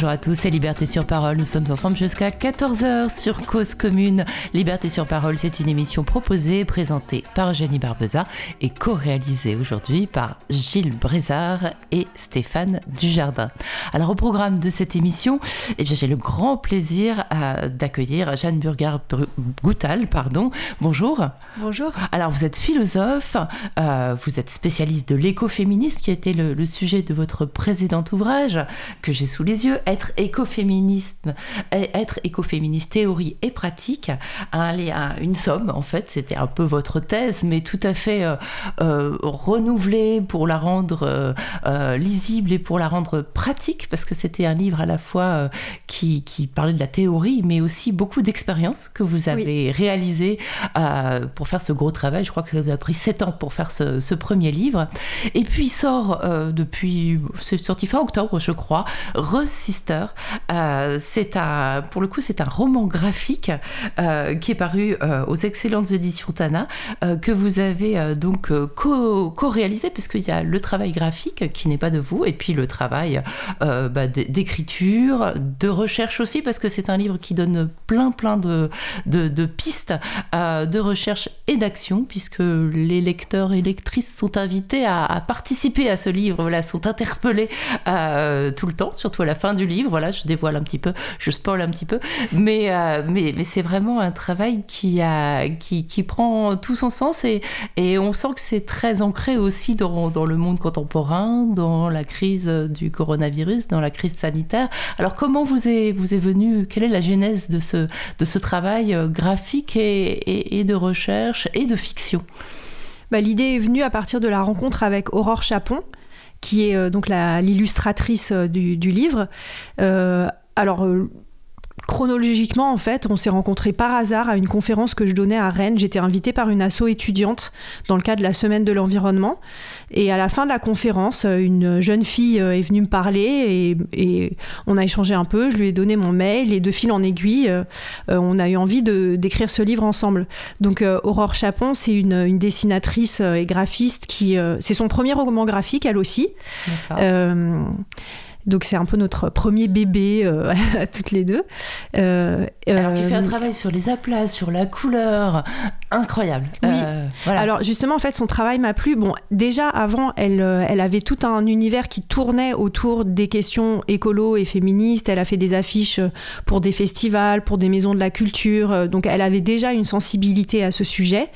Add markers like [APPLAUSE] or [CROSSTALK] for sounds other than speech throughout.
bonjour à tous, c'est Liberté sur Parole. Nous sommes ensemble jusqu'à 14h sur Cause Commune. Liberté sur Parole, c'est une émission proposée, présentée par Eugénie Barbeza et co-réalisée aujourd'hui par Gilles Brézard et Stéphane Dujardin. Alors au programme de cette émission, eh bien, j'ai le grand plaisir euh, d'accueillir Jeanne Burgard-Goutal. Pardon. Bonjour. Bonjour. Alors vous êtes philosophe, euh, vous êtes spécialiste de l'écoféminisme qui a été le, le sujet de votre précédent ouvrage que j'ai sous les yeux, être écoféministe, être écoféministe théorie et pratique, un, une somme en fait, c'était un peu votre thèse, mais tout à fait euh, euh, renouvelée pour la rendre euh, lisible et pour la rendre pratique, parce que c'était un livre à la fois qui, qui, parlait de la théorie, mais aussi beaucoup d'expériences que vous avez réalisées pour faire ce gros travail. Je crois que ça vous a pris sept ans pour faire ce, ce premier livre. Et puis il sort depuis, c'est sorti fin octobre, je crois, Rose Sister. Euh, c'est un, pour le coup, c'est un roman graphique euh, qui est paru euh, aux excellentes éditions Tana, que vous avez donc co-réalisé, puisqu'il y a le travail graphique qui n'est pas de vous, et puis le travail bah, d'écriture, de recherche aussi, parce que c'est un livre qui donne plein, plein de, de, pistes de recherche et d'action, puisque les lecteurs et lectrices sont invités à, participer à ce livre, voilà, sont interpellés tout le temps, surtout à la fin du livre. Voilà, je dévoile un petit peu, je spoil un petit peu, mais, euh, mais, mais c'est vraiment un travail qui, a, qui, qui, prend tout son sens et, et on sent que c'est très ancré aussi dans, dans, le monde contemporain, dans la crise du coronavirus, dans la crise sanitaire. Alors comment vous est, vous est venu, quelle est la genèse de ce, de ce travail euh, graphique et, et, de recherche et de fiction? Bah, L'idée est venue à partir de la rencontre avec Aurore Chapon, qui est euh, donc l'illustratrice euh, du, livre. Euh, alors, chronologiquement, en fait, on s'est rencontrés par hasard à une conférence que je donnais à Rennes. J'étais invitée par une asso étudiante dans le cadre de la semaine de l'environnement. Et à la fin de la conférence, une jeune fille est venue me parler et, on a échangé un peu. Je lui ai donné mon mail et de fil en aiguille, on a eu envie d'écrire ce livre ensemble. Donc Aurore Chapon, c'est une, dessinatrice et graphiste qui, c'est son premier roman graphique, elle aussi. Donc c'est un peu notre premier bébé euh, [LAUGHS] à toutes les deux. Euh, Alors qui fait un euh, travail sur les aplats, sur la couleur, incroyable. Oui. Voilà. Alors justement en fait son travail m'a plu. Bon déjà avant elle, elle avait tout un univers qui tournait autour des questions écolo et féministes. Elle a fait des affiches pour des festivals, pour des maisons de la culture. Donc elle avait déjà une sensibilité à ce sujet.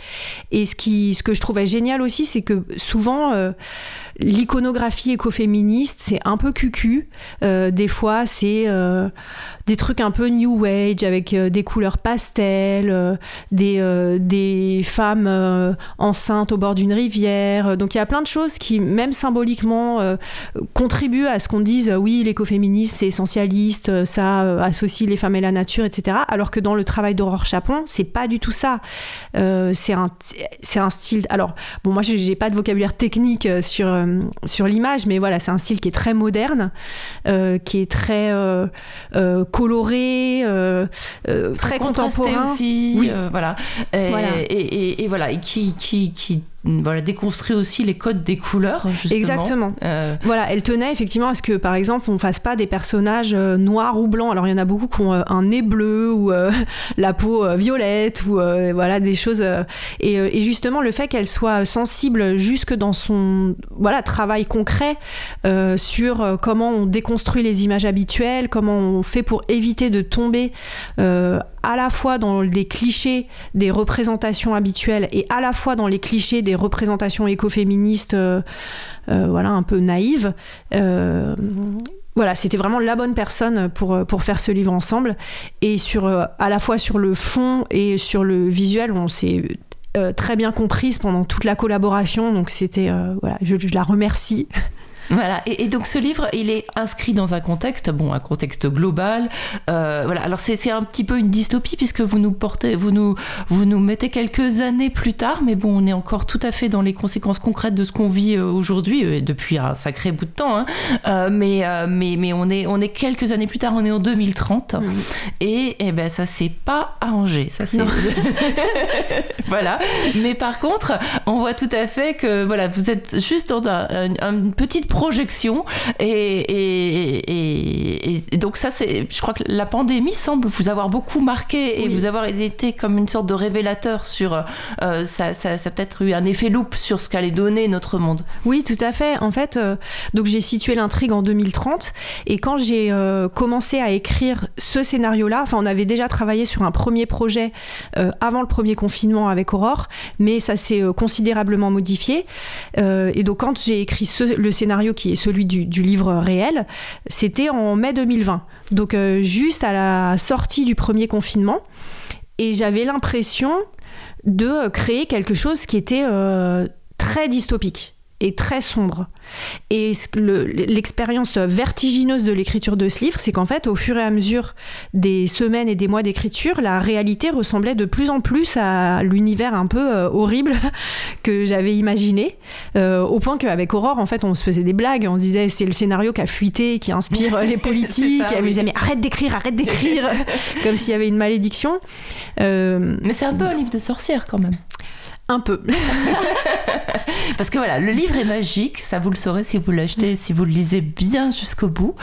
Et ce qui, ce que je trouvais génial aussi, c'est que souvent l'iconographie écoféministe, c'est un peu cucu. Euh, des fois, c'est euh, des trucs un peu new age avec euh, des couleurs pastel, des, des femmes enceintes au bord d'une rivière. Donc il y a plein de choses qui, même symboliquement, contribuent à ce qu'on dise oui, l'écoféminisme c'est essentialiste, ça associe les femmes et la nature, etc. Alors que dans le travail d'Aurore Chapon, c'est pas du tout ça. c'est un, un style. Alors, bon, moi j'ai pas de vocabulaire technique sur, sur l'image, mais voilà, c'est un style qui est très moderne, qui est très coloré, euh, euh, très contemporain aussi, oui. Euh, voilà. Et, voilà. Et, et, voilà, et qui, qui, qui voilà, déconstruit aussi les codes des couleurs. Justement. Exactement. Voilà, elle tenait effectivement à ce que, par exemple, on fasse pas des personnages noirs ou blancs. Alors, il y en a beaucoup qui ont un nez bleu [LAUGHS] ou la peau violette ou voilà des choses. Et, et, justement, le fait qu'elle soit sensible jusque dans son voilà travail concret sur comment on déconstruit les images habituelles, comment on fait pour éviter de tomber euh, à la fois dans les clichés des représentations habituelles et à la fois dans les clichés des représentations écoféministes, euh, euh, voilà, un peu naïves. voilà, c'était vraiment la bonne personne pour, pour faire ce livre ensemble. Et sur, à la fois sur le fond et sur le visuel, on s'est très bien comprise pendant toute la collaboration. Donc c'était, voilà, je, la remercie. [LAUGHS] Voilà, et, donc ce livre, il est inscrit dans un contexte, bon, un contexte global. Euh, voilà, alors c'est un petit peu une dystopie puisque vous nous portez, vous nous, vous nous mettez quelques années plus tard, mais bon, on est encore tout à fait dans les conséquences concrètes de ce qu'on vit euh, aujourd'hui, euh, depuis un sacré bout de temps. Hein. Euh, mais, mais, mais on est, on est quelques années plus tard, on est en 2030, et, et eh ben ça s'est pas arrangé, ça c'est. [LAUGHS] voilà. Mais par contre, on voit tout à fait que voilà, vous êtes juste dans un, une petite projection. Et, et, donc ça, c'est, je crois que la pandémie semble vous avoir beaucoup marqué et vous avoir été comme une sorte de révélateur sur euh, ça, ça, ça a peut-être eu un effet loupe sur ce qu'allait donner notre monde. Oui, tout à fait. En fait, euh, donc j'ai situé l'intrigue en 2030 et quand j'ai euh, commencé à écrire ce scénario-là, enfin on avait déjà travaillé sur un premier projet avant le premier confinement avec Aurore, mais ça s'est considérablement modifié. et donc quand j'ai écrit le scénario qui est celui du, livre réel, c'était en mai 2020. Donc juste à la sortie du premier confinement. Et j'avais l'impression de créer quelque chose qui était euh, très dystopique très sombre. Et l'expérience vertigineuse de l'écriture de ce livre, c'est qu'en fait, au fur et à mesure des semaines et des mois d'écriture, la réalité ressemblait de plus en plus à l'univers un peu euh, horrible [LAUGHS] que j'avais imaginé, euh, au point qu'avec Aurore, en fait, on se faisait des blagues, on se disait c'est le scénario qui a fuité, qui inspire [LAUGHS] les politiques, elle me disait mais arrête d'écrire, arrête d'écrire, [LAUGHS] comme s'il y avait une malédiction. mais c'est un peu un livre de sorcière quand même. Un peu. [LAUGHS] Parce que voilà, le livre est magique, ça vous le saurez si vous l'achetez, si vous le lisez bien jusqu'au bout.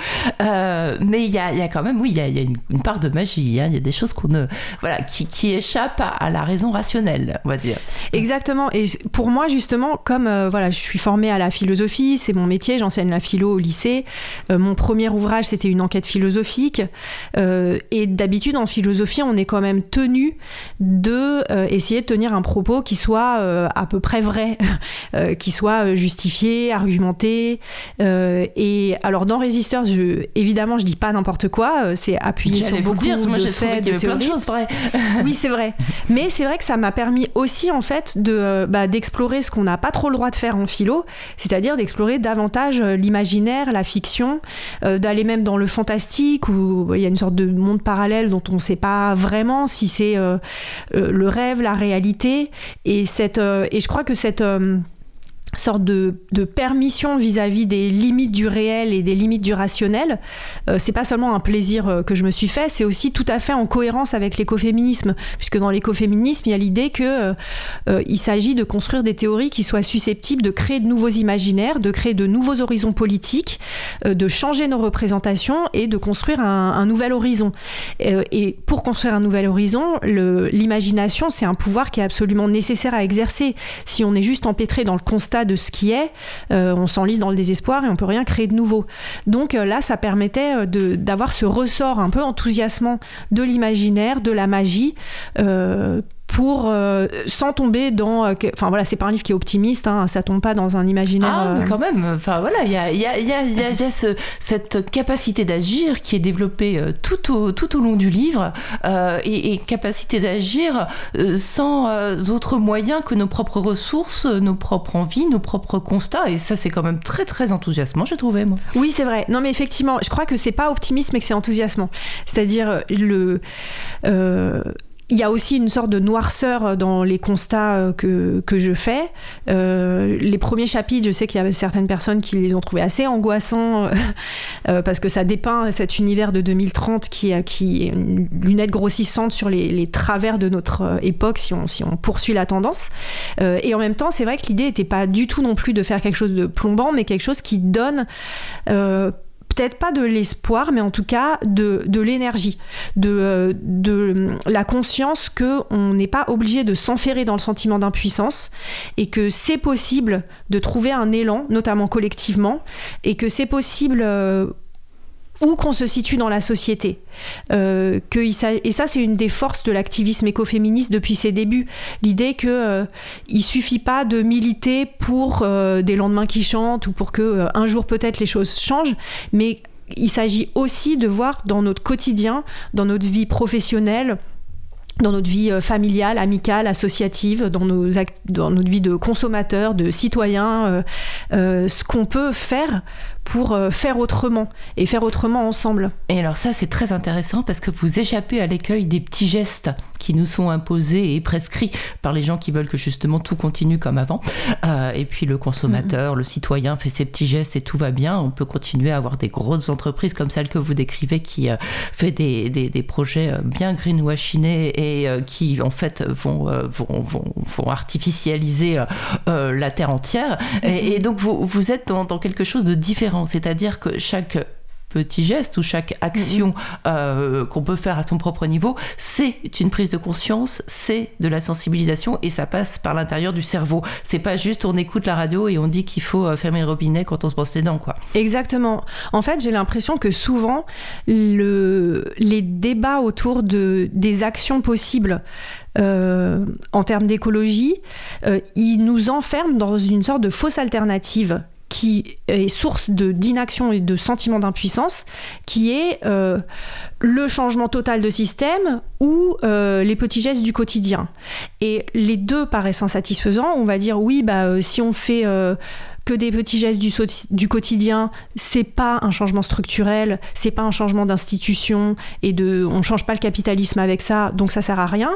Euh, mais il y a, y a, quand même, oui, il y a, une, part de magie. Hein. Il y a des choses qu'on ne, voilà, qui, qui échappent à, la raison rationnelle, on va dire. Exactement. Et pour moi, justement, comme euh, voilà, je suis formée à la philosophie, c'est mon métier, j'enseigne la philo au lycée. Euh, mon premier ouvrage, c'était une enquête philosophique. et d'habitude, en philosophie, on est quand même tenu de essayer de tenir un propos qui soit euh, à peu près vrai, [LAUGHS] euh, qui soit euh, justifié, argumenté. et alors dans Resistors, je, évidemment, je dis pas n'importe quoi, c'est appuyé sur beaucoup dire, de faits, de plein de choses vraies. [LAUGHS] oui, c'est vrai. Mais c'est vrai que ça m'a permis aussi en fait de bah, d'explorer ce qu'on n'a pas trop le droit de faire en philo, c'est-à-dire d'explorer davantage l'imaginaire, la fiction, d'aller même dans le fantastique où il y a une sorte de monde parallèle dont on ne sait pas vraiment si c'est le rêve, la réalité. Et et, euh, et je crois que cette euh, sorte de, permission vis-à-vis des limites du réel et des limites du rationnel, euh, c'est pas seulement un plaisir euh, que je me suis fait, c'est aussi tout à fait en cohérence avec l'écoféminisme, puisque dans l'écoféminisme, il y a l'idée que euh, il s'agit de construire des théories qui soient susceptibles de créer de nouveaux imaginaires, de créer de nouveaux horizons politiques, de changer nos représentations et de construire un, nouvel horizon. et pour construire un nouvel horizon, l'imagination, c'est un pouvoir qui est absolument nécessaire à exercer. Si on est juste empêtré dans le constat de ce qui est, euh, on s'enlise dans le désespoir et on peut rien créer de nouveau. Donc euh, là, ça permettait euh, d'avoir ce ressort un peu enthousiasmant de l'imaginaire, de la magie pour euh, sans tomber dans euh, enfin voilà c'est pas un livre qui est optimiste hein, ça tombe pas dans un imaginaire ah mais euh, quand même enfin voilà il y a, y a, y a, y a ce, cette capacité d'agir qui est développée tout au, tout au long du livre et, et, capacité d'agir sans autres moyens que nos propres ressources nos propres envies nos propres constats et ça c'est quand même très très enthousiasmant j'ai trouvé moi. Oui c'est vrai. Non mais effectivement je crois que c'est pas optimiste mais que c'est enthousiasmant. C'est-à-dire le il y a aussi une sorte de noirceur dans les constats euh, que, que je fais. Euh, les premiers chapitres, je sais qu'il y avait certaines personnes qui les ont trouvés assez angoissants euh, [LAUGHS] parce que ça dépeint cet univers de 2030 qui, qui est une lunette grossissante sur les, travers de notre époque si on, si on poursuit la tendance. et en même temps, c'est vrai que l'idée n'était pas du tout non plus de faire quelque chose de plombant, mais quelque chose qui donne peut-être pas de l'espoir, mais en tout cas de, l'énergie, de, euh, de la conscience qu'on n'est pas obligé de s'enferrer dans le sentiment d'impuissance et que c'est possible de trouver un élan, notamment collectivement, et que c'est possible euh, où qu'on se situe dans la société. Euh, que et ça, c'est une des forces de l'activisme écoféministe depuis ses débuts. L'idée que euh, il suffit pas de militer pour euh, des lendemains qui chantent ou pour que euh, un jour peut-être les choses changent, mais il s'agit aussi de voir dans notre quotidien, dans notre vie professionnelle, dans notre vie familiale, amicale, associative, dans, nos dans notre vie de consommateur, de citoyen, ce qu'on peut faire pour faire autrement et faire autrement ensemble. Et alors ça, c'est très intéressant parce que vous échappez à l'écueil des petits gestes qui nous sont imposés et prescrits par les gens qui veulent que justement tout continue comme avant. Euh, et puis le consommateur, le citoyen fait ses petits gestes et tout va bien. On peut continuer à avoir des grosses entreprises comme celle que vous décrivez qui euh, fait des, des, projets euh, bien greenwashinés et qui en fait vont, vont, vont, vont artificialiser la terre entière. Et, donc vous, vous êtes dans, dans quelque chose de différent, c'est-à-dire que chaque petit geste ou chaque action mm-hmm. euh, qu'on peut faire à son propre niveau, c'est une prise de conscience, c'est de la sensibilisation et ça passe par l'intérieur du cerveau. C'est pas juste on écoute la radio et on dit qu'il faut euh, fermer le robinet quand on se brosse les dents, quoi. Exactement. En fait, j'ai l'impression que souvent le, les débats autour de, des actions possibles euh, en termes d'écologie, ils nous enferment dans une sorte de fausse alternative qui est source d'inaction et de sentiment d'impuissance, qui est euh, le changement total de système ou euh, les petits gestes du quotidien. Et les deux paraissent insatisfaisants. On va dire oui, bah, euh, si on fait que des petits gestes du, quotidien, c'est pas un changement structurel, c'est pas un changement d'institution et de, on change pas le capitalisme avec ça, donc ça sert à rien.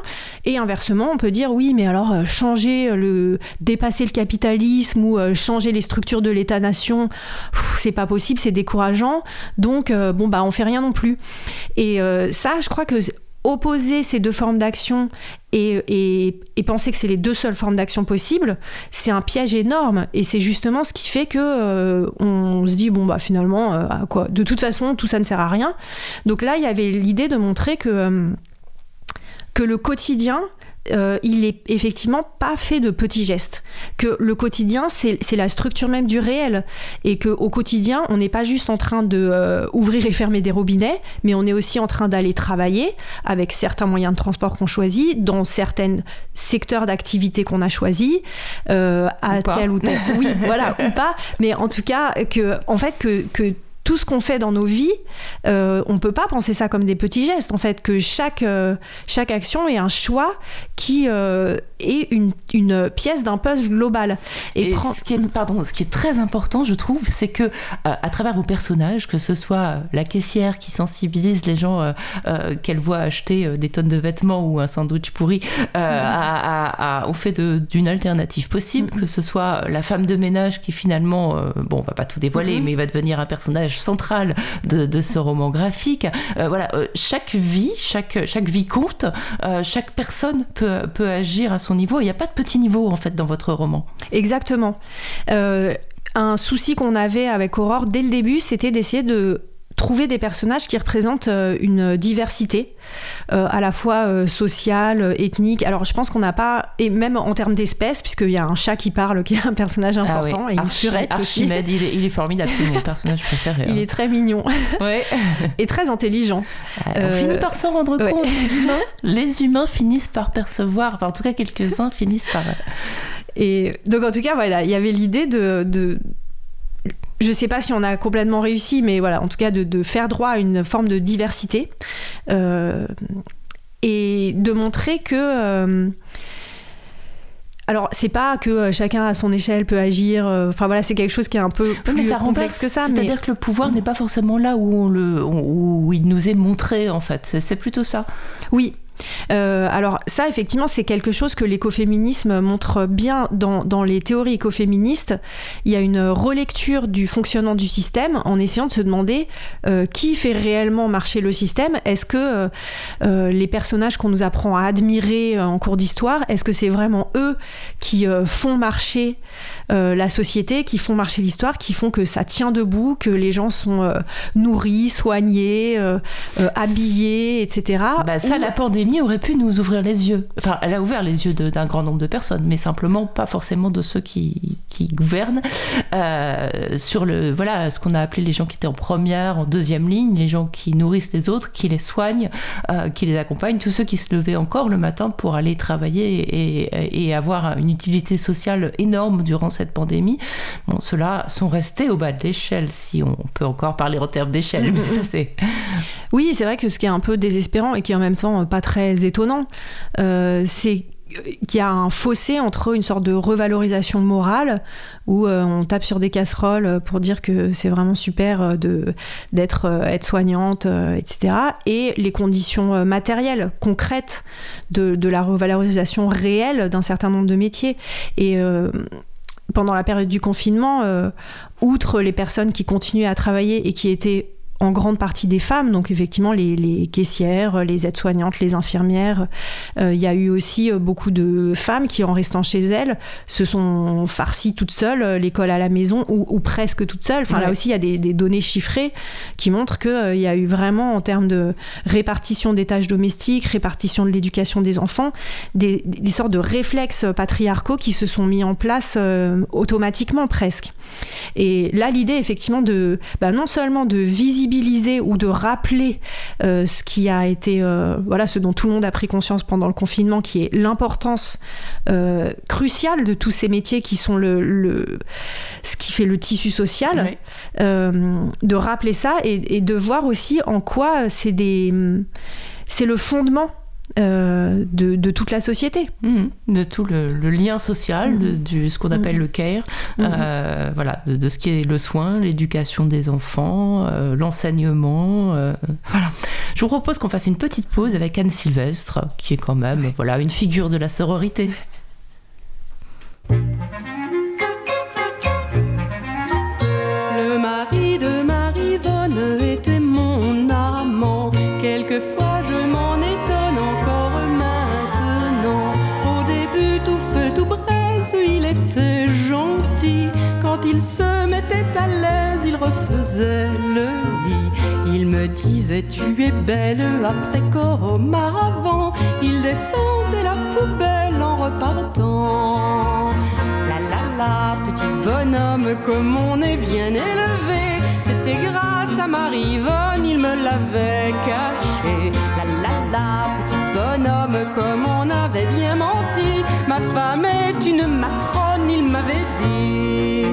Et inversement, on peut dire oui, mais alors euh, changer le, dépasser le capitalisme ou euh, changer les structures de l'État-nation, c'est pas possible, c'est décourageant, donc euh, bon bah on fait rien non plus. Et ça, je crois que opposer ces deux formes d'action et, penser que c'est les deux seules formes d'action possibles, c'est un piège énorme. Et c'est justement ce qui fait que euh, on se dit bon bah finalement euh, quoi. De toute façon, tout ça ne sert à rien. Donc là, il y avait l'idée de montrer que euh, que le quotidien euh, il est effectivement pas fait de petits gestes. Que le quotidien, c'est la structure même du réel. Et qu'au quotidien, on n'est pas juste en train de euh, ouvrir et fermer des robinets, mais on est aussi en train d'aller travailler avec certains moyens de transport qu'on choisit, dans certains secteurs d'activité qu'on a choisis, euh, à tel ou tel. Oui, [LAUGHS] voilà, ou pas. Mais en tout cas, que, en fait, que, que tout ce qu'on fait dans nos vies, euh, on peut pas penser ça comme des petits gestes. En fait, que chaque, euh, chaque action est un choix qui euh, est une, une pièce d'un puzzle global. Et, ce, qui est, pardon, ce qui est très important, je trouve, c'est que euh, à travers vos personnages, que ce soit la caissière qui sensibilise les gens qu'elle voit acheter des tonnes de vêtements ou un sandwich pourri à, au fait d'une alternative possible, mm-hmm. que ce soit la femme de ménage qui finalement, bon, on va pas tout dévoiler, mm-hmm. mais va devenir un personnage central de, ce roman graphique. Euh, voilà, euh, chaque vie, chaque, chaque vie compte, euh, chaque personne peut, peut agir à son niveau. Il n'y a pas de petit niveau en fait dans votre roman. Exactement. un souci qu'on avait avec Aurore dès le début, c'était d'essayer de trouver des personnages qui représentent euh, une diversité, euh, à la fois euh, sociale, ethnique. Alors je pense qu'on n'a pas, et même en termes d'espèces, puisqu'il y a un chat qui parle, qui est un personnage ah important, et une surette Archimède, il est, il est, formidable, c'est mon personnage préféré. [LAUGHS] Il hein. est très mignon. [LAUGHS] Ouais. [LAUGHS] et très intelligent. on finit par s'en rendre compte, les humains. Les humains finissent par percevoir, enfin en tout cas quelques-uns finissent par... Et donc en tout cas, voilà, il y avait l'idée de, de je sais pas si on a complètement réussi, mais voilà, en tout cas de, faire droit à une forme de diversité euh, et de montrer que. Euh, alors, c'est pas que euh, chacun à son échelle peut agir. Enfin voilà, c'est quelque chose qui est un peu plus complexe que ça. C'est-à-dire que le pouvoir n'est pas forcément là où, on le, où il nous est montré en fait. C'est plutôt ça. Oui, euh, alors ça, effectivement, c'est quelque chose que l'écoféminisme montre bien dans, les théories écoféministes. Il y a une relecture du fonctionnement du système en essayant de se demander euh, qui fait réellement marcher le système. Est-ce que euh, les personnages qu'on nous apprend à admirer en cours d'histoire, est-ce que c'est vraiment eux qui font marcher la société, qui font marcher l'histoire, qui font que ça tient debout, que les gens sont nourris, soignés, habillés, etc. Bah, ça, la aurait pu nous ouvrir les yeux. Enfin, elle a ouvert les yeux d'un grand nombre de personnes, mais simplement pas forcément de ceux qui, gouvernent. Euh, sur le, voilà, ce qu'on a appelé les gens qui étaient en première, en deuxième ligne, les gens qui nourrissent les autres, qui les soignent, euh, qui les accompagnent, tous ceux qui se levaient encore le matin pour aller travailler et avoir une utilité sociale énorme durant cette pandémie. Bon, ceux-là sont restés au bas de l'échelle, si on peut encore parler en termes d'échelle, mais ça c'est. [LAUGHS] Oui, c'est vrai que ce qui est un peu désespérant et qui en même temps pas très étonnant, euh, c'est qu'il y a un fossé entre une sorte de revalorisation morale où euh, on tape sur des casseroles pour dire que c'est vraiment super euh, de d'être aide-soignante, etc. Et les conditions matérielles, concrètes de, de la revalorisation réelle d'un certain nombre de métiers. Et pendant la période du confinement, outre les personnes qui continuaient à travailler et qui étaient en grande partie des femmes, donc effectivement les, caissières, les aides-soignantes, les infirmières. Euh, il y a eu aussi euh, beaucoup de femmes qui, en restant chez elles, se sont farcies toutes seules euh, l'école à la maison ou, presque toutes seules. Enfin là aussi, il y a des, données chiffrées qui montrent qu'il y a eu vraiment, en termes de répartition des tâches domestiques, répartition de l'éducation des enfants, des, sortes de réflexes patriarcaux qui se sont mis en place automatiquement presque. Et là, l'idée, effectivement, de bah, non seulement de visibiliser ou de rappeler euh, ce qui a été, euh, voilà, ce dont tout le monde a pris conscience pendant le confinement, qui est l'importance euh, cruciale de tous ces métiers qui sont le, ce qui fait le tissu social, de rappeler ça et, et, de voir aussi en quoi c'est des, c'est le fondement euh, de, toute la société. Mhm. De tout le, lien social, de, mhm. ce qu'on appelle mhm. le care, euh, voilà, de, ce qui est le soin, l'éducation des enfants, euh, l'enseignement. voilà. Je vous propose qu'on fasse une petite pause avec Anne Sylvestre, qui est quand même voilà, une figure de la sororité. Il était gentil. Quand il se mettait à l'aise, il refaisait le lit. Il me disait Tu es belle après Coroma avant. Il descendait la poubelle en repartant. La la la, petit bonhomme, comme on est bien élevé. C'était grâce à Marie-Vonne, il me l'avait caché. La la la, petit bonhomme, comme on avait bien menti. Ma femme est une matrone, il m'avait dit.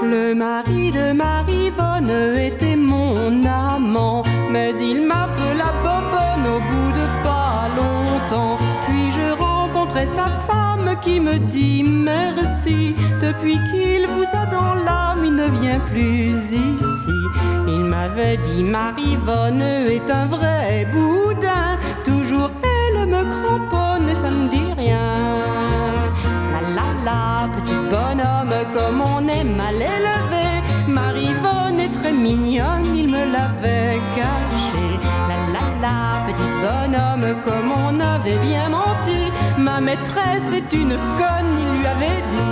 Le mari de Marie-Vonne était mon amant, mais il m'appela Bobonne au bout de pas longtemps. Puis je rencontrai sa femme qui me dit merci. Depuis qu'il vous a dans l'âme, il ne vient plus ici. Il m'avait dit Marie-Vonne est un vrai il me l'avait caché. La la la, petit bonhomme, comme on avait bien menti. Ma maîtresse est une conne, il lui avait dit.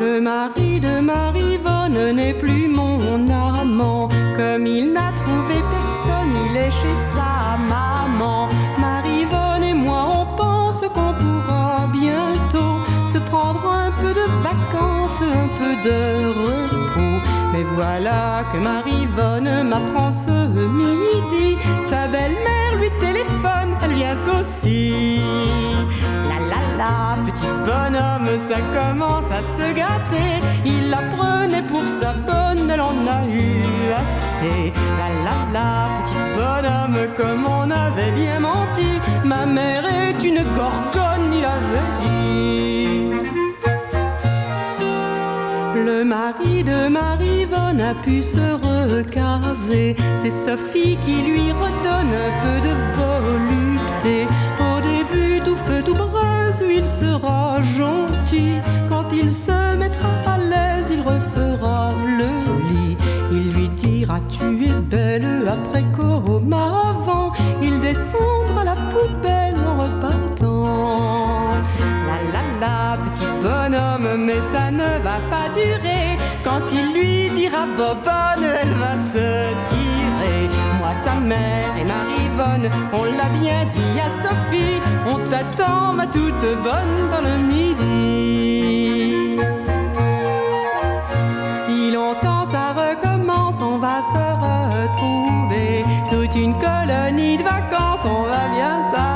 Le mari de Marivonne n'est plus mon amant, comme il n'a trouvé personne, il est chez sa maman. Prendre un peu de vacances, un peu de repos. Mais voilà que Marivonne m'apprend ce midi, sa belle-mère lui téléphone, elle vient aussi. La la la, petit bonhomme, ça commence à se gâter. Il la prenait pour sa bonne, elle en a eu assez. La la la, petit bonhomme, comme on avait bien menti. Ma mère est une gorgone, il avait dit. Mari de Marivonne a pu se recaser. C'est Sophie qui lui redonne un peu de volupté. Au début, tout feu, tout braise, il sera gentil. Quand il se mettra à l'aise, il refera le lit. Il lui dira Tu es belle après Coroma avant. Il descendra la poubelle en repartant. Petit bonhomme, mais ça ne va pas durer. Quand il lui dira Bobonne, elle va se tirer. Moi, sa mère et Marivonne, on l'a bien dit à Sophie. On t'attend, ma toute bonne, dans le midi. Si longtemps ça recommence, on va se retrouver. Toute une colonie de vacances, on va bien s'amuser.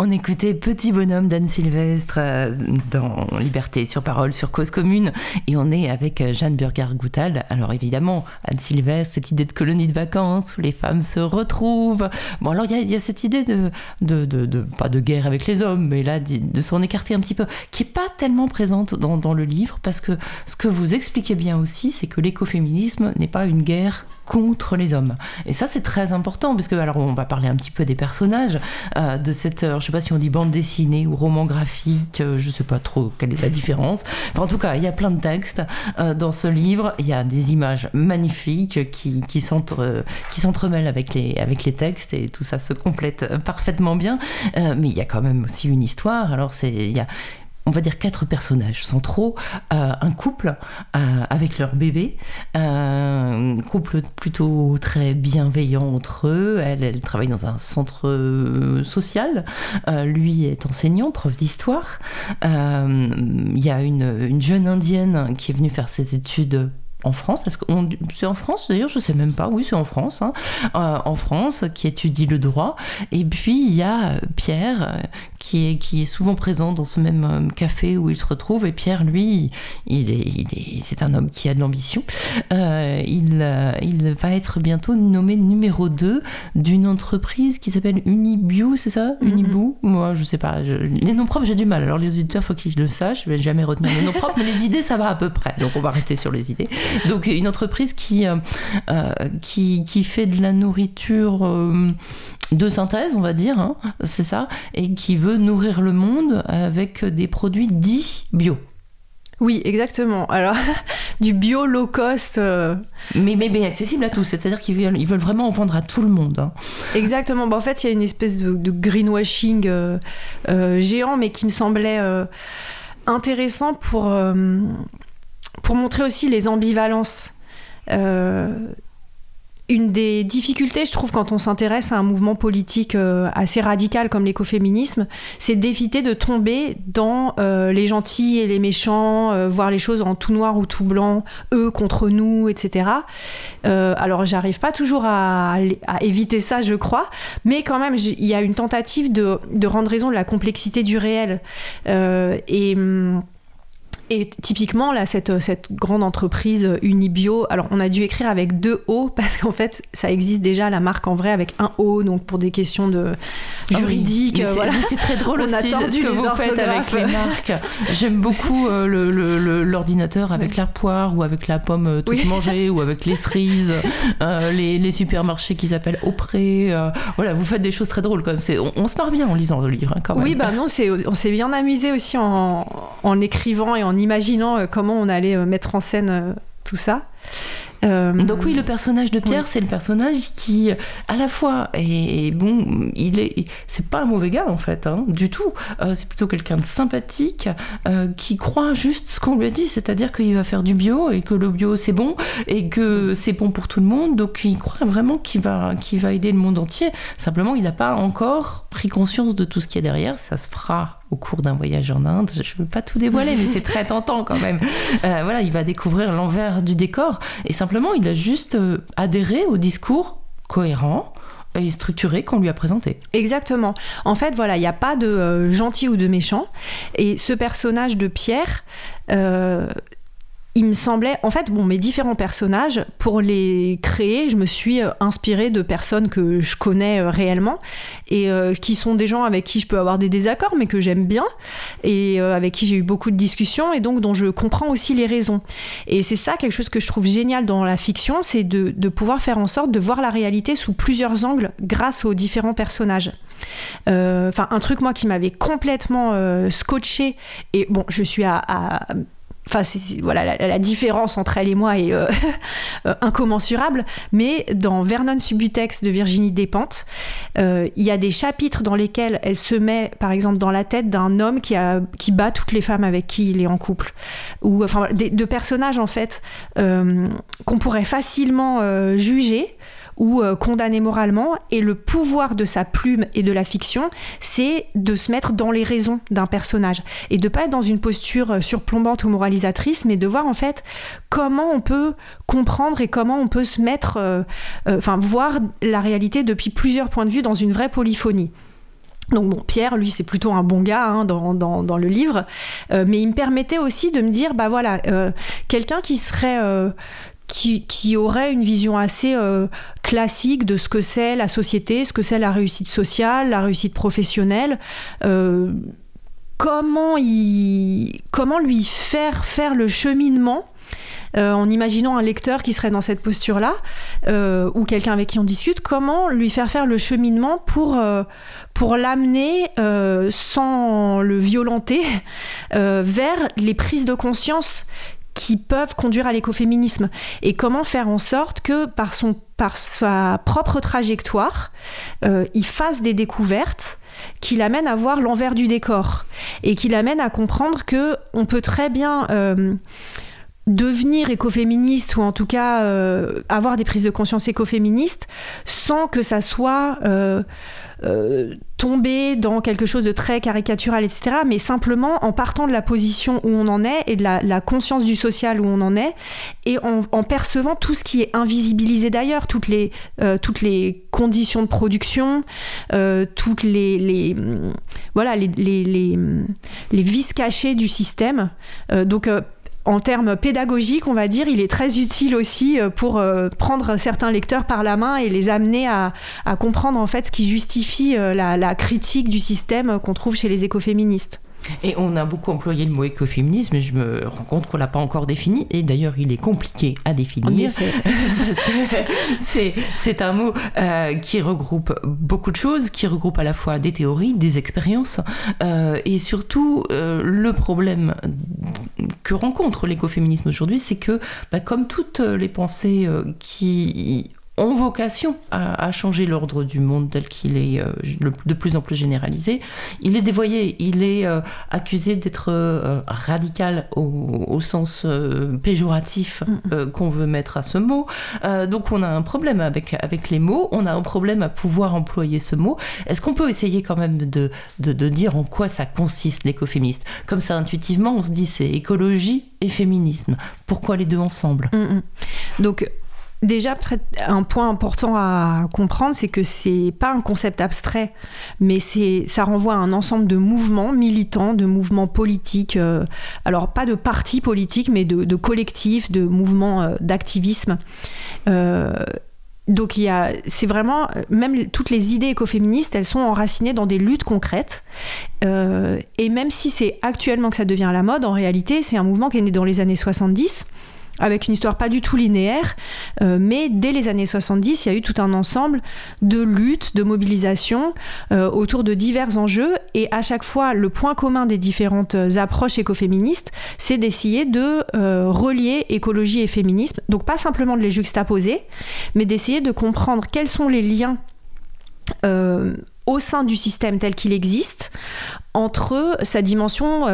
On écoutait Petit Bonhomme d'Anne Sylvestre euh, dans Liberté sur parole sur Cause Commune et on est avec euh, Jeanne Burger-Goutal. Alors évidemment, Anne Sylvestre, cette idée de colonie de vacances où les femmes se retrouvent. Bon alors il y, a cette idée de, pas de guerre avec les hommes, mais là de, s'en écarter un petit peu, qui est pas tellement présente dans le livre parce que ce que vous expliquez bien aussi, c'est que l'écoféminisme n'est pas une guerre contre les hommes. Et ça, c'est très important, parce que, alors, on va parler un petit peu des personnages euh, de cette, je sais pas si on dit bande dessinée ou roman graphique, euh, je sais pas trop quelle est la différence. en tout cas, il y a plein de textes euh, dans ce livre, il y a des images magnifiques qui, qui s'entremêlent avec les, avec les textes et tout ça se complète parfaitement bien. mais il y a quand même aussi une histoire. Alors, c'est, il y a on va dire quatre personnages centraux, euh, un couple euh, avec leur bébé, euh, un couple plutôt très bienveillant entre eux. Elle, elle travaille dans un centre social, lui est enseignant, prof d'histoire. Il y a une jeune indienne qui est venue faire ses études en France. Est-ce c'est en France d'ailleurs Je sais même pas. Oui, c'est en France. Hein. Euh, en France, qui étudie le droit. Et puis il y a euh, Pierre euh, qui est qui est souvent présent dans ce même café où il se retrouve. Et Pierre, lui, il est, il est c'est un homme qui a de l'ambition. il il va être bientôt nommé numéro 2 d'une entreprise qui s'appelle Unibu, c'est ça? Mm-hmm. Unibu? Moi, je sais pas. Les noms propres, j'ai du mal. Alors les auditeurs, faut qu'ils le sachent. Je vais jamais retenir les noms propres, mais les idées, ça va à peu près. Donc on va rester sur les idées. [LAUGHS] Donc une entreprise qui, euh, euh, qui, qui, fait de la nourriture euh, de synthèse, on va dire, hein, c'est ça, et qui veut nourrir le monde avec des produits dits bio. Oui, exactement. Alors, [LAUGHS] du bio low cost. Mais, mais, mais, accessible à tous, c'est-à-dire qu'ils veulent, ils veulent vraiment en vendre à tout le monde. Hein. Exactement. Bah, en fait, il y a une espèce de, greenwashing géant, mais qui me semblait intéressant pour pour montrer aussi les ambivalences. Euh, une des difficultés, je trouve, quand on s'intéresse à un mouvement politique euh, assez radical comme l'écoféminisme, c'est d'éviter de tomber dans euh, les gentils et les méchants, voir les choses en tout noir ou tout blanc, eux contre nous, etc. alors, j'arrive pas toujours à, éviter ça, je crois, mais quand même, il y a une tentative de, rendre raison de la complexité du réel. Hum, et typiquement, là, cette, cette grande entreprise Unibio, alors on a dû écrire avec deux O [LAUGHS] parce qu'en fait, ça existe déjà la marque en vrai avec un O, donc pour des questions de ah juridiques. voilà. C'est très drôle [LAUGHS] aussi ce que vous faites avec les marques. J'aime beaucoup euh, l'ordinateur avec la poire ou avec la pomme euh, toute [LAUGHS] mangée ou avec les cerises, euh, les, les, supermarchés qui s'appellent Auprès. voilà, vous faites des choses très drôles quand même. On, on, se marre bien en lisant le livre hein, quand même. Oui, bah non, on s'est bien amusé aussi en, en écrivant et en imaginant euh, comment on allait euh, mettre en scène euh, tout ça. Donc oui, le personnage de Pierre, c'est le personnage qui, à la fois, est bon, il est, c'est pas un mauvais gars en fait, hein, du tout. c'est plutôt quelqu'un de sympathique qui croit juste ce qu'on lui a dit, c'est-à-dire qu'il va faire du bio et que le bio c'est bon et que c'est bon pour tout le monde. Donc il croit vraiment qu'il va, qu'il va aider le monde entier. Simplement, il n'a pas encore pris conscience de tout ce qu'il y a derrière. Ça se fera au cours d'un voyage en Inde. Je ne veux pas tout dévoiler, mais c'est très [LAUGHS] tentant quand même. Euh, voilà, il va découvrir l'envers du décor et simplement, il a juste euh, adhéré au discours cohérent et structuré qu'on lui a présenté. Exactement. En fait, voilà, il n'y a pas de euh, gentil ou de méchant. Et ce personnage de Pierre, il me semblait, en fait, bon, mes différents personnages, pour les créer, je me suis euh, inspirée de personnes que je connais euh, réellement et euh, qui sont des gens avec qui je peux avoir des désaccords, mais que j'aime bien et avec qui j'ai eu beaucoup de discussions et donc dont je comprends aussi les raisons. Et c'est ça quelque chose que je trouve génial dans la fiction, c'est de, pouvoir faire en sorte de voir la réalité sous plusieurs angles grâce aux différents personnages. Enfin, un truc moi qui m'avait complètement scotché et bon, je suis à Enfin, voilà, la, différence entre elle et moi est euh, euh, [LAUGHS] incommensurable. Mais dans Vernon Subutex de Virginie Despentes, euh, il y a des chapitres dans lesquels elle se met, par exemple, dans la tête d'un homme qui, bat toutes les femmes avec qui il est en couple. Ou enfin, de personnages, en fait, qu'on pourrait facilement juger ou euh, condamné moralement. Et le pouvoir de sa plume et de la fiction, c'est de se mettre dans les raisons d'un personnage et de pas être dans une posture euh, surplombante ou moralisatrice, mais de voir en fait comment on peut comprendre et comment on peut se mettre, euh, enfin voir la réalité depuis plusieurs points de vue dans une vraie polyphonie. Donc bon, Pierre, lui, c'est plutôt un bon gars hein, dans, le livre, mais il me permettait aussi de me dire, bah voilà, quelqu'un qui serait... qui, aurait une vision assez classique de ce que c'est la société, ce que c'est la réussite sociale, la réussite professionnelle. comment, il, comment lui faire faire le cheminement euh, en imaginant un lecteur qui serait dans cette posture-là, euh, ou quelqu'un avec qui on discute, comment lui faire faire le cheminement pour, euh, pour l'amener sans le violenter vers les prises de conscience qui peuvent conduire à l'écoféminisme. Et comment faire en sorte que par, sa propre trajectoire, il fasse des découvertes qui l'amènent à voir l'envers du décor et qui l'amènent à comprendre que on peut très bien devenir écoféministe ou en tout cas euh, avoir des prises de conscience écoféministes sans que ça soit euh, euh, tomber dans quelque chose de très caricatural, etc. Mais simplement en partant de la position où on en est et de la, conscience du social où on en est et en, percevant tout ce qui est invisibilisé d'ailleurs, toutes les, toutes les conditions de production, toutes les, les voilà, les, vices cachés du système. donc en termes pédagogiques, on va dire, il est très utile aussi euh, pour euh, prendre certains lecteurs par la main et les amener à, comprendre en fait ce qui justifie euh, la critique du système qu'on trouve chez les écoféministes. Et on a beaucoup employé le mot écoféminisme, mais je me rends compte qu'on l'a pas encore défini. Et d'ailleurs, il est compliqué à définir. [LAUGHS] c'est un mot euh, qui regroupe beaucoup de choses, qui regroupe à la fois des théories, des expériences, euh, et surtout euh, le problème que rencontre l'écoféminisme aujourd'hui, c'est que, bah, comme toutes les pensées qui ont vocation à, changer l'ordre du monde tel qu'il est euh, de plus en plus généralisé. Il est dévoyé, il est euh, accusé d'être euh, radical au, sens péjoratif qu'on veut mettre à ce mot. donc on a un problème avec, avec les mots, on a un problème à pouvoir employer ce mot. Est-ce qu'on peut essayer quand même de, de, dire en quoi ça consiste l'écoféministe? Comme ça, intuitivement, on se dit c'est écologie et féminisme. Pourquoi les deux ensemble? Donc Déjà, un point important à comprendre, c'est que c'est pas un concept abstrait, mais c'est ça renvoie à un ensemble de mouvements militants, de mouvements politiques. Euh, alors pas de partis politiques, mais de, collectifs, de mouvements euh, d'activisme. Euh, donc il c'est vraiment, même toutes les idées écoféministes, elles sont enracinées dans des luttes concrètes. et même si c'est actuellement que ça devient la mode, en réalité, c'est un mouvement qui est né dans les années 70 avec une histoire pas du tout linéaire, euh, mais dès les années 70, il y a eu tout un ensemble de luttes, de mobilisations euh, autour de divers enjeux, et à chaque fois, le point commun des différentes approches écoféministes, c'est d'essayer de euh, relier écologie et féminisme, donc pas simplement de les juxtaposer, mais d'essayer de comprendre quels sont les liens au sein du système tel qu'il existe entre sa dimension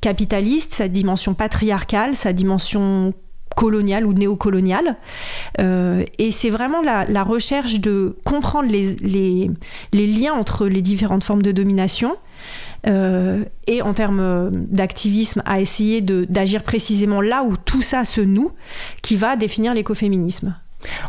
capitaliste, sa dimension patriarcale, sa dimension coloniale ou néocoloniale. Euh, et c'est vraiment la, recherche de comprendre les, les, les, liens entre les différentes formes de domination. Euh, et en termes d'activisme, à essayer d'agir précisément là où tout ça se noue, qui va définir l'écoféminisme.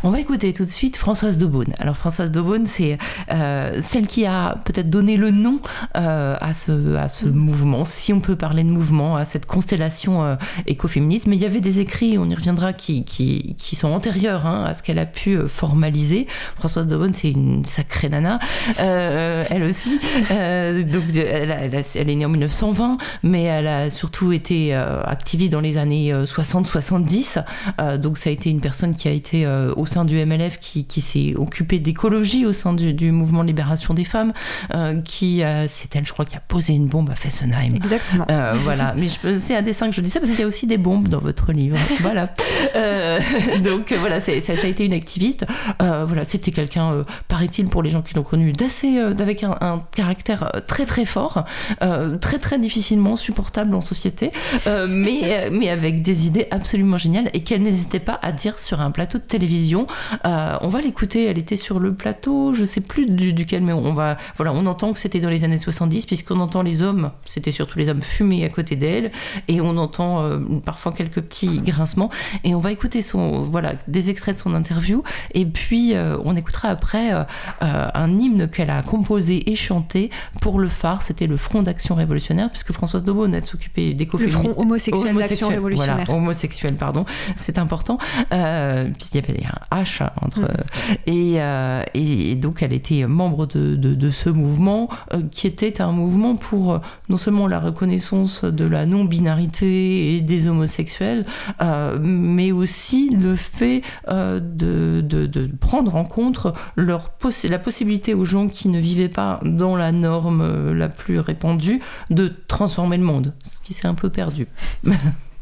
On va écouter tout de suite Françoise Daubonne. Alors Françoise Daubonne, c'est euh, celle qui a peut-être donné le nom euh, à ce, à ce mouvement, si on peut parler de mouvement, à cette constellation euh, écoféministe. Mais il y avait des écrits, on y reviendra, qui, qui, qui sont antérieurs hein, à ce qu'elle a pu formaliser. Françoise Daubonne, c'est une sacrée nana, elle aussi. donc elle, elle, est née en 1920, mais elle a surtout été activiste dans les années 60-70. donc ça a été une personne qui a été euh, au sein du MLF qui, s'est occupé d'écologie au sein du, mouvement de libération des femmes, euh, qui c'est elle, je crois, qui a posé une bombe à Fessenheim. Exactement. Euh, voilà, mais c'est un dessin que je dis ça parce qu'il y a aussi des bombes dans votre livre. [LAUGHS] voilà. donc voilà, ça, ça, a été une activiste. voilà, c'était quelqu'un, paraît-il, pour les gens qui l'ont connu, d'assez, avec un, caractère très très fort, très très difficilement supportable en société, mais mais avec des idées absolument géniales et qu'elle n'hésitait pas à dire sur un plateau de télévision télévision. on va l'écouter, elle était sur le plateau, je sais plus duquel, mais on va, voilà, on entend que c'était dans les années 70, puisqu'on entend les hommes, c'était surtout les hommes fumer à côté d'elle, et on entend parfois quelques petits grincements, et on va écouter son, voilà, des extraits de son interview, et puis on écoutera après un hymne qu'elle a composé et chanté pour le phare, c'était le Front d'action révolutionnaire, puisque Françoise Daubonne, elle s'occupait des Le Front homosexuel d'action révolutionnaire. Voilà, homosexuel, pardon, c'est important, euh, puisqu'il y avait un H entre. Mm. Euh, et, donc, elle était membre de, de, ce mouvement, euh, qui était un mouvement pour non seulement la reconnaissance de la non-binarité et des homosexuels, mais aussi le fait de, de, prendre en compte leur la possibilité aux gens qui ne vivaient pas dans la norme la plus répandue de transformer le monde, ce qui s'est un peu perdu. [LAUGHS]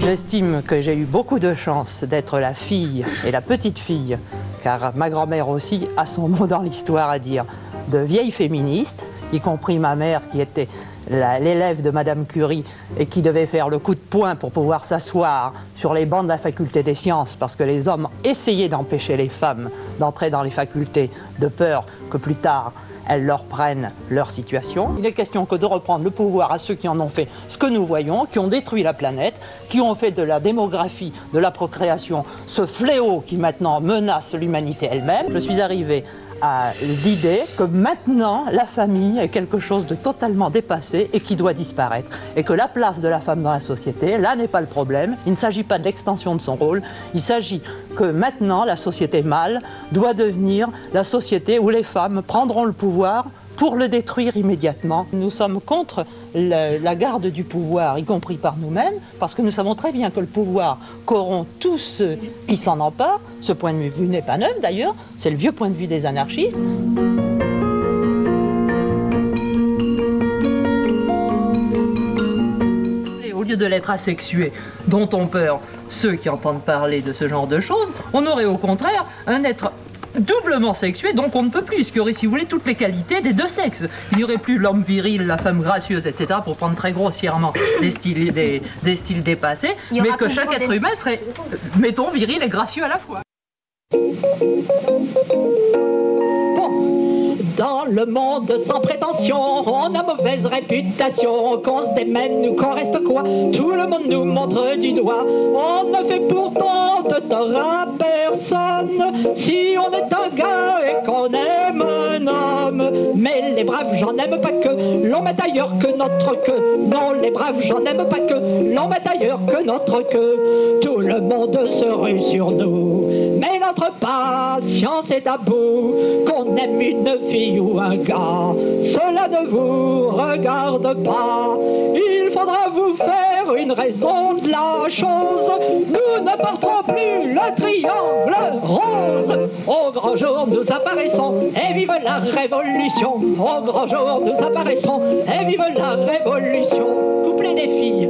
J'estime que j'ai eu beaucoup de chance d'être la fille et la petite fille, car ma grand-mère aussi a son [LAUGHS] mot dans l'histoire à dire, de vieilles féministes, y compris ma mère qui était l'élève de Madame Curie et qui devait faire le coup de poing pour pouvoir s'asseoir sur les bancs de la faculté des sciences parce que les hommes essayaient d'empêcher les femmes d'entrer dans les facultés de peur que plus tard elles leur prennent leur situation. Il est question que de reprendre le pouvoir à ceux qui en ont fait ce que nous voyons, qui ont détruit la planète, qui ont fait de la démographie, de la procréation, ce fléau qui maintenant menace l'humanité elle-même. Je suis arrivé à l'idée que maintenant la famille est quelque chose de totalement dépassé et qui doit disparaître. Et que la place de la femme dans la société, là n'est pas le problème. Il ne s'agit pas de l'extension de son rôle. Il s'agit que maintenant la société mâle doit devenir la société où les femmes prendront le pouvoir pour le détruire immédiatement. Nous sommes contre la garde du pouvoir, y compris par nous-mêmes, parce que nous savons très bien que le pouvoir corrompt tous ceux qui s'en emparent. Ce point de vue n'est pas neuf d'ailleurs, c'est le vieux point de vue des anarchistes. au lieu de l'être asexué, dont ont peur ceux qui entendent parler de ce genre de choses, on aurait au contraire un être doublement sexué, donc on ne peut plus. Ce qui aurait, si vous voulez, toutes les qualités des deux sexes. Il n'y aurait plus l'homme viril, la femme gracieuse, etc., pour prendre très grossièrement des styles, des, des styles dépassés, mais que chaque être humain serait, mettons, viril et gracieux à la fois. Dans le monde sans prétention, on a mauvaise réputation, qu'on se démène ou qu'on reste quoi, tout le monde nous montre du doigt. On ne fait pourtant de tort à personne si on est un gars et qu'on aime un homme. Mais les braves, j'en aime pas que l'on met ailleurs que notre queue. Non, les braves, j'en aime pas que l'on met ailleurs que notre queue. Tout le monde se rue sur nous, mais notre patience est à bout, qu'on aime une fille ou un gars, cela ne vous regarde pas. Il faudra vous faire une raison de la chose. Nous ne porterons plus le triangle rose. Au grand jour, nous apparaissons et vive la révolution. Au grand jour, nous apparaissons et vive la révolution. Couplet des filles,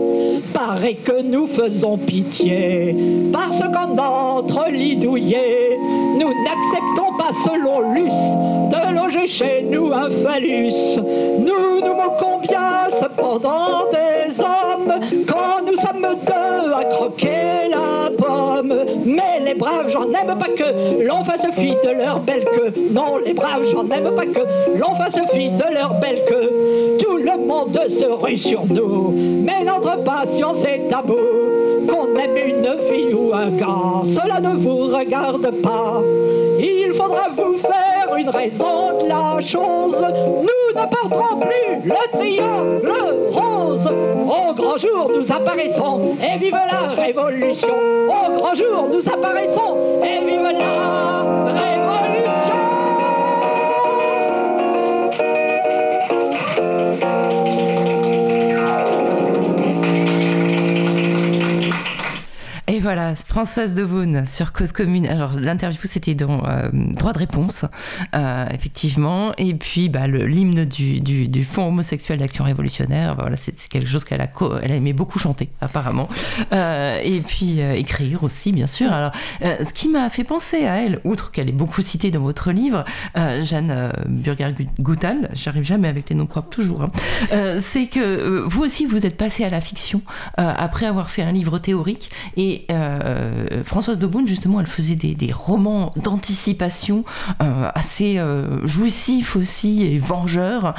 paraît que nous faisons pitié parce qu'en notre lit douillet, nous n'acceptons pas selon l'us de loger chez nous un phallus. Nous nous moquons bien cependant des hommes quand nous sommes deux à croquer la pomme. Mais les braves, j'en aime pas que l'on fasse fi de leur belle queue. Non, les braves, j'en aime pas que l'on fasse fi de leur belle queue. Tout le monde se rue sur nous, mais notre patience est tabou. Qu'on aime une fille ou un gars, cela ne vous regarde pas. Il faudra vous faire une raison de la chose. Nous ne porterons plus le triangle rose. Au grand jour, nous apparaissons et vive la révolution. Au grand jour, nous apparaissons et vive la révolution. Voilà, Françoise Devaune sur Cause Commune. Alors, l'interview, c'était dans euh, Droit de réponse, euh, effectivement. Et puis, bah, l'hymne du, Fonds homosexuel d'action révolutionnaire, bah, voilà, c'est quelque chose qu'elle a, elle a aimé beaucoup chanter, apparemment. Euh, et puis, écrire aussi, bien sûr. Alors, ce qui m'a fait penser à elle, outre qu'elle est beaucoup citée dans votre livre, Jeanne Burger-Goutal, j'arrive jamais avec les noms propres, toujours, hein, c'est que vous aussi, vous êtes passée à la fiction après avoir fait un livre théorique. Et euh, Françoise Daubonne, justement, elle faisait des, des romans d'anticipation assez jouissifs aussi et vengeurs,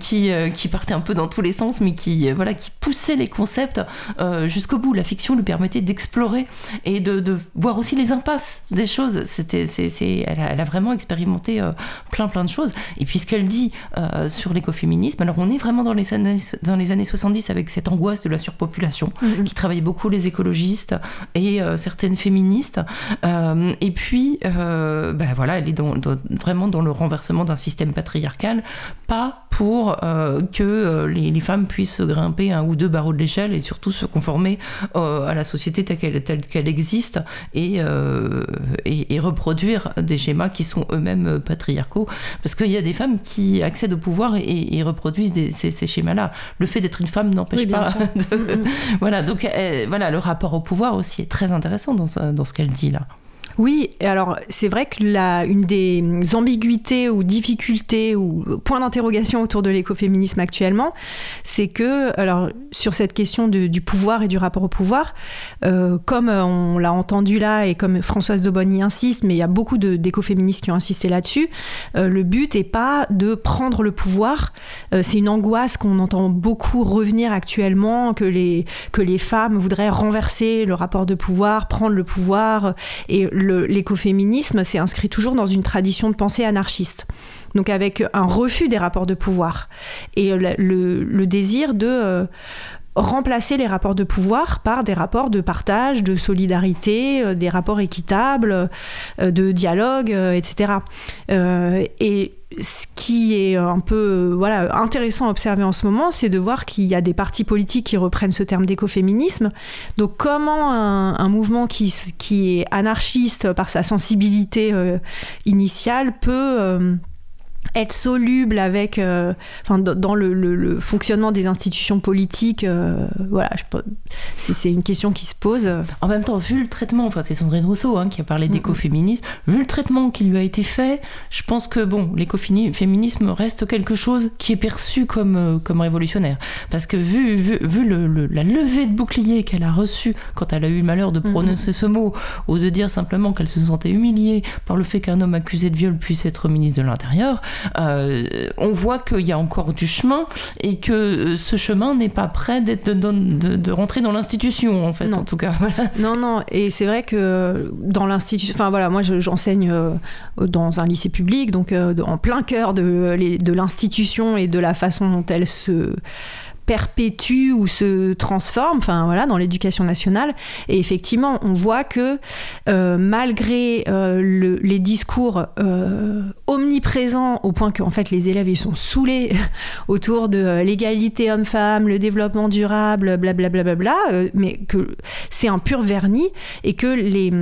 qui, qui partaient un peu dans tous les sens, mais qui, voilà, qui poussaient les concepts jusqu'au bout. La fiction lui permettait d'explorer et de, de, voir aussi les impasses des choses. C'était, c'est, c'est, elle, a, elle, a, vraiment expérimenté plein plein de choses. Et puis ce qu'elle dit sur l'écoféminisme, alors on est vraiment dans les années, dans les années 70 avec cette angoisse de la surpopulation mm-hmm. qui travaillait beaucoup les écologistes et euh, certaines féministes. Euh, et puis, ben voilà, elle est dans, dans, vraiment dans le renversement d'un système patriarcal, pas pour que les, les, femmes puissent grimper un ou deux barreaux de l'échelle et surtout se conformer à la société telle qu'elle, telle qu'elle existe et, et, et, reproduire des schémas qui sont eux-mêmes patriarcaux. Parce qu'il y a des femmes qui accèdent au pouvoir et, et reproduisent des, ces, ces, schémas-là. Le fait d'être une femme n'empêche oui, pas. [LAUGHS] De... Mm, mm. [LAUGHS] voilà, donc voilà, le rapport au pouvoir aussi est très intéressant dans, dans ce qu'elle dit là. Oui, alors c'est vrai que la, une des ambiguïtés ou difficultés ou points d'interrogation autour de l'écoféminisme actuellement, c'est que, alors sur cette question du pouvoir et du rapport au pouvoir, euh, comme on l'a entendu là et comme Françoise de y insiste, mais il y a beaucoup d'écoféministes qui ont insisté là-dessus, euh, le but n'est pas de prendre le pouvoir, euh, c'est une angoisse qu'on entend beaucoup revenir actuellement, que les, que les femmes voudraient renverser le rapport de pouvoir, prendre le pouvoir et l'écoféminisme s'est inscrit toujours dans une tradition de pensée anarchiste. Donc avec un refus des rapports de pouvoir et le, désir de euh, remplacer les rapports de pouvoir par des rapports de partage, de solidarité, euh, des rapports équitables, euh, de dialogue, euh, etc. et ce qui est un peu voilà, intéressant à observer en ce moment, c'est de voir qu'il y a des partis politiques qui reprennent ce terme d'écoféminisme. Donc comment un, mouvement qui, qui, est anarchiste par sa sensibilité initiale peut être soluble avec, euh, enfin, dans le, le, le, fonctionnement des institutions politiques, euh, voilà, c'est une question qui se pose. En même temps, vu le traitement, enfin, c'est Sandrine Rousseau hein, qui a parlé d'écoféminisme, mm -hmm. vu le traitement qui lui a été fait, je pense que bon, l'écoféminisme reste quelque chose qui est perçu comme, euh, comme révolutionnaire. Parce que vu, vu, vu le, la levée de bouclier qu'elle a reçue quand elle a eu le malheur de prononcer mm -hmm. ce mot, ou de dire simplement qu'elle se sentait humiliée par le fait qu'un homme accusé de viol puisse être ministre de l'Intérieur, on voit qu'il y a encore du chemin et que euh, ce chemin n'est pas prêt d'être de, de, de, rentrer dans l'institution en fait non. en tout cas [LAUGHS] voilà, non non et c'est vrai que dans l'institution enfin voilà moi j'enseigne euh, dans un lycée public donc euh, en plein cœur de, de l'institution et de la façon dont elle se perpétue ou se transforme, enfin dans l'éducation nationale. Et effectivement, on voit que euh, malgré euh, le, les discours euh, omniprésents au point qu'en fait les élèves sont saoulés [LAUGHS] autour de l'égalité homme-femme, le développement durable, blablabla, bla, bla, bla, mais que c'est un pur vernis et que les,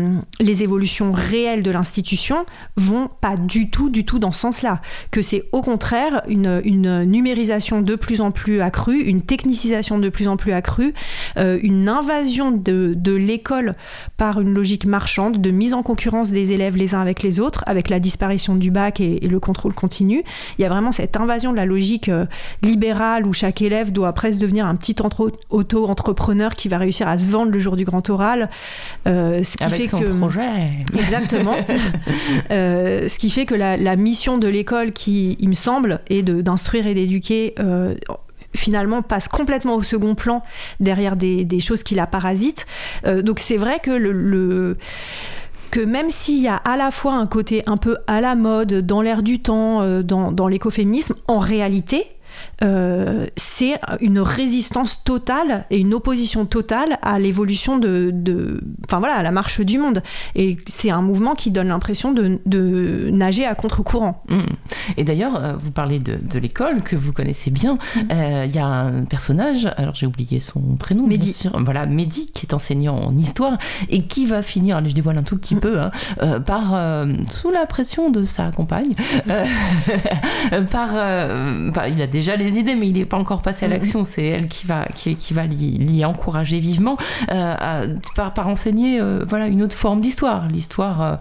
les évolutions réelles de l'institution vont pas du tout, du tout dans ce sens-là. Que c'est au contraire une, une numérisation de plus en plus accrue, technicisation de plus en plus accrue, euh, une invasion de, de l'école par une logique marchande, de mise en concurrence des élèves les uns avec les autres, avec la disparition du bac et, et le contrôle continu. Il y a vraiment cette invasion de la logique euh, libérale où chaque élève doit presque devenir un petit auto-entrepreneur qui va réussir à se vendre le jour du grand oral. Euh, ce qui avec fait son que... projet. [LAUGHS] Exactement. ce qui fait que la, la mission de l'école, qui, il me semble, est d'instruire et d'éduquer euh, finalement passe complètement au second plan derrière des, des choses qui la parasitent. Euh, donc c'est vrai que le, le que même s'il y a à la fois un côté un peu à la mode, dans l'air du temps, euh, dans, dans l'écoféminisme, en réalité, euh, c'est une résistance totale et une opposition totale à l'évolution de, de, enfin voilà, à la marche du monde. Et c'est un mouvement qui donne l'impression de, de, nager à contre-courant. Mmh. Et d'ailleurs, euh, vous parlez de, de l'école que vous connaissez bien. Il mmh. euh, y a un personnage, alors j'ai oublié son prénom, Mehdi. Sûr, voilà, Mehdi, qui est enseignant en histoire et qui va finir, allez, je dévoile un tout petit mmh. peu, hein, euh, par sous la pression de sa compagne, [LAUGHS] par, il a déjà les idées, mais il n'est pas encore passé à l'action, c'est elle qui va, qui, qui va l'y encourager vivement, par, par enseigner voilà, une autre forme d'histoire, l'histoire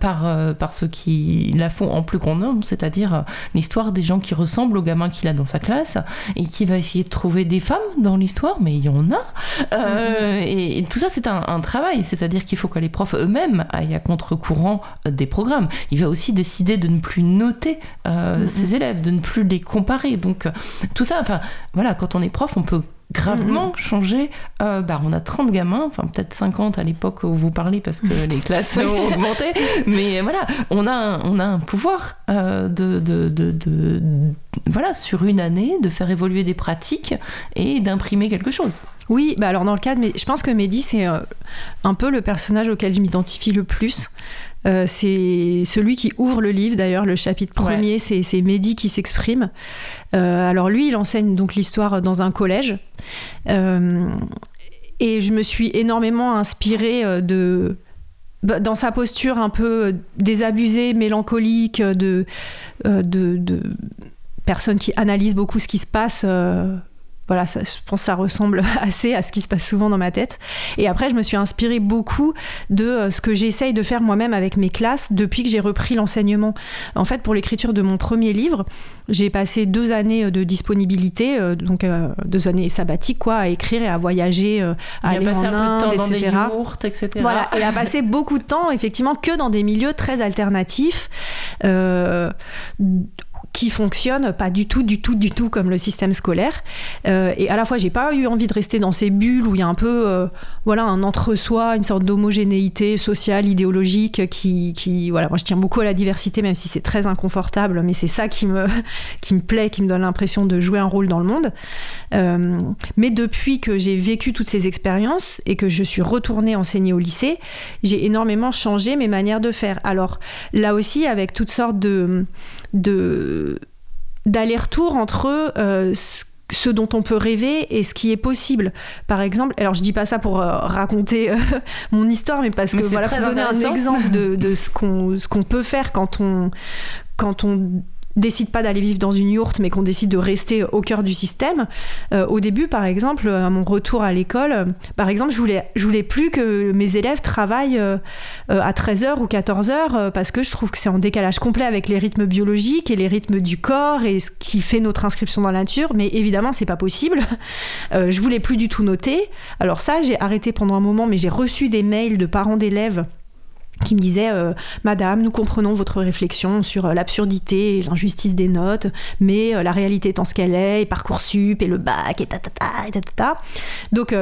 par, par ceux qui la font en plus grand nombre, c'est-à-dire l'histoire des gens qui ressemblent aux gamins qu'il a dans sa classe et qui va essayer de trouver des femmes dans l'histoire, mais il y en a. Euh, et, tout ça, c'est un, travail, c'est-à-dire qu'il faut que les profs eux-mêmes aillent à contre-courant euh, des programmes. Il va aussi décider de ne plus noter euh, ses élèves, de ne plus les comparer. Donc tout ça, enfin voilà, quand on est prof, on peut gravement changé. Euh, bah, on a 30 gamins, enfin peut-être 50 à l'époque où vous parlez parce que [LAUGHS] les classes ont augmenté. Mais voilà, on a un, on a un pouvoir euh, de, de, de, voilà, sur une année, de faire évoluer des pratiques et d'imprimer quelque chose. Oui, bah alors dans le cadre, mais je pense que Mehdi, c'est euh, un peu le personnage auquel je m'identifie le plus. Euh, c'est celui qui ouvre le livre, d'ailleurs, le chapitre premier, c'est Mehdi qui s'exprime. Euh, alors lui, il enseigne donc l'histoire dans un collège. et je me suis énormément inspirée de bah, dans sa posture un peu désabusée, mélancolique, de, de, de personne qui analyse beaucoup ce qui se passe voilà, ça, je pense que ça ressemble [LAUGHS] assez à ce qui se passe souvent dans ma tête. Et après, je me suis inspirée beaucoup de euh, ce que j'essaye de faire moi-même avec mes classes depuis que j'ai repris l'enseignement. En fait, pour l'écriture de mon premier livre, j'ai passé deux années de disponibilité, euh, donc euh, deux années sabbatiques, quoi, à écrire et à voyager, à aller en Inde, etc. etc. Voilà, et à passer [LAUGHS] beaucoup de temps, effectivement, que dans des milieux très alternatifs qui fonctionne pas du tout, du tout, du tout comme le système scolaire. Euh, et à la fois, j'ai pas eu envie de rester dans ces bulles où il y a un peu, euh, voilà, un entre-soi, une sorte d'homogénéité sociale, idéologique qui, qui, voilà, moi je tiens beaucoup à la diversité, même si c'est très inconfortable, mais c'est ça qui me, [LAUGHS] qui me plaît, qui me donne l'impression de jouer un rôle dans le monde. Euh, mais depuis que j'ai vécu toutes ces expériences et que je suis retournée enseigner au lycée, j'ai énormément changé mes manières de faire. Alors là aussi, avec toutes sortes de de d'aller-retour entre euh, ce dont on peut rêver et ce qui est possible. Par exemple, alors je dis pas ça pour euh, raconter euh, [LAUGHS] mon histoire, mais parce que voilà, pour donner un exemple de, de ce qu'on peut faire quand on quand on décide pas d'aller vivre dans une yourte, mais qu'on décide de rester au cœur du système. Euh, au début, par exemple, à mon retour à l'école, euh, par exemple, je voulais, je voulais plus que mes élèves travaillent euh, à 13h ou 14h parce que je trouve que c'est en décalage complet avec les rythmes biologiques et les rythmes du corps et ce qui fait notre inscription dans la nature. Mais évidemment, c'est pas possible. je voulais plus du tout noter. Alors ça, j'ai arrêté pendant un moment, mais j'ai reçu des mails de parents d'élèves qui me disait euh, Madame, nous comprenons votre réflexion sur euh, l'absurdité et l'injustice des notes, mais euh, la réalité étant ce qu'elle est, et Parcoursup, et le bac, et ta ta ta, et ta ta ta. Donc,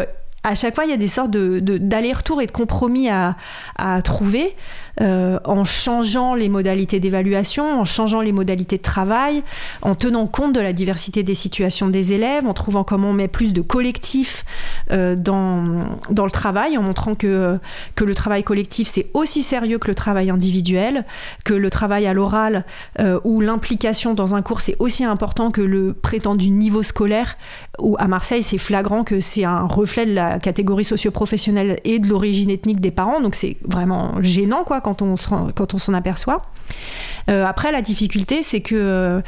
à chaque fois, il y a des sortes de, d'aller-retour et de compromis à, trouver. Euh, en changeant les modalités d'évaluation, en changeant les modalités de travail, en tenant compte de la diversité des situations des élèves, en trouvant comment on met plus de collectif euh, dans, le travail, en montrant que, le travail collectif c'est aussi sérieux que le travail individuel, que le travail à l'oral euh, ou l'implication dans un cours c'est aussi important que le prétendu niveau scolaire, ou à Marseille c'est flagrant que c'est un reflet de la catégorie socio-professionnelle et de l'origine ethnique des parents, donc c'est vraiment gênant quoi quand on, quand on s'en aperçoit. Euh, après, la difficulté, c'est que euh,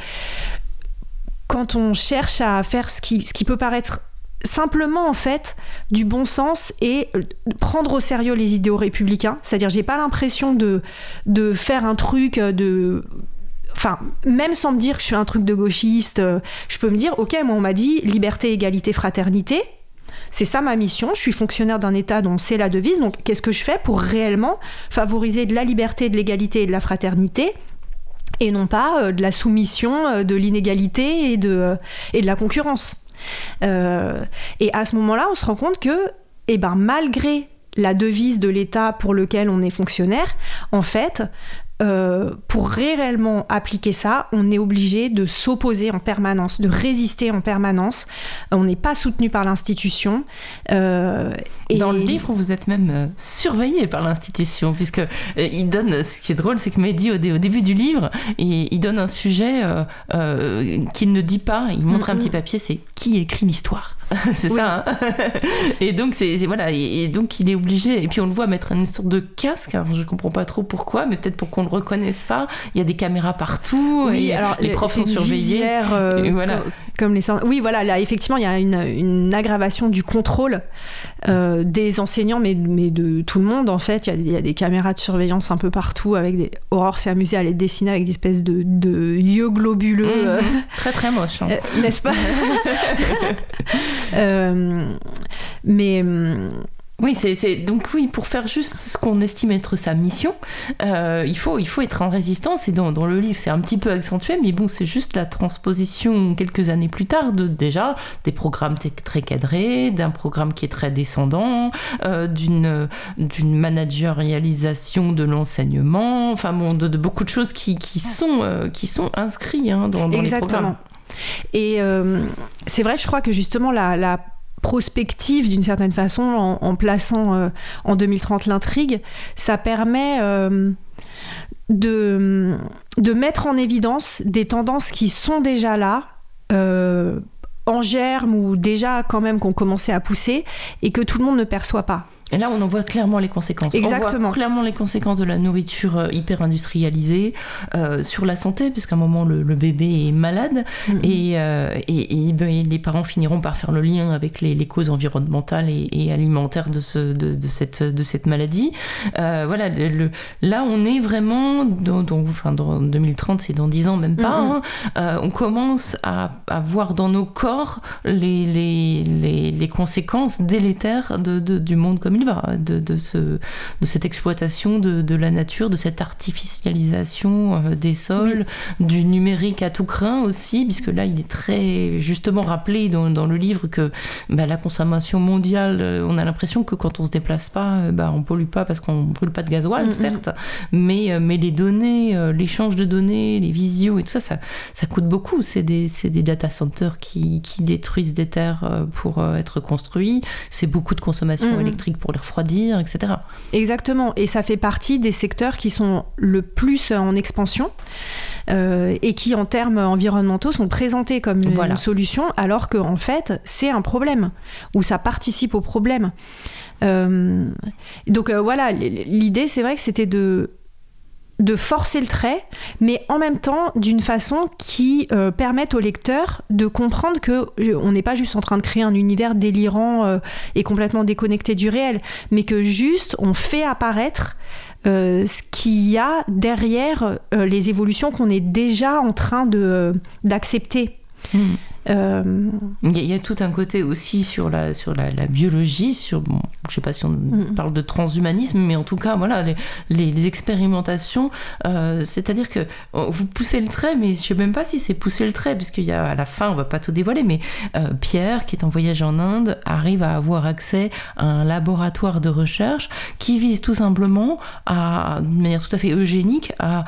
quand on cherche à faire ce qui, ce qui peut paraître simplement en fait du bon sens et euh, prendre au sérieux les idéaux républicains. C'est-à-dire j'ai pas l'impression de, de faire un truc de enfin, même sans me dire que je fais un truc de gauchiste, je peux me dire, ok, moi on m'a dit liberté, égalité, fraternité, c'est ça ma mission. Je suis fonctionnaire d'un État dont c'est la devise. Donc, qu'est-ce que je fais pour réellement favoriser de la liberté, de l'égalité et de la fraternité et non pas euh, de la soumission, euh, de l'inégalité et de, euh, et la concurrence. et à ce moment-là, on se rend compte que, eh ben, malgré la devise de l'État pour lequel on est fonctionnaire, en fait, euh, pour réellement appliquer ça, on est obligé de s'opposer en permanence, de résister en permanence. On n'est pas soutenu par l'institution. Euh, et... Dans le livre, vous êtes même euh, surveillé par l'institution, puisque il donne. Ce qui est drôle, c'est que Mehdi, au, début du livre, il, il donne un sujet qu'il ne dit pas. Il montre un petit papier, c'est qui écrit l'histoire [LAUGHS] c'est ça. Hein et donc c'est voilà et, donc il est obligé et puis on le voit mettre une sorte de casque. Alors je comprends pas trop pourquoi, mais peut-être pour qu'on le reconnaisse pas. Il y a des caméras partout. Oui, et alors les profs sont surveillés. Euh, et voilà. Comme, les oui voilà là effectivement il y a une, une aggravation du contrôle euh, des enseignants mais, mais de tout le monde en fait. Il y, a, il y, a, des caméras de surveillance un peu partout avec des. Aurore s'est amusée à les dessiner avec des espèces de, de yeux globuleux. Mhm. Très très moche. Hein. N'est-ce pas? [LAUGHS] [LAUGHS] Euh, mais hum, oui, c'est donc oui, pour faire juste ce qu'on estime être sa mission, euh, il, faut, il faut être en résistance. Et dans, dans le livre, c'est un petit peu accentué, mais bon, c'est juste la transposition quelques années plus tard de déjà des programmes très cadrés, d'un programme qui est très descendant, euh, d'une d'une managérialisation de l'enseignement, enfin bon, de, beaucoup de choses qui, qui sont, euh, qui sont inscrits hein, dans, dans les programmes. Et euh, c'est vrai, je crois que justement la, prospective d'une certaine façon en, plaçant euh, en 2030 l'intrigue, ça permet euh, de, mettre en évidence des tendances qui sont déjà là. En germe ou déjà quand même qu'on commençait à pousser et que tout le monde ne perçoit pas. Et là, on en voit clairement les conséquences. Exactement. On voit clairement les conséquences de la nourriture euh, hyper industrialisée euh, sur la santé, puisqu'à un moment, le, bébé est malade mm-hmm. euh, ben, et, les parents finiront par faire le lien avec les, causes environnementales et, alimentaires de, cette, maladie. Voilà, là, on est vraiment, dans, enfin, dans 2030, c'est dans 10 ans, même pas, mm-hmm. hein. on commence à, voir dans nos corps les, conséquences délétères de, de, du monde commun. Bah, de, cette exploitation de, la nature, de cette artificialisation euh, des sols, du numérique à tout craint aussi, puisque là, il est très justement rappelé dans, le livre que bah, la consommation mondiale, euh, on a l'impression que quand on se déplace pas, euh, bah, on pollue pas parce qu'on ne brûle pas de gasoil, certes, mais, les données, l'échange de données, les visios et tout ça, ça, coûte beaucoup. C'est des, data centers qui, détruisent des terres pour être construits. C'est beaucoup de consommation électrique pour les refroidir, etc. Exactement. Et ça fait partie des secteurs qui sont le plus en expansion euh, et qui, en termes environnementaux, sont présentés comme une, solution, alors qu'en en fait, c'est un problème, ou ça participe au problème. Euh, donc euh, voilà, l'idée, c'est vrai que c'était de de forcer le trait, mais en même temps d'une façon qui euh, permette au lecteur de comprendre que euh, on n'est pas juste en train de créer un univers délirant euh, et complètement déconnecté du réel, mais que juste on fait apparaître ce qu'il y a derrière les évolutions qu'on est déjà en train de d'accepter. Mmh. Euh... Il, y a, tout un côté aussi sur la, sur la, la biologie, sur, bon, je sais pas si on mm. parle de transhumanisme, mais en tout cas, voilà, les, les, les expérimentations, euh, c'est-à-dire que vous poussez le trait, mais je sais même pas si c'est pousser le trait, puisqu'il y a à la fin, on va pas tout dévoiler, mais euh, Pierre, qui est en voyage en Inde, arrive à avoir accès à un laboratoire de recherche qui vise tout simplement à, de manière tout à fait eugénique, à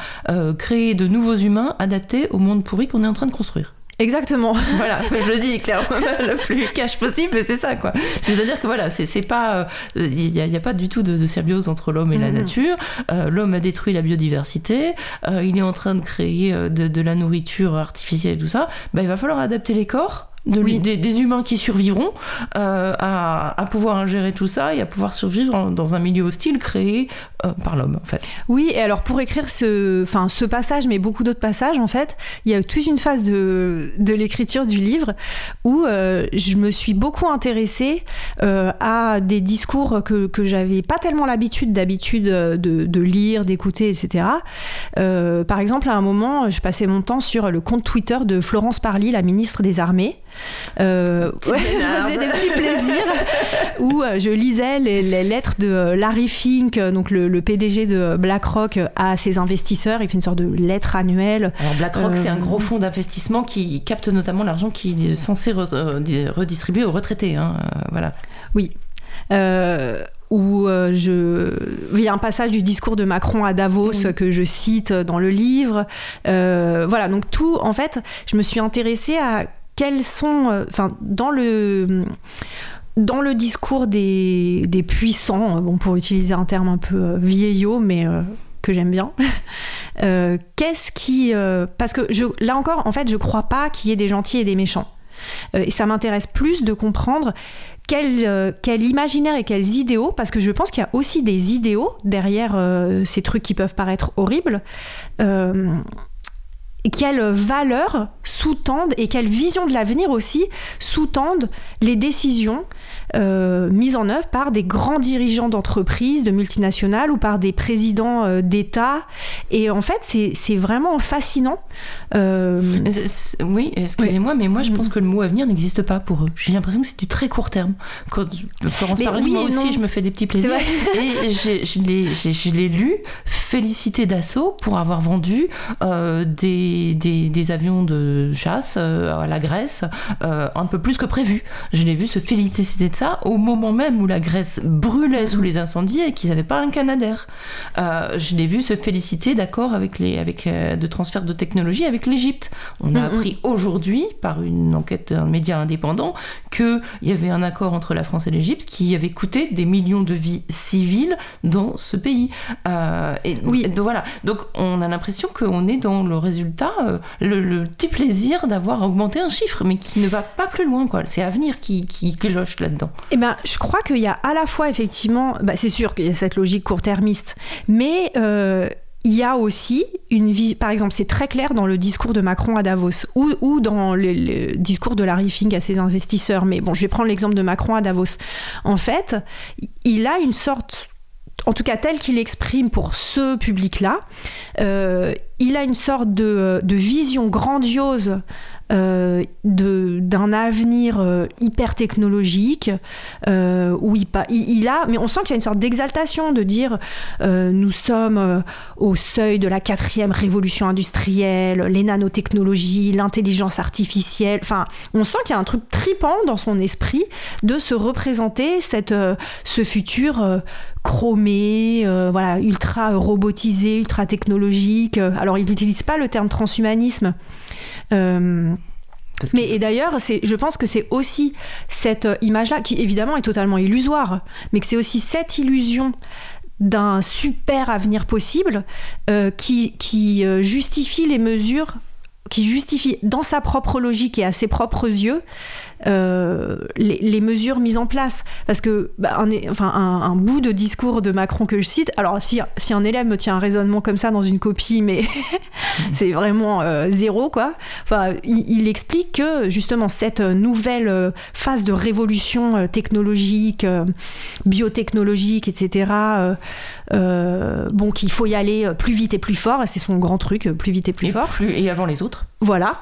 créer de nouveaux humains adaptés au monde pourri qu'on est en train de construire. Exactement. [LAUGHS] Voilà, je le dis clairement [LAUGHS] le plus cash possible, c'est ça quoi. C'est-à-dire que voilà, c'est pas, il euh, n'y a, a, pas du tout de, de symbiose entre l'homme et mmh. la nature. Euh, l'homme a détruit la biodiversité, euh, il est en train de créer de, de, la nourriture artificielle et tout ça. Ben, il va falloir adapter les corps de, oui. des, des, humains qui survivront euh, à, à, pouvoir ingérer tout ça et à pouvoir survivre en, dans un milieu hostile créé euh, par l'homme en fait. Oui, et alors pour écrire ce, enfin, ce passage, mais beaucoup d'autres passages en fait, il y a toute une phase de, de l'écriture du livre où euh, je me suis beaucoup intéressée à des discours que, que j'avais pas tellement l'habitude d'habitude de, de, lire, d'écouter, etc. Par exemple, à un moment, je passais mon temps sur le compte Twitter de Florence Parly, la ministre des Armées. Euh, ouais, je [LAUGHS] faisais des petits plaisirs [LAUGHS] où euh, je lisais les, les, lettres de euh, Larry Fink, euh, donc le, le, PDG de BlackRock, à ses investisseurs. Il fait une sorte de lettre annuelle. Alors BlackRock, c'est un gros fonds d'investissement qui capte notamment l'argent qui est censé re redistribuer aux retraités. Hein, voilà. Oui. Euh, où euh, je... il y a un passage du discours de Macron à Davos mmh. que je cite dans le livre. Euh, voilà, donc tout, en fait, je me suis intéressée à quels sont, euh, enfin, dans le dans le discours des, des puissants, bon, pour utiliser un terme un peu euh, vieillot, mais euh, que j'aime bien. [LAUGHS] euh, Qu'est-ce qui. Euh, parce que je, là encore, en fait, je crois pas qu'il y ait des gentils et des méchants. et ça m'intéresse plus de comprendre quel, quel, imaginaire et quels idéaux, parce que je pense qu'il y a aussi des idéaux derrière ces trucs qui peuvent paraître horribles, quelles valeurs sous-tendent et quelle vision de l'avenir aussi sous-tendent les décisions euh, mises en œuvre par des grands dirigeants d'entreprises, de multinationales ou par des présidents euh, d'État. Et en fait, c'est vraiment fascinant. Euh, oui, excusez-moi, mais moi je pense mm. que le mot avenir n'existe pas pour eux. J'ai l'impression que c'est du très court terme. Quand Florence parlait, moi aussi je me fais des petits plaisirs. [LAUGHS] Et je l'ai lu, félicité d'assaut pour avoir vendu des, des, des, avions de chasse à la Grèce un peu plus que prévu. Je l'ai vu se féliciter de ça au moment même où la Grèce brûlait sous les incendies et qu'ils n'avaient pas un Canadair. Euh, je l'ai vu se féliciter d'accord avec les avec euh, de transfert de technologie avec l'Égypte. On a appris aujourd'hui par une enquête d'un média indépendant qu'il y avait un accord entre la France et l'Égypte qui avait coûté des millions de vies civiles dans ce pays. Euh, et oui, donc voilà. Donc on a l'impression qu'on est dans le résultat, le, petit plaisir d'avoir augmenté un chiffre, mais qui ne va pas plus loin. Quoi. C'est Avenir qui, qui cloche là-dedans. Eh ben, je crois qu'il y a à la fois effectivement, bah, c'est sûr qu'il y a cette logique court-termiste, mais euh, il y a aussi une vie, par exemple, c'est très clair dans le discours de Macron à Davos ou, dans le, discours de Larry Fink à ses investisseurs. Mais bon, je vais prendre l'exemple de Macron à Davos. En fait, il a une sorte en tout cas tel qu'il exprime pour ce public-là, euh, il a une sorte de, vision grandiose euh, d'un avenir euh, hyper technologique il, a, mais on sent qu'il y a une sorte d'exaltation de dire nous sommes au seuil de la quatrième révolution industrielle, les nanotechnologies, l'intelligence artificielle. Enfin, on sent qu'il y a un truc tripant dans son esprit de se représenter ce futur chromé, voilà, ultra robotisé, ultra technologique. Alors, il n'utilise pas le terme transhumanisme. Euh, mais et d'ailleurs, je pense que c'est aussi cette euh, image-là qui évidemment est totalement illusoire, mais que c'est aussi cette illusion d'un super avenir possible euh, qui, qui justifie les mesures, qui justifie dans sa propre logique et à ses propres yeux euh, les, mesures mises en place. Parce que bah, un, enfin, un, bout de discours de Macron que je cite, alors si, si un élève me tient un raisonnement comme ça dans une copie, mais [LAUGHS] c'est vraiment euh, zéro, quoi. Enfin, il, explique que justement cette nouvelle phase de révolution technologique, biotechnologique, etc., euh, bon, qu'il faut y aller plus vite et plus fort, c'est son grand truc, plus vite et plus fort. Plus, et avant les autres. Voilà.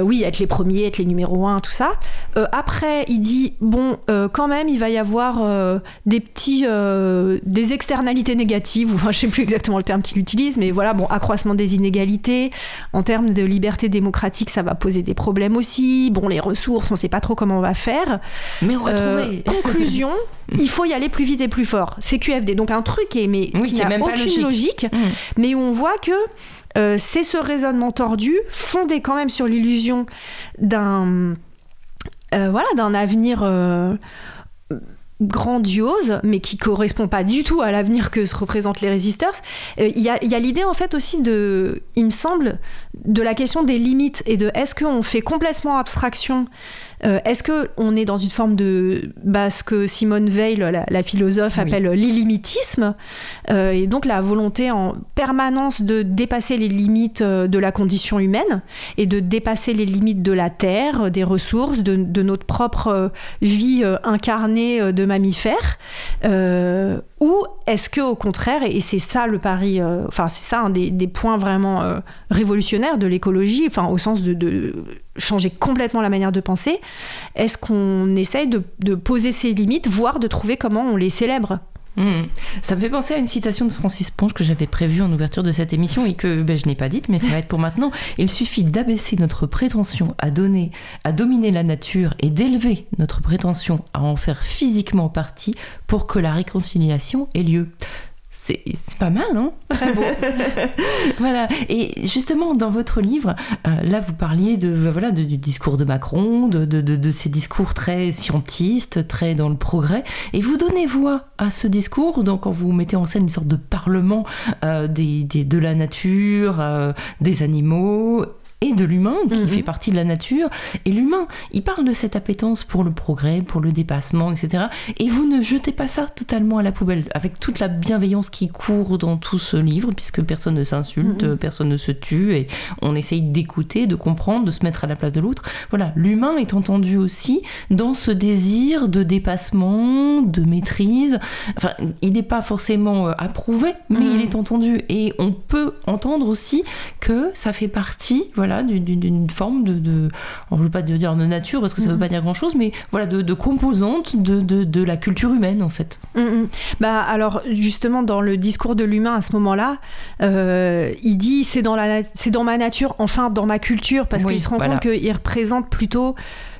oui, être les premiers, être les numéros un, tout ça. Euh, après, il dit bon, euh, quand même, il va y avoir euh, des petits, des externalités négatives. Ou, enfin, [LAUGHS] je sais plus exactement le terme qu'il utilise, mais voilà, bon, accroissement des inégalités en termes de liberté démocratique, ça va poser des problèmes aussi. Bon, les ressources, on sait pas trop comment on va faire. Mais on va trouver. [LAUGHS] conclusion, il faut y aller plus vite et plus fort. C'est QFD, donc un truc qui, mais, qui n'a aucune logique, mmh. mais où on voit que c'est ce raisonnement tordu, fondé quand même sur l'illusion d'un euh, voilà, d'un avenir euh, grandiose, mais qui correspond pas du tout à l'avenir que se représentent les résisteurs. Euh, il y a, l'idée en fait aussi de, il me semble, de la question des limites et de est-ce qu'on fait complètement abstraction euh, est-ce qu'on est dans une forme de bah, ce que Simone Veil, la, philosophe, appelle l'illimitisme, euh, et donc la volonté en permanence de dépasser les limites euh, de la condition humaine et de dépasser les limites de la terre, des ressources, de, notre propre vie incarnée de mammifères ou est-ce que au contraire, et c'est ça le pari, enfin c'est ça un des, points vraiment révolutionnaires de l'écologie, enfin au sens de changer complètement la manière de penser Est-ce qu'on essaye de, poser ses limites, voire de trouver comment on les célèbre? Hmm. Ça me fait penser à une citation de Francis Ponge que j'avais prévue en ouverture de cette émission et que ben, je n'ai pas dite, mais ça va être pour maintenant. Il suffit d'abaisser notre prétention à donner, à dominer la nature et d'élever notre prétention à en faire physiquement partie pour que la réconciliation ait lieu c'est pas mal, hein? Très beau. [LAUGHS] voilà. Et justement, dans votre livre, euh, là, vous parliez de, voilà, du discours de Macron, de, de, de, ces discours très scientistes, très dans le progrès. Et vous donnez voix à ce discours, donc quand vous mettez en scène une sorte de parlement euh, des, des, de la nature, euh, des animaux et de l'humain qui Mhm. fait partie de la nature. Et l'humain, il parle de cette appétence pour le progrès, pour le dépassement, etc. Et vous ne jetez pas ça totalement à la poubelle, avec toute la bienveillance qui court dans tout ce livre, puisque personne ne s'insulte, Mhm. personne ne se tue, et on essaye d'écouter, de comprendre, de se mettre à la place de l'autre. Voilà, l'humain est entendu aussi dans ce désir de dépassement, de maîtrise. Enfin, il n'est pas forcément euh, approuvé, mais Mhm. il est entendu. Et on peut entendre aussi que ça fait partie, voilà, d'une- d'une forme de, de on ne veut pas dire de nature parce que ça ne veut pas dire grand chose, mais voilà, de, de composante de, de, de la culture humaine en fait. Mm. Bah alors justement dans le discours de l'humain à ce moment-là, euh, il dit c'est dans la c'est dans ma nature, enfin dans ma culture parce Oui, qu'il se rend voilà. compte qu'il représente plutôt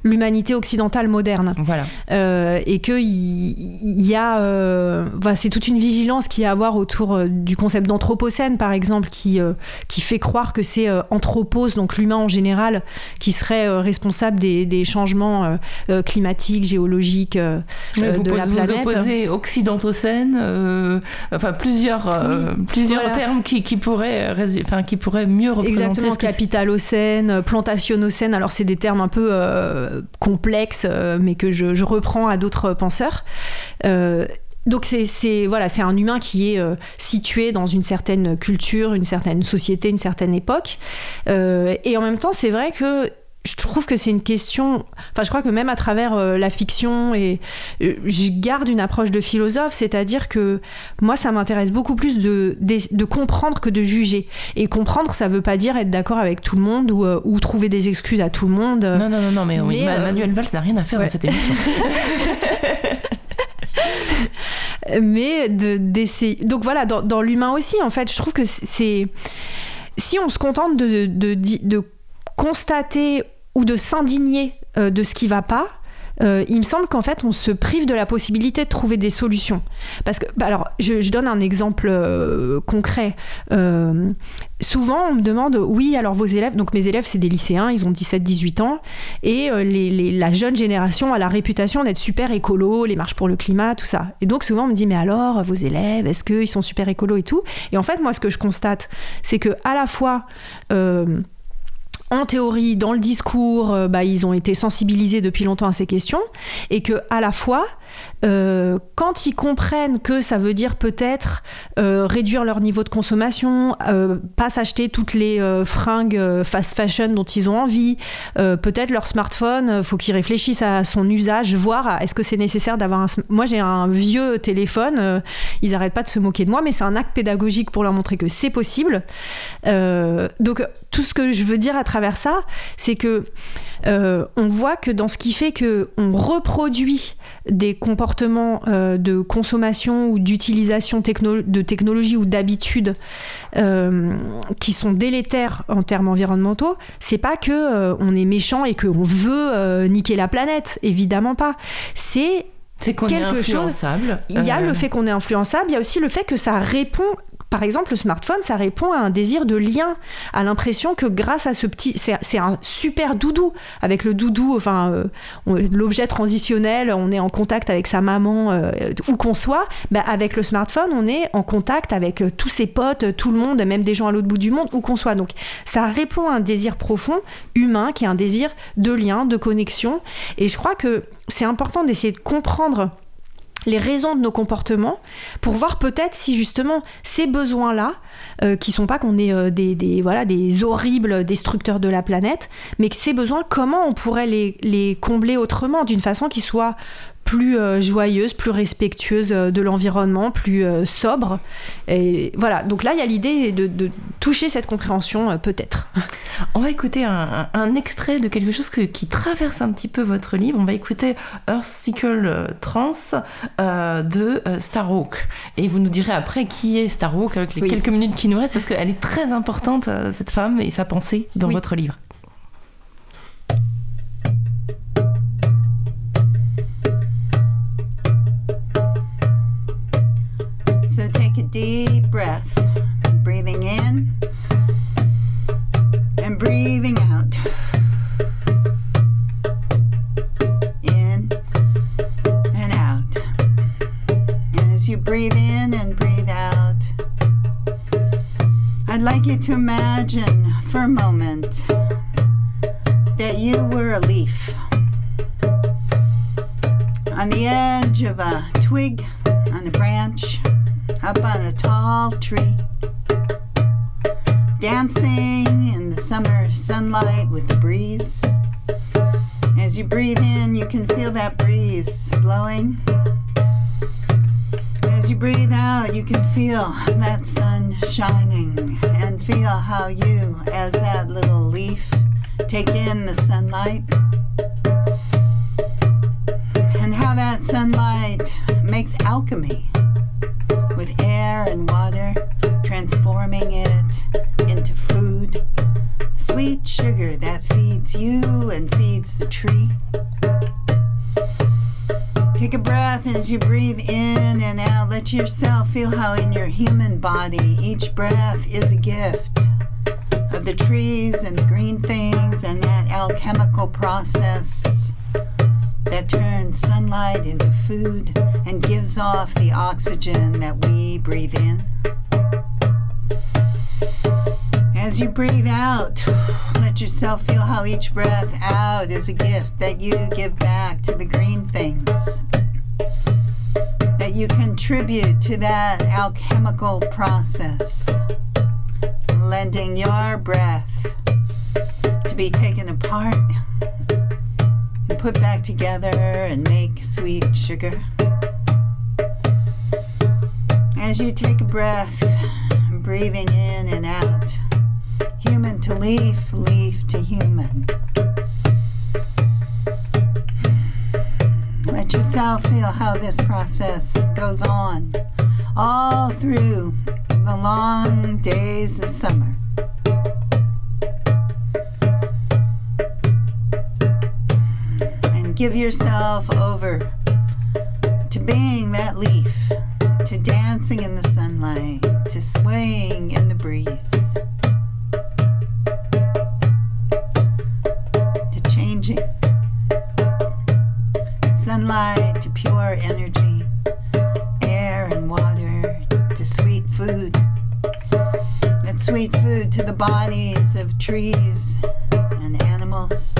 l'humanité occidentale moderne Voilà. Euh, et que il, y a euh, c'est toute une vigilance qu'il y a à avoir autour euh, du concept d'anthropocène par exemple qui qui fait croire que c'est anthropos donc l'humain en général qui serait responsable des, des changements climatiques géologiques Mais vous de la vous planète. opposez occidentocène, enfin plusieurs, plusieurs Voilà. termes qui, qui pourraient, enfin, qui pourraient mieux représenter Exactement, ce que c'est. capitalocène, plantationnocène. Alors, c'est des termes un peu euh, complexes, euh, mais que je, reprends à d'autres penseurs. Euh, donc c'est voilà c'est un humain qui est euh, situé dans une certaine culture, une certaine société, une certaine époque. Euh, et en même temps, c'est vrai que je trouve que c'est une question. Enfin, je crois que même à travers euh, la fiction, et euh, je garde une approche de philosophe, c'est-à-dire que moi, ça m'intéresse beaucoup plus de, de, de comprendre que de juger. Et comprendre, ça veut pas dire être d'accord avec tout le monde ou, euh, ou trouver des excuses à tout le monde. Non, non, non, non, mais, Mais, Ma- Manuel Valls n'a rien à faire ouais. dans cette émission. [LAUGHS] mais de d'essayer. Donc voilà, dans, dans l'humain aussi, en fait, je trouve que c'est si on se contente de, de constater ou de s'indigner euh, de ce qui va pas. euh, il me semble qu'en fait, on se prive de la possibilité de trouver des solutions. Parce que, bah alors, je, donne un exemple euh, concret. Souvent, on me demande, oui, alors vos élèves, donc mes élèves, c'est des lycéens, ils ont 17-18 ans, et la jeune génération a la réputation d'être super écolo, les marches pour le climat, tout ça. Et donc, souvent, on me dit, mais alors, vos élèves, est-ce qu'ils sont super écolo et tout? Et en fait, moi, ce que je constate, c'est que à la fois, en théorie, dans le discours, euh, bah, ils ont été sensibilisés depuis longtemps à ces questions, et que à la fois, euh, quand ils comprennent que ça veut dire peut-être euh, réduire leur niveau de consommation, euh, pas s'acheter toutes les fringues fast fashion dont ils ont envie, peut-être leur smartphone, faut qu'ils réfléchissent à son usage, voir est-ce que c'est nécessaire d'avoir un. Moi, j'ai un vieux téléphone, ils arrêtent pas de se moquer de moi, mais c'est un acte pédagogique pour leur montrer que c'est possible. Donc, tout ce que je veux dire à travers ça, c'est que euh, on voit que dans ce qui fait que on reproduit des comportements euh, de consommation ou d'utilisation techno- de technologie ou d'habitudes euh, qui sont délétères en termes environnementaux, c'est pas que on est méchant et qu'on veut niquer la planète, évidemment pas. C'est C'est qu'on est Quelque chose- il y a Euh, le fait qu'on est influençable, il y a aussi le fait que ça répond. Par exemple, le smartphone, ça répond à un désir de lien, à l'impression que grâce à ce petit, c'est un super doudou. Avec le doudou, enfin euh, l'objet transitionnel, on est en contact avec sa maman euh, où qu'on soit. Bah, avec le smartphone, on est en contact avec euh, tous ses potes, tout le monde, même des gens à l'autre bout du monde où qu'on soit. Donc ça répond à un désir profond humain, qui est un désir de lien, de connexion. Et je crois que c'est important d'essayer de comprendre les raisons de nos comportements pour voir peut-être si justement ces besoins-là, euh, qui sont pas qu'on est euh, des, des- voilà, des horribles destructeurs de la planète, mais que ces besoins, comment on pourrait les combler autrement, d'une façon qui soit plus euh, joyeuse, plus respectueuse euh, de l'environnement, plus euh, sobre. Et voilà, donc là, il y a l'idée de, de toucher cette compréhension, peut-être. [LAUGHS] On va écouter un, extrait de quelque chose que- qui traverse un petit peu votre livre. On va écouter Earthsicle euh, Trans euh, de Starhawk. Et vous nous direz après qui est Starhawk avec les Oui. quelques minutes qui nous restent, parce qu'elle est très importante, cette femme, et sa pensée dans Oui. votre livre. So take a deep breath, breathing in and breathing out. In and out. And as you breathe in and breathe out, I'd like you to imagine for a moment that you were a leaf on the edge of a twig, on a branch, up on a tall tree, dancing in the summer sunlight with the breeze. As you breathe in, you can feel that breeze blowing. As you breathe out, you can feel that sun shining and feel how you, as that little leaf, take in the sunlight and how that sunlight makes alchemy with air and water, transforming it into food, sweet sugar that feeds you and feeds the tree. Take a breath as you breathe in and out. Let yourself feel how in your human body each breath is a gift of the trees and the green things and that alchemical process that turns sunlight into food and gives off the oxygen that we breathe in. As you breathe out, let yourself feel how each breath out is a gift that you give back to the green things. That you contribute to that alchemical process, lending your breath to be taken apart put back together and make sweet sugar. As you take a breath, breathing in and out, human to leaf, leaf to human. Let yourself feel how this process goes on all through the long days of summer. Give yourself over to being that leaf, to dancing in the sunlight, to swaying in the breeze, to changing sunlight to pure energy, air and water to sweet food. That sweet food to the bodies of trees and animals.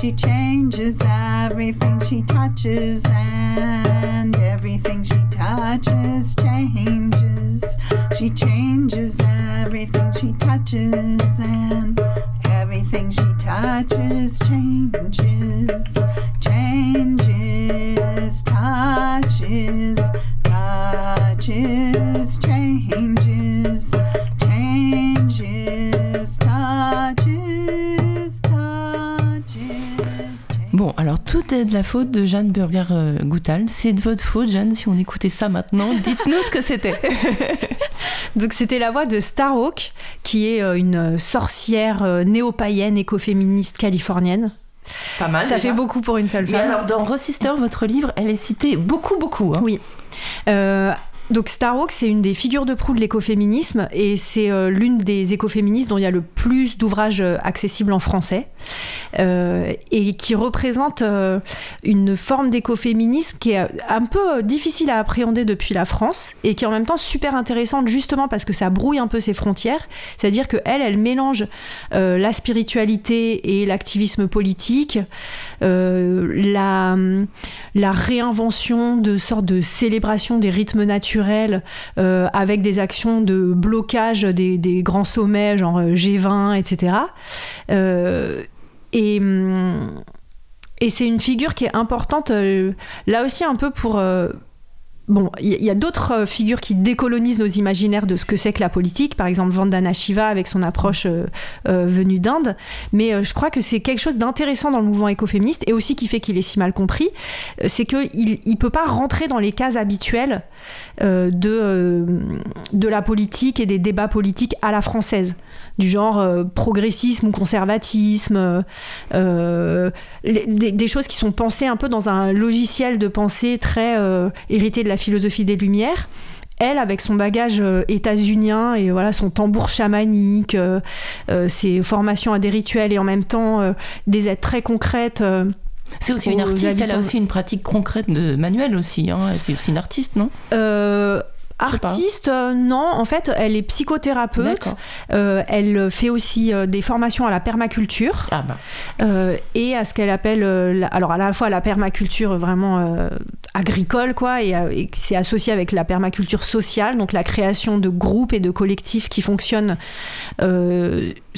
She changes everything she touches, and everything she touches changes. She changes everything she touches, and everything she touches changes. Changes, touches, touches, changes, changes, touches, Bon, alors tout est de la faute de Jeanne Burger-Goutal. C'est de votre faute, Jeanne, si on écoutait ça maintenant. [LAUGHS] Dites-nous ce que c'était. [LAUGHS] Donc c'était la voix de Starhawk, qui est euh, une sorcière euh, néo-païenne écoféministe californienne. Pas mal. Ça déjà. fait beaucoup pour une seule Mais femme. alors, dans Resister, votre livre, elle est citée beaucoup, beaucoup. hein. Oui. Euh, donc Starhawk, c'est une des figures de proue de l'écoféminisme et c'est euh, l'une des écoféministes dont il y a le plus d'ouvrages euh, accessibles en français euh, et qui représente une forme d'écoféminisme qui est un peu difficile à appréhender depuis la France et qui est en même temps super intéressante justement parce que ça brouille un peu ses frontières. C'est-à-dire que elle, elle mélange la spiritualité et l'activisme politique, la, la réinvention de sortes de célébration des rythmes naturels euh, avec des actions de blocage des, grands sommets, genre euh, G20, etc. Euh, et. hum, et c'est une figure qui est importante, euh, là aussi un peu pour... Bon, il y, a d'autres euh, figures qui décolonisent nos imaginaires de ce que c'est que la politique, par exemple Vandana Shiva avec son approche euh, euh, venue d'Inde, mais je crois que c'est quelque chose d'intéressant dans le mouvement écoféministe et aussi qui fait qu'il est si mal compris, c'est qu'il ne peut pas rentrer dans les cases habituelles de, la politique et des débats politiques à la française, du genre progressisme ou conservatisme, des, des choses qui sont pensées un peu dans un logiciel de pensée très hérité de la philosophie des Lumières. Elle, avec son bagage euh, états-unien et voilà son tambour chamanique, euh, euh, ses formations à des rituels et en même temps euh, des aides très concrètes. euh, C'est aussi une artiste, elle a aussi une pratique concrète de manuel aussi. hein. C'est aussi une artiste, non? Euh, Artiste, euh, non. En fait, elle est psychothérapeute. Euh, elle fait aussi euh, des formations à la permaculture Ah bah. et à ce qu'elle appelle, la- alors à la fois la permaculture vraiment agricole, quoi, et, c'est associé avec la permaculture sociale, donc la création de groupes et de collectifs qui fonctionnent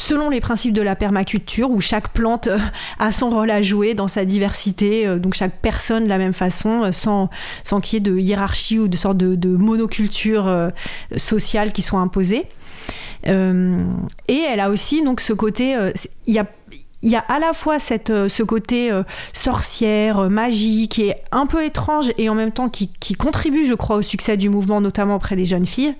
selon les principes de la permaculture, où chaque plante euh, a son rôle à jouer dans sa diversité, euh, donc chaque personne de la même façon, euh, sans, sans qu'il y ait de hiérarchie ou de sorte de, monoculture sociale qui soit imposée. Et elle a aussi donc ce côté, il y a il y a à la fois euh, ce côté euh, sorcière, euh, magie, qui est un peu étrange et en même temps qui, contribue, je crois, au succès du mouvement, notamment auprès des jeunes filles,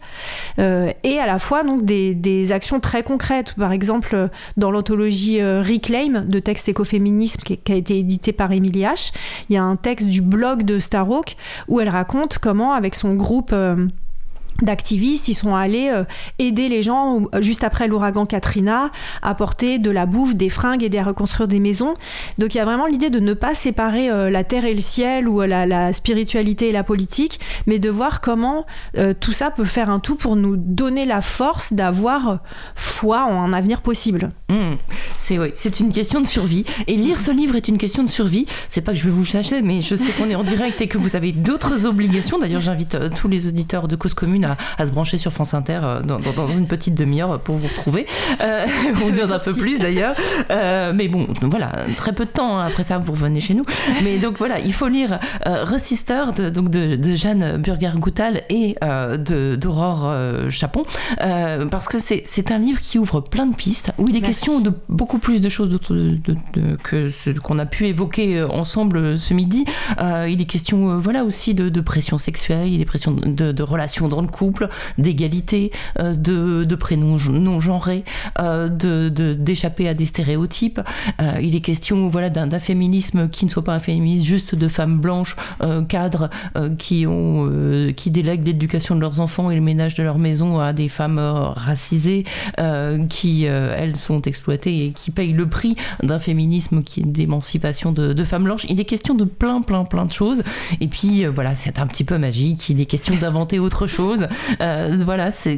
et à la fois donc des, actions très concrètes. Par exemple, dans l'anthologie Reclaim de textes écoféminisme qui, a été édité par Émilie H, il y a un texte du blog de Starhawk où elle raconte comment, avec son groupe d'activistes, ils sont allés euh, aider les gens ou- juste après l'ouragan Katrina, apporter de la bouffe, des fringues, aider à reconstruire des maisons. Donc il y a vraiment l'idée de ne pas séparer euh, la terre et le ciel ou euh, la, spiritualité et la politique, mais de voir comment euh, tout ça peut faire un tout pour nous donner la force d'avoir euh, foi en un avenir possible. Hmm. C'est oui, c'est une question de survie. Et lire ce livre est une question de survie. C'est pas que je vais vous chasser, mais je sais qu'on est en direct et que vous avez d'autres obligations. D'ailleurs, j'invite euh, tous les auditeurs de Cause Commune à, à se brancher sur France Inter euh, dans, dans- dans une petite demi-heure pour vous retrouver. Euh, on dire un peu plus d'ailleurs. Euh, mais bon, voilà, très peu de temps. hein. Après ça, vous revenez chez nous. Mais donc voilà, il faut lire euh, Resister de, donc de, de Jeanne Burger-Goutal et euh, d'Aurore Chapon. Parce que c'est un livre qui ouvre plein de pistes, où il est Merci. question de beaucoup plus de choses de- que ce qu'on a pu évoquer ensemble ce midi. Il est question voilà, aussi de, pression sexuelle, il est question de, de relations dans le couple, d'égalité, euh, de, prénoms non genrés, euh, d'échapper à des stéréotypes. Euh, il est question voilà, d'un féminisme qui ne soit pas un féminisme juste de femmes blanches, cadres, qui, ont, qui délèguent l'éducation de leurs enfants et le ménage de leur maison à des femmes racisées, qui, elles, sont exploitées et qui payent le prix d'un féminisme qui est d'émancipation de, de femmes blanches. Il est question de plein, plein, plein de choses. Et puis, voilà, c'est un petit peu magique. Il est question d'inventer autre chose. Euh, voilà, c'est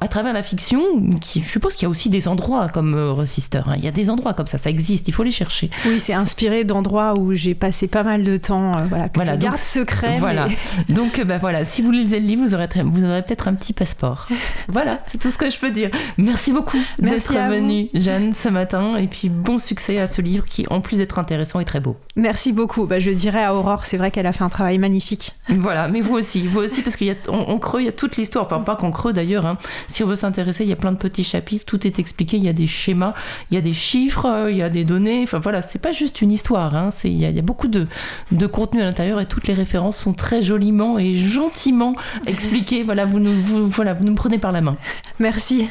à travers la fiction, qui, je suppose qu'il y a aussi des endroits comme euh, Resister. hein. Il y a des endroits comme ça, ça existe. Il faut les chercher. Oui, c'est inspiré d'endroits où j'ai passé pas mal de temps, euh, voilà, que Voilà, je donc, garde secret. Voilà. mais- [LAUGHS] Donc, euh, bah voilà, si vous lisez le livre, vous aurez, très- vous aurez peut-être un petit passeport. [LAUGHS] voilà, c'est tout ce que je peux dire. Merci beaucoup Merci d'être à vous. venue, Jeanne, ce matin. Et puis, bon succès à ce livre qui, en plus d'être intéressant, est très beau. Merci beaucoup. Bah, je dirais à Aurore, c'est vrai qu'elle a fait un travail magnifique. Voilà, mais vous aussi, vous aussi, parce qu'en creux, il y a toute l'histoire. Enfin, pas qu'en creux d'ailleurs. hein. Si on veut s'intéresser, il y a plein de petits chapitres, tout est expliqué. Il y a des schémas, il y a des chiffres, euh, il y a des données. Enfin voilà, c'est pas juste une histoire. hein. Il y, a- il y a beaucoup de, de contenu à l'intérieur et toutes les références sont très joliment et gentiment expliquées. Voilà, vous nous, vous, voilà, vous nous prenez par la main. Merci.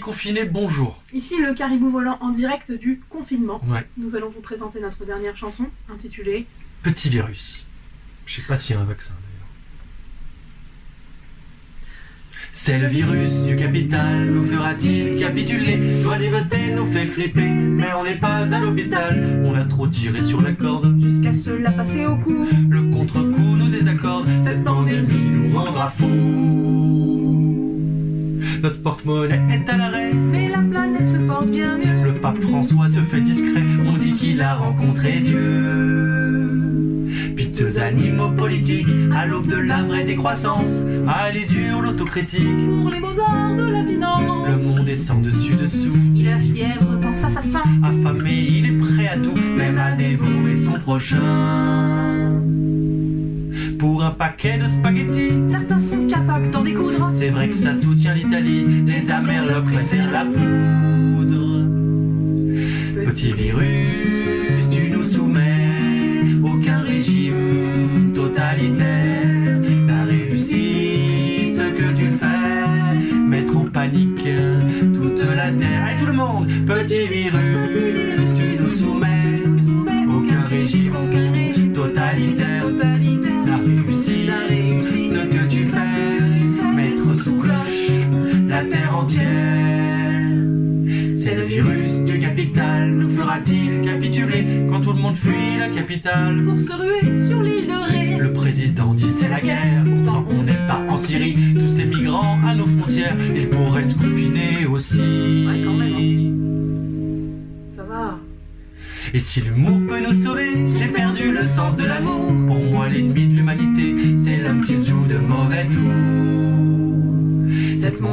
Amis confinés, bonjour. Ici le caribou volant en direct du confinement. Ouais, Nous allons vous présenter notre dernière chanson intitulée petit virus. Je sais pas s'il y a un vaccin d'ailleurs. C'est le virus du capital, nous fera-t-il capituler? L'oisiveté nous fait flipper, mais on n'est pas à l'hôpital. On a trop tiré sur la corde, jusqu'à se la passer au cou. le contre-coup nous désaccorde. Cette pandémie nous rendra fous. Notre porte-monnaie est à l'arrêt. Mais la planète se porte bien mieux. Le pape François se fait discret, on dit qu'il a rencontré Dieu. Piteux animaux politiques, à l'aube de la vraie décroissance, est dure l'autocritique. Pour les beaux-arts de la finance. Le monde est sans dessus dessous, Il a fièvre, pense à sa faim. affamé, il est prêt à tout, même à dévorer son prochain. Pour un paquet de spaghettis, Certains sont capables d'en découdre. c'est vrai que ça soutient l'Italie, les Amerlocs préfèrent la poudre. Petit virus, tu nous soumets, aucun régime totalitaire n'a réussi ce que tu fais, mettre en panique toute la terre. Allez tout le monde, petit virus, fera-t-il capituler quand tout le monde fuit la capitale Pour se ruer sur l'île de Ré. Le président dit c'est la guerre, pourtant on n'est pas en Syrie. Tous ces migrants à nos frontières, ils pourraient se confiner aussi. Ouais, quand même, Ça va. Et si l'humour peut nous sauver, j'ai perdu le sens de l'amour. Pour moi, l'ennemi de l'humanité, c'est l'homme qui joue de mauvais tours.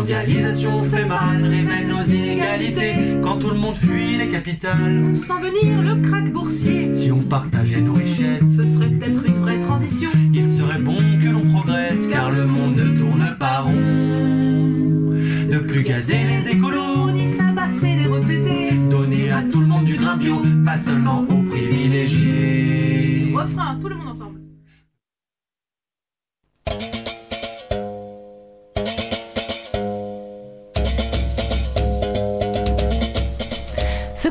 Mondialisation fait mal, révèle nos inégalités. Quand tout le monde fuit les capitales, Sans venir le crack boursier. si on partageait nos richesses, Ce serait peut-être une vraie transition. il serait bon que l'on progresse, car le monde ne tourne pas rond. Ne plus gazer les écolos, Ni tabasser les retraités. donner à tout le monde du grain bio, pas seulement aux privilégiés. Refrain, tout le monde ensemble.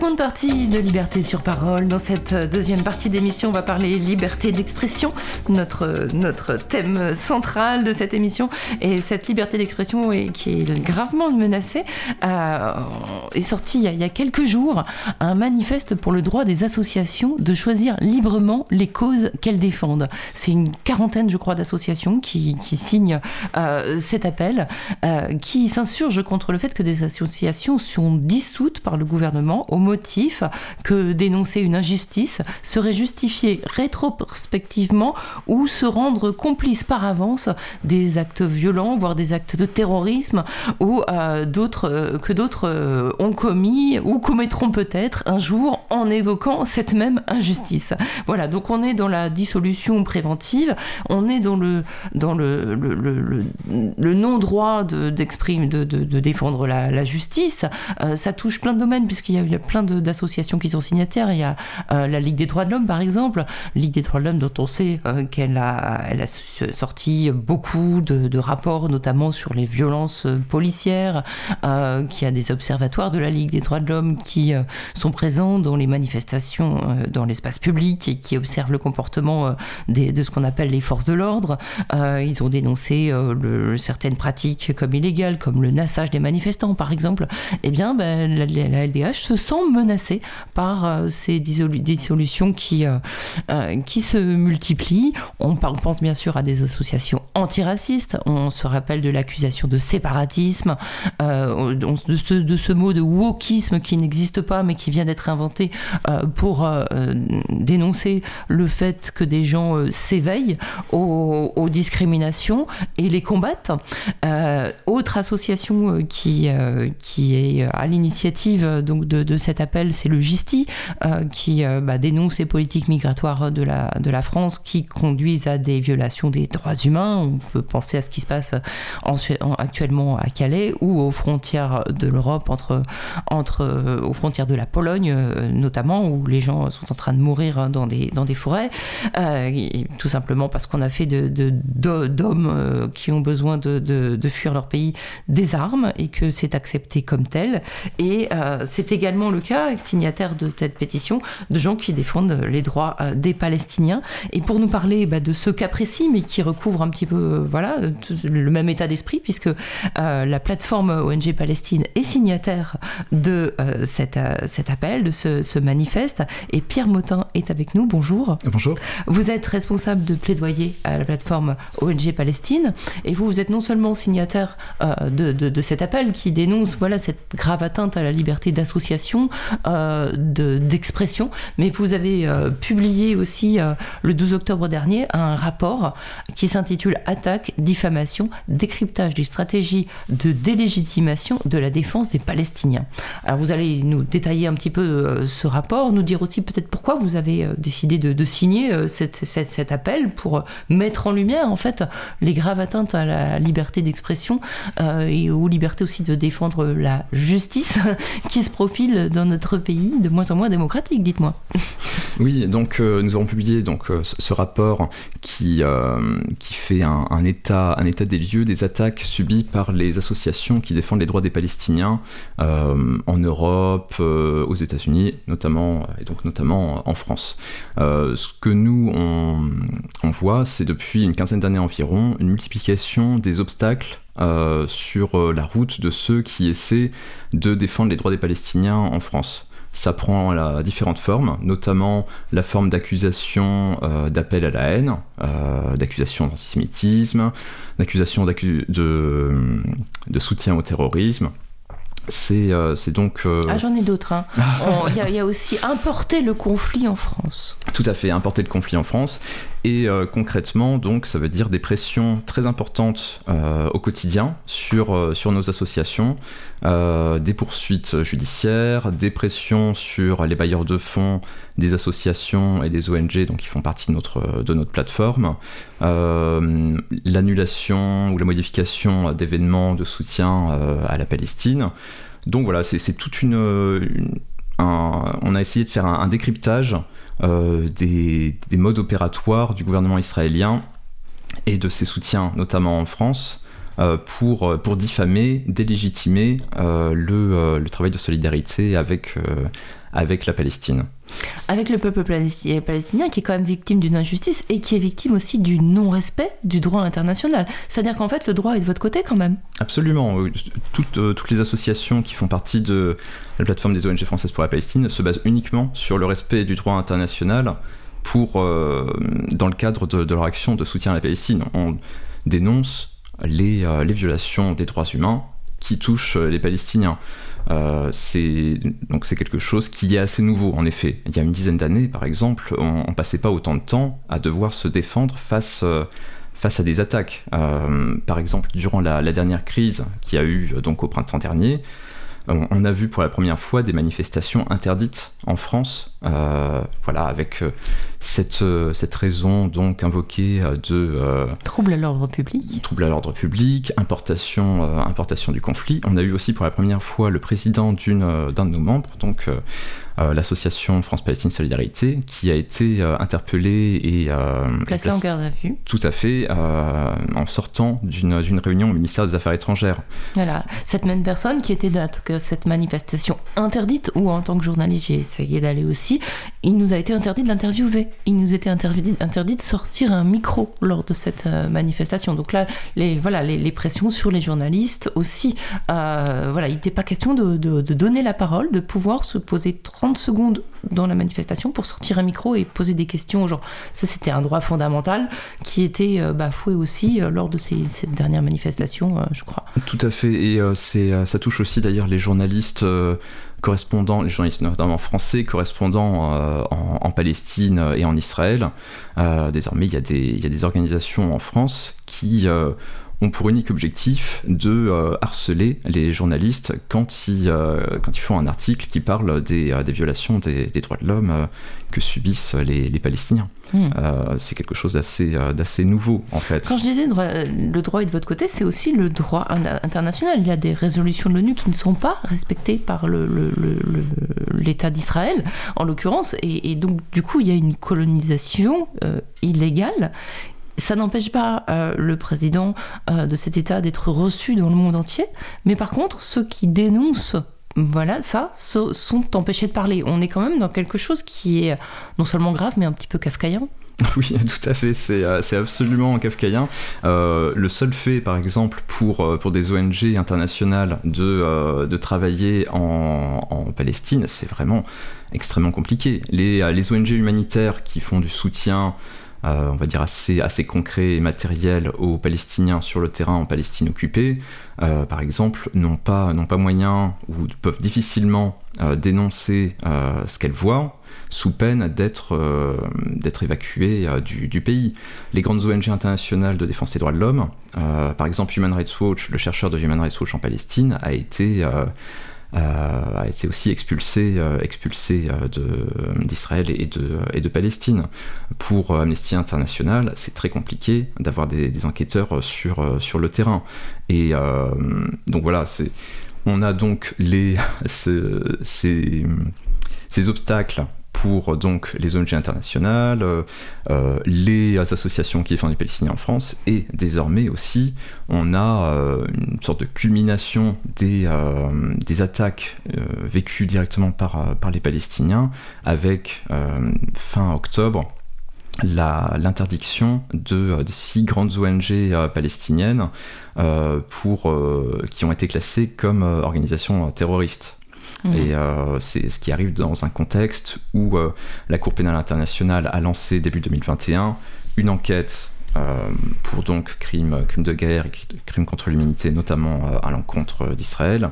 Seconde partie de Liberté sur parole. Dans cette deuxième partie d'émission, on va parler liberté d'expression, notre, notre thème central de cette émission. Et cette liberté d'expression qui est gravement menacée euh, est sorti il y, a, il y a quelques jours un manifeste pour le droit des associations de choisir librement les causes qu'elles défendent. C'est une quarantaine, je crois, d'associations qui, qui signent euh, cet appel, euh, qui s'insurgent contre le fait que des associations sont dissoutes par le gouvernement au motif que dénoncer une injustice serait justifier rétrospectivement ou se rendre complice par avance des actes violents, voire des actes de terrorisme ou euh, d'autres euh, que d'autres euh, ont commis ou commettront peut-être un jour en évoquant cette même injustice. Voilà, donc on est dans la dissolution préventive, on est dans le dans le, le, non-droit de, d'exprimer, de, défendre la, justice. Ça touche plein de domaines, puisqu'il y y a plein d'associations qui sont signataires. Il y a euh, la Ligue des droits de l'homme, par exemple. Ligue des droits de l'homme, dont on sait euh, qu'elle a, elle a sorti beaucoup de, rapports, notamment sur les violences euh, policières, euh, qui a des observatoires de la Ligue des droits de l'homme qui sont présents dans les manifestations dans l'espace public et qui observent le comportement de ce qu'on appelle les forces de l'ordre. Ils ont dénoncé certaines pratiques comme illégales, comme le nassage des manifestants, par exemple. Eh bien, ben, la- la LDH se sent menacée par euh, ces dissolu- dissolutions qui, euh, euh, qui se multiplient. On, pense bien sûr à des associations antiracistes. On se rappelle de l'accusation de séparatisme, de, ce, mot de wokisme qui n'existe pas, mais qui vient d'être inventé pour dénoncer le fait que des gens s'éveillent aux, discriminations et les combattent. Autre association qui, qui est à l'initiative de, de cet c'est le GISTI, euh, qui euh, bah, dénonce les politiques migratoires de la, de France qui conduisent à des violations des droits humains. On peut penser à ce qui se passe en- en- actuellement à Calais ou aux frontières de l'Europe, entre, entre, euh, aux frontières de la Pologne notamment, où les gens sont en train de mourir dans des, dans des forêts, tout simplement parce qu'on a fait de- de- de- d'hommes euh, qui ont besoin de, de- de fuir leur pays des armes et que c'est accepté comme tel. Et c'est également le cas, signataire de cette pétition, de gens qui défendent les droits euh, des Palestiniens. Et pour nous parler bah, de ce cas précis, mais qui recouvre un petit peu euh, voilà, le même état d'esprit, puisque euh, la plateforme ONG Palestine est signataire de euh, cet, euh, cet appel, de ce, ce manifeste. Et Pierre Motin est avec nous. Bonjour. Bonjour. Vous êtes responsable de plaidoyer à la plateforme ONG Palestine et vous, vous êtes non seulement signataire de, de- de cet appel qui dénonce voilà, cette grave atteinte à la liberté d'association, euh, de- d'expression, mais vous avez euh, publié aussi euh, le 12 octobre dernier un rapport qui s'intitule Attaque, diffamation, décryptage des stratégies de délégitimation de la défense des Palestiniens. Alors vous allez nous détailler un petit peu ce rapport, nous dire aussi peut-être pourquoi vous avez décidé de, signer cet appel pour mettre en lumière en fait les graves atteintes à la liberté d'expression et aux libertés aussi de défendre la justice [LAUGHS] qui se profile dans notre pays de moins en moins démocratique, dites-moi. [LAUGHS] Oui, donc euh, nous avons publié donc euh, ce rapport qui, euh, qui fait un, état, un état des lieux des attaques subies par les associations qui défendent les droits des Palestiniens en Europe, aux États-Unis, notamment et donc notamment en France. Ce que nous on voit, c'est depuis une quinzaine d'années environ une multiplication des obstacles euh, sur euh, la route de ceux qui essaient de défendre les droits des Palestiniens en France. Ça prend la différentes formes, notamment la forme d'accusation euh, d'appel à la haine, euh, d'accusation d'antisémitisme, d'accusation d'accu- de, de soutien au terrorisme. C'est euh, donc... euh, Ah, j'en ai d'autres. hein. On- Il y, y a aussi importer le conflit en France. Tout à fait, importer le conflit en France. Et euh, concrètement, donc, ça veut dire des pressions très importantes euh, au quotidien sur, euh, sur nos associations, des poursuites judiciaires, des pressions sur les bailleurs de fonds des associations et des ONG donc, qui font partie de notre, de notre plateforme, l'annulation ou la modification d'événements de soutien à la Palestine. Donc voilà, c'est toute une, une- un- on a essayé de faire un, décryptage des, des modes opératoires du gouvernement israélien et de ses soutiens, notamment en France, euh, pour, pour diffamer, délégitimer euh, le, euh, le travail de solidarité avec, euh, avec la Palestine. Avec le peuple palesti- palestinien qui est quand même victime d'une injustice et qui est victime aussi du non-respect du droit international. C'est-à-dire qu'en fait, le droit est de votre côté quand même. Absolument. euh, Toutes, les associations qui font partie de la plateforme des ONG françaises pour la Palestine se basent uniquement sur le respect du droit international pour, euh, dans le cadre de, leur action de soutien à la Palestine. On dénonce les, euh, violations des droits humains qui touchent les Palestiniens. Euh, c'est quelque chose qui est assez nouveau en effet. Il y a une dizaine d'années, par exemple, on, on passait pas autant de temps à devoir se défendre face euh, à des attaques. Euh, par exemple, durant la, la dernière crise qui a eu donc au printemps dernier, on, on a vu pour la première fois des manifestations interdites en France, euh, voilà, avec euh, cette, euh, cette raison donc invoquée euh, de euh, Trouble à l'ordre public. trouble à l'ordre public, importation, euh, importation du conflit. On a eu aussi pour la première fois le président d'une, euh, d'un de nos membres, donc euh, euh, l'association France-Palestine Solidarité, qui a été euh, interpellé et euh, Placé en garde à vue. tout à fait euh, en sortant d'une, réunion au ministère des Affaires étrangères. Voilà. Cette même personne qui était dans cette manifestation interdite, ou en tant que journaliste, j'ai essayé d'aller aussi, il nous a été interdit de l'interviewer. Il nous était interdit, interdit de sortir un micro lors de cette euh, manifestation. Donc là, les, voilà, les, les pressions sur les journalistes aussi. Euh, voilà, il n'était pas question de, de- de donner la parole, de pouvoir se poser 30 secondes dans la manifestation pour sortir un micro et poser des questions. Genre, ça, c'était un droit fondamental qui était euh, bafoué aussi euh, lors de ces, cette dernière manifestation, euh, je crois. Tout à fait, et ça touche aussi d'ailleurs les journalistes correspondants, les journalistes notamment français, correspondants en, Palestine et en Israël. Désormais, il y, a des, organisations en France qui ont pour unique objectif de euh, harceler les journalistes quand ils, euh, quand ils font un article qui parle des, euh, des violations des, des droits de l'homme que subissent les, les Palestiniens. Hmm. C'est quelque chose d'assez d'assez nouveau en fait. Quand je disais le droit est de votre côté, c'est aussi le droit in- international. Il y a des résolutions de l'ONU qui ne sont pas respectées par le- le- le- le- l'État d'Israël, en l'occurrence, et, et donc du coup il y a une colonisation euh, illégale. Ça n'empêche pas euh, le président euh, de cet État d'être reçu dans le monde entier, mais par contre ceux qui dénoncent voilà, ça, so- sont empêchés de parler. On est quand même dans quelque chose qui est non seulement grave, mais un petit peu kafkaïen. [LAUGHS] Oui, tout à fait, c'est euh, absolument kafkaïen. Le seul fait, par exemple, pour, pour des ONG internationales de, de travailler en, en Palestine, c'est vraiment extrêmement compliqué. Les, les ONG humanitaires qui font du soutien, euh, on va dire, assez, concret et matériel aux Palestiniens sur le terrain en Palestine occupée, euh, par exemple, n'ont pas, moyen ou peuvent difficilement euh, dénoncer ce qu'elles voient sous peine d'être évacuées du, pays. Les grandes ONG internationales de défense des droits de l'homme, par exemple Human Rights Watch, le chercheur de Human Rights Watch en Palestine, a été, aussi expulsé, d'Israël et de Palestine. Pour euh, Amnesty International, c'est très compliqué d'avoir des, enquêteurs sur, euh, sur le terrain. Et euh, donc voilà, on a donc [LAUGHS] ces, obstacles pour donc les ONG internationales, euh, euh, les associations qui défendent les Palestiniens en France, et désormais aussi, on a euh, une sorte de culmination des, euh, des attaques euh, vécues directement par, euh, par les Palestiniens, avec euh, fin octobre l'interdiction de, euh, de six grandes ONG euh, palestiniennes euh, pour, qui ont été classées comme organisations terroristes. Mhm. Et euh, c'est ce qui arrive dans un contexte où euh, la Cour pénale internationale a lancé début 2021 une enquête euh, pour donc crimes, crimes de guerre et crimes contre l'humanité, notamment à l'encontre d'Israël.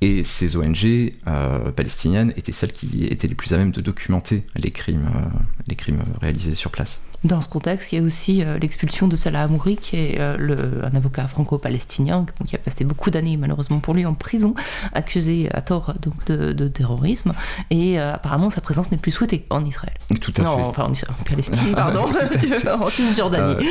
Et ces ONG euh, palestiniennes étaient celles qui étaient les plus à même de documenter les crimes, euh, les crimes réalisés sur place. Dans ce contexte, il y a aussi euh, l'expulsion de Salah Hamouri, qui est euh, le- un avocat franco-palestinien qui a passé beaucoup d'années, malheureusement pour lui, en prison, accusé à tort donc, de, de terrorisme. Et euh, apparemment, sa présence n'est plus souhaitée en Israël. Tout à non, fait. enfin en, Israël- en Palestine, [LAUGHS] pardon, [LAUGHS] en Cisjordanie.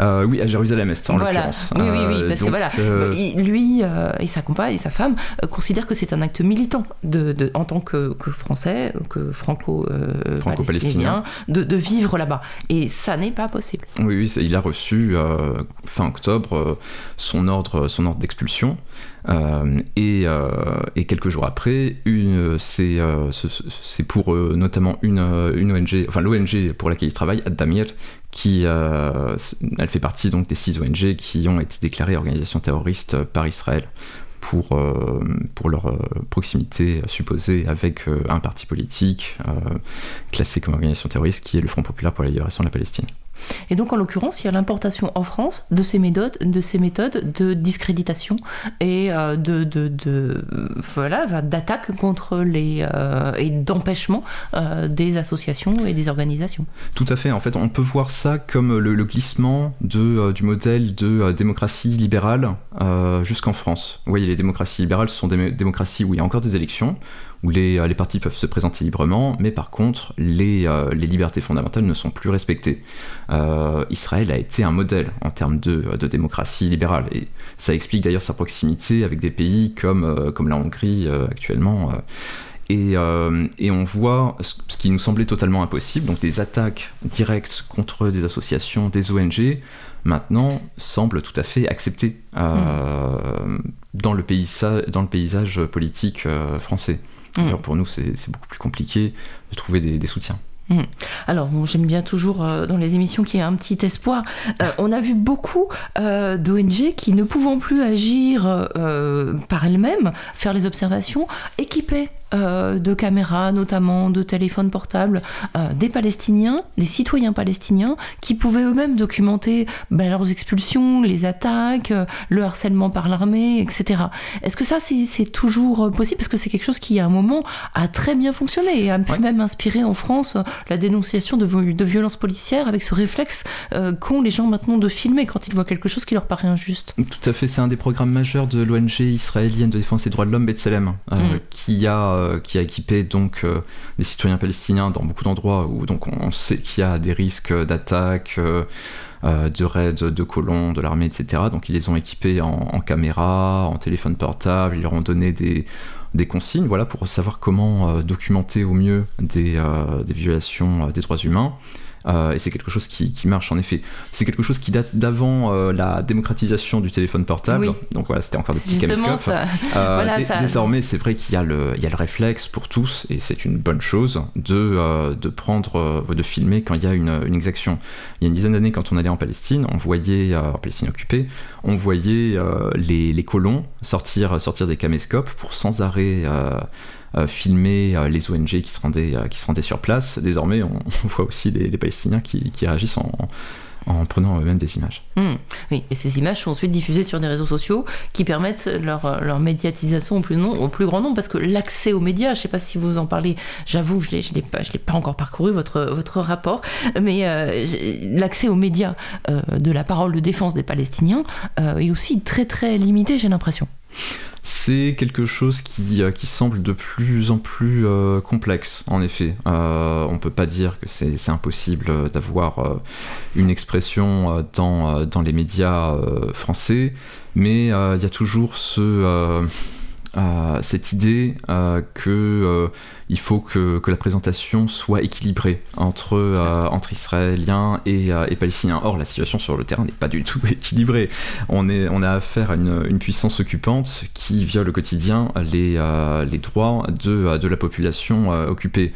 Euh, oui, à Jérusalem-Est en voilà. l'occurrence. Oui, oui, oui, Euh, parce que voilà, euh, il- lui euh, et sa compagne et sa femme euh, considèrent que c'est un acte militant de, de- en tant que, que français, que franco-palestinien, de, de vivre là-bas. Et ça n'est pas possible. Oui, il a reçu euh, fin octobre euh, son ordre, son ordre d'expulsion. Euh, et, et quelques jours après, c'est, ce- ce- c'est pour notamment une, ONG, enfin l'ONG pour laquelle il travaille, Ad-Damir, qui elle fait partie donc des six ONG qui ont été déclarées organisations terroristes par Israël pour, euh, pour leur euh, proximité supposée avec euh, un parti politique classé comme organisation terroriste qui est le Front populaire pour la libération de la Palestine. Et donc, en l'occurrence, il y a l'importation en France de ces méthodes, de ces méthodes de discréditation et euh, de, voilà, d'attaque contre les euh, et d'empêchement euh, des associations et des organisations. Tout à fait. En fait, on peut voir ça comme le, glissement du modèle de démocratie libérale jusqu'en France. Vous voyez, les démocraties libérales ce sont des démocraties où il y a encore des élections, où les, euh, les partis peuvent se présenter librement, mais par contre, les, euh, les libertés fondamentales ne sont plus respectées. Euh, Israël a été un modèle en termes de, de démocratie libérale, et ça explique d'ailleurs sa proximité avec des pays comme, comme la Hongrie actuellement. et, euh, et on voit ce qui nous semblait totalement impossible, donc des attaques directes contre des associations, des ONG, maintenant semblent tout à fait acceptées euh, dans, le paysa- dans le paysage politique euh, français. Mm. Pour nous, c'est beaucoup plus compliqué de trouver des, des soutiens. Hmm. Alors, bon, j'aime bien toujours euh, dans les émissions qu'il y a un petit espoir. Euh, on a vu beaucoup euh, d'ONG qui, ne pouvant plus agir par elles-mêmes, faire les observations, équipaient euh, de caméras, notamment de téléphones portables, euh, des Palestiniens, des citoyens palestiniens, qui pouvaient eux-mêmes documenter ben, leurs expulsions, les attaques, euh, le harcèlement par l'armée, etc. Est-ce que ça, c'est toujours possible? Parce que c'est quelque chose qui, à un moment, a très bien fonctionné et a pu Ouais. même inspirer en France la dénonciation de, de violences policières avec ce réflexe qu'ont les gens maintenant de filmer quand ils voient quelque chose qui leur paraît injuste. Tout à fait, c'est un des programmes majeurs de l'ONG israélienne de défense des droits de l'homme B'Tselem, Mm. qui a euh, qui a équipé donc euh, des citoyens palestiniens dans beaucoup d'endroits où on sait qu'il y a des risques d'attaque. euh, euh, de raids de colons, de l'armée, etc. Donc ils les ont équipés en, en caméra, en téléphone portable, ils leur ont donné des, consignes voilà, pour savoir comment documenter au mieux des, des violations des droits humains. Euh, et c'est quelque chose qui, qui marche en effet. C'est quelque chose qui date d'avant euh, la démocratisation du téléphone portable. Oui. Donc voilà, c'était encore des petits caméscopes. ça. Euh, [LAUGHS] Voilà, dé- ça- Désormais, c'est vrai qu'il y, a le- il y a le réflexe pour tous, et c'est une bonne chose, de, de prendre, de filmer quand il y a une, une exaction. Il y a une dizaine d'années, quand on allait en Palestine, on voyait, en Palestine occupée, on voyait les, les colons sortir, sortir des caméscopes pour sans arrêt filmer euh, les ONG qui se, rendaient, euh, qui se rendaient sur place. Désormais, on, [LAUGHS] voit aussi les, les Palestiniens qui, réagissent en, en prenant eux-mêmes des images. Hmm. Oui, et ces images sont ensuite diffusées sur des réseaux sociaux qui permettent leur, médiatisation au plus, grand nombre parce que l'accès aux médias, je ne sais pas si vous en parlez, j'avoue, je ne l'ai pas, encore parcouru votre, rapport, mais euh, l'accès aux médias euh, de la parole de défense des Palestiniens euh, est aussi très très limité, j'ai l'impression. C'est quelque chose qui, euh, qui semble de plus en plus euh, complexe, en effet. Euh, on peut pas dire que c'est impossible euh, d'avoir une expression dans, dans les médias français, mais il y a toujours ce, euh, cette idée euh, que euh, il faut que, la présentation soit équilibrée entre, euh, entre Israéliens et, euh, et Palestiniens. Or, la situation sur le terrain n'est pas du tout [LAUGHS] équilibrée. On, a affaire à une, puissance occupante qui viole au quotidien les, droits de, la population occupée.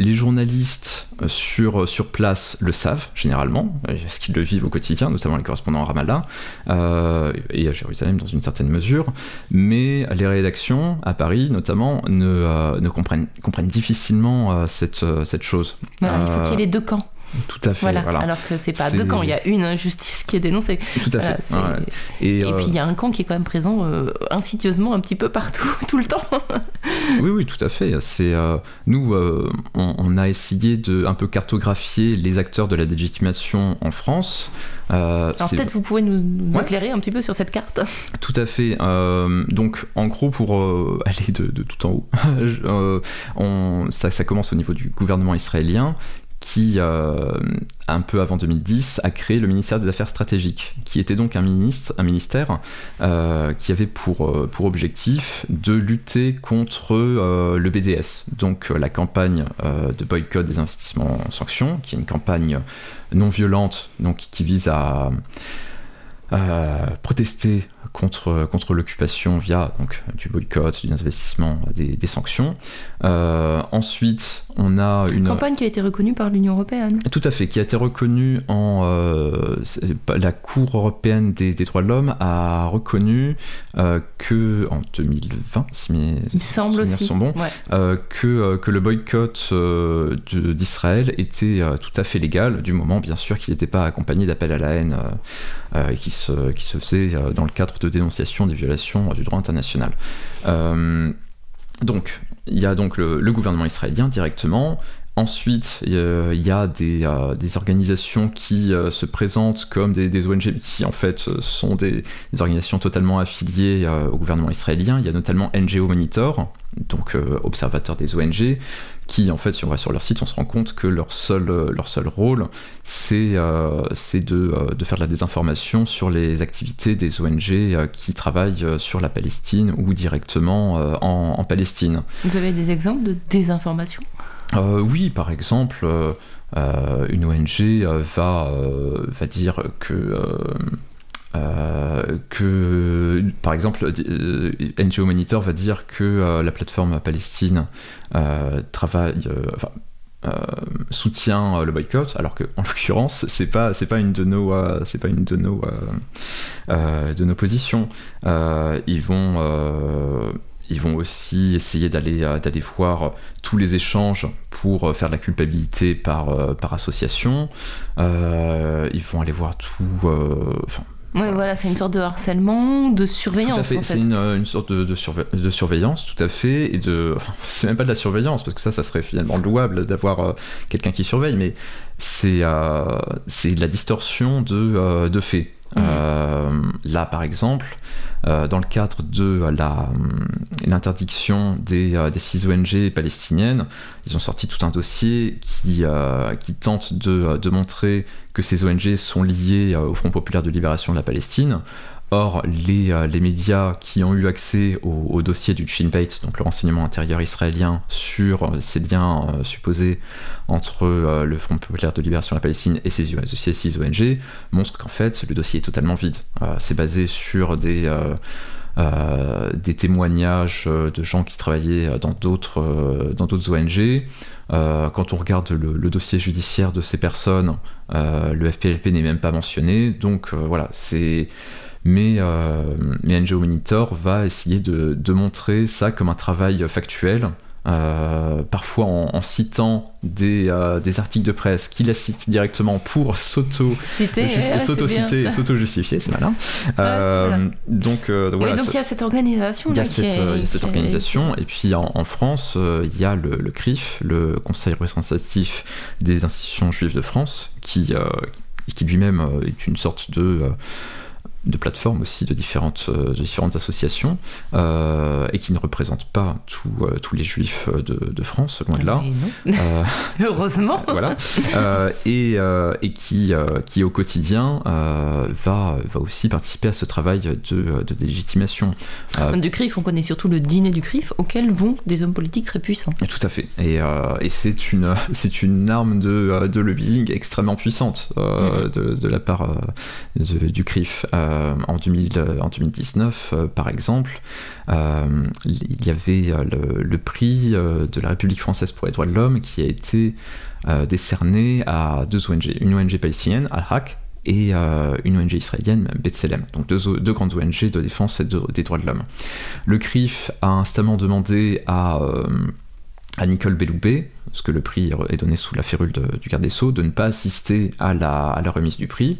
Euh, les journalistes euh, sur, sur place le savent généralement, euh, parce qu'ils le vivent au quotidien, notamment les correspondants à Ramallah euh, et à Jérusalem dans une certaine mesure, mais les rédactions à Paris notamment ne, euh, ne comprennent, comprennent difficilement euh, cette, euh, cette chose. Voilà, il faut Euh, qu'il y ait les deux camps. Tout à fait, Voilà. voilà. Alors que c'est pas deux camps, il y a une injustice qui est dénoncée. Tout à fait. ouais. Et, Et euh, puis il y a un camp qui est quand même présent euh, insidieusement un petit peu partout, [LAUGHS] tout le temps. Oui, oui, tout à fait. C'est euh, nous, euh, on, on a essayé de un peu cartographier les acteurs de la délégitimation en France. Euh, Alors peut-être vous pouvez nous, nous Ouais. éclairer un petit peu sur cette carte. Tout à fait. Euh, donc, en gros, pour euh, [LAUGHS] aller de, de tout en haut, [LAUGHS] je- euh, on- ça, ça commence au niveau du gouvernement israélien qui, euh, un peu avant 2010, a créé le ministère des Affaires stratégiques, qui était donc un, ministre, un ministère euh, qui avait pour, euh, pour objectif de lutter contre le BDS, donc la campagne de boycott des investissements en sanctions, qui est une campagne non violente, donc qui vise à protester contre, contre l'occupation via donc, du boycott, du investissement, des, des sanctions. Euh, ensuite, on a une... Campagne qui a été reconnue par l'Union européenne. Tout à fait, qui a été reconnue en. euh, la Cour européenne des, des droits de l'homme a reconnu euh, que, en 2020, si mes Il me semble souvenirs aussi. sont bons, Ouais. euh, que, que le boycott d'Israël était tout à fait légal, du moment bien sûr qu'il n'était pas accompagné d'appels à la haine qui, se, qui se faisait dans le cadre de dénonciation des violations du droit international. Euh, donc, il y a donc le, gouvernement israélien directement. Ensuite, euh, il y a des, euh, organisations qui se présentent comme des, ONG, qui en fait sont des, des organisations totalement affiliées au gouvernement israélien. Il y a notamment NGO Monitor, donc observateur des ONG, qui en fait, si on va sur leur site, on se rend compte que leur seul, euh, leur seul rôle, c'est euh, de, euh, de faire de la désinformation sur les activités des ONG euh, qui travaillent sur la Palestine ou directement en, en Palestine. Vous avez des exemples de désinformation? Euh, oui, par exemple, euh, une ONG va, va dire que, euh, que, par exemple, euh, NGO Monitor va dire que euh, la plateforme Palestine soutient le boycott, alors que en [LAUGHS] l'occurrence c'est pas c'est pas une de nos c'est pas une de nos positions. Ils vont ils vont aussi essayer d'aller d'aller voir tous les échanges pour faire de la culpabilité par, par association. Ils vont aller voir tout. Ouais, voilà, c'est une sorte de harcèlement, de tout à surveillance fait, c'est une, une sorte de, de, surve- de surveillance, tout à fait, et de. enfin, [LAUGHS] c'est même pas de la surveillance, parce que ça, ça serait finalement louable d'avoir euh, quelqu'un qui surveille, mais c'est euh, c'est de la distorsion de, euh, de faits. Euh, là, par exemple, euh, dans le cadre de la, hum, l'interdiction des, euh, des six ONG palestiniennes, ils ont sorti tout un dossier qui, euh, tente de, de montrer que ces ONG sont liées euh, au Front populaire de libération de la Palestine. Or, les, euh, les médias qui ont eu accès au, dossier du Shin Bet, donc le renseignement intérieur israélien, sur euh, ces liens euh, supposés entre le Front populaire de libération de la Palestine et six ONG, montrent qu'en fait, le dossier est totalement vide. C'est basé sur des, des témoignages de gens qui travaillaient dans d'autres ONG. Quand on regarde le, le dossier judiciaire de ces personnes, le FPLP n'est même pas mentionné. Donc voilà, c'est. Mais, euh, mais NGO Monitor va essayer de, de montrer ça comme un travail factuel, euh, parfois en, en citant des, euh, des articles de presse qui la citent directement pour s'auto-citer, bien. s'auto-justifier, c'est malin. [LAUGHS] Euh, malin. donc, euh, donc voilà, donc ça- il y a cette organisation il y a cette, est- il y a cette qui est- organisation, et puis en, en France, il y a le, le CRIF, le Conseil représentatif des institutions juives de France, qui, qui lui-même est une sorte de, de plateforme aussi de différentes, euh, de différentes associations, euh, et qui ne représente pas tous euh, tous les juifs de, de France, loin de là. Euh, [LAUGHS] Heureusement. [LAUGHS] voilà. Et, et qui, qui au quotidien va, va aussi participer à ce travail de, de délégitimation. Du CRIF, on connaît surtout le dîner du CRIF, auquel vont des hommes politiques très puissants. Tout à fait. Et, et c'est une, [LAUGHS] c'est une arme de, de lobbying extrêmement puissante euh, de, de la part du CRIF. Euh, en, 2000, euh, 2019, euh, par exemple, il y avait le, prix de la République française pour les droits de l'homme qui a été décerné à deux ONG. Une ONG palestinienne, Al-Haq, et une ONG israélienne, B'Tselem, donc deux, grandes ONG de défense des droits de l'homme. Le CRIF a instamment demandé à, Nicole Belloubet, parce que le prix est donné sous la férule du garde des Sceaux, de ne pas assister à la remise du prix,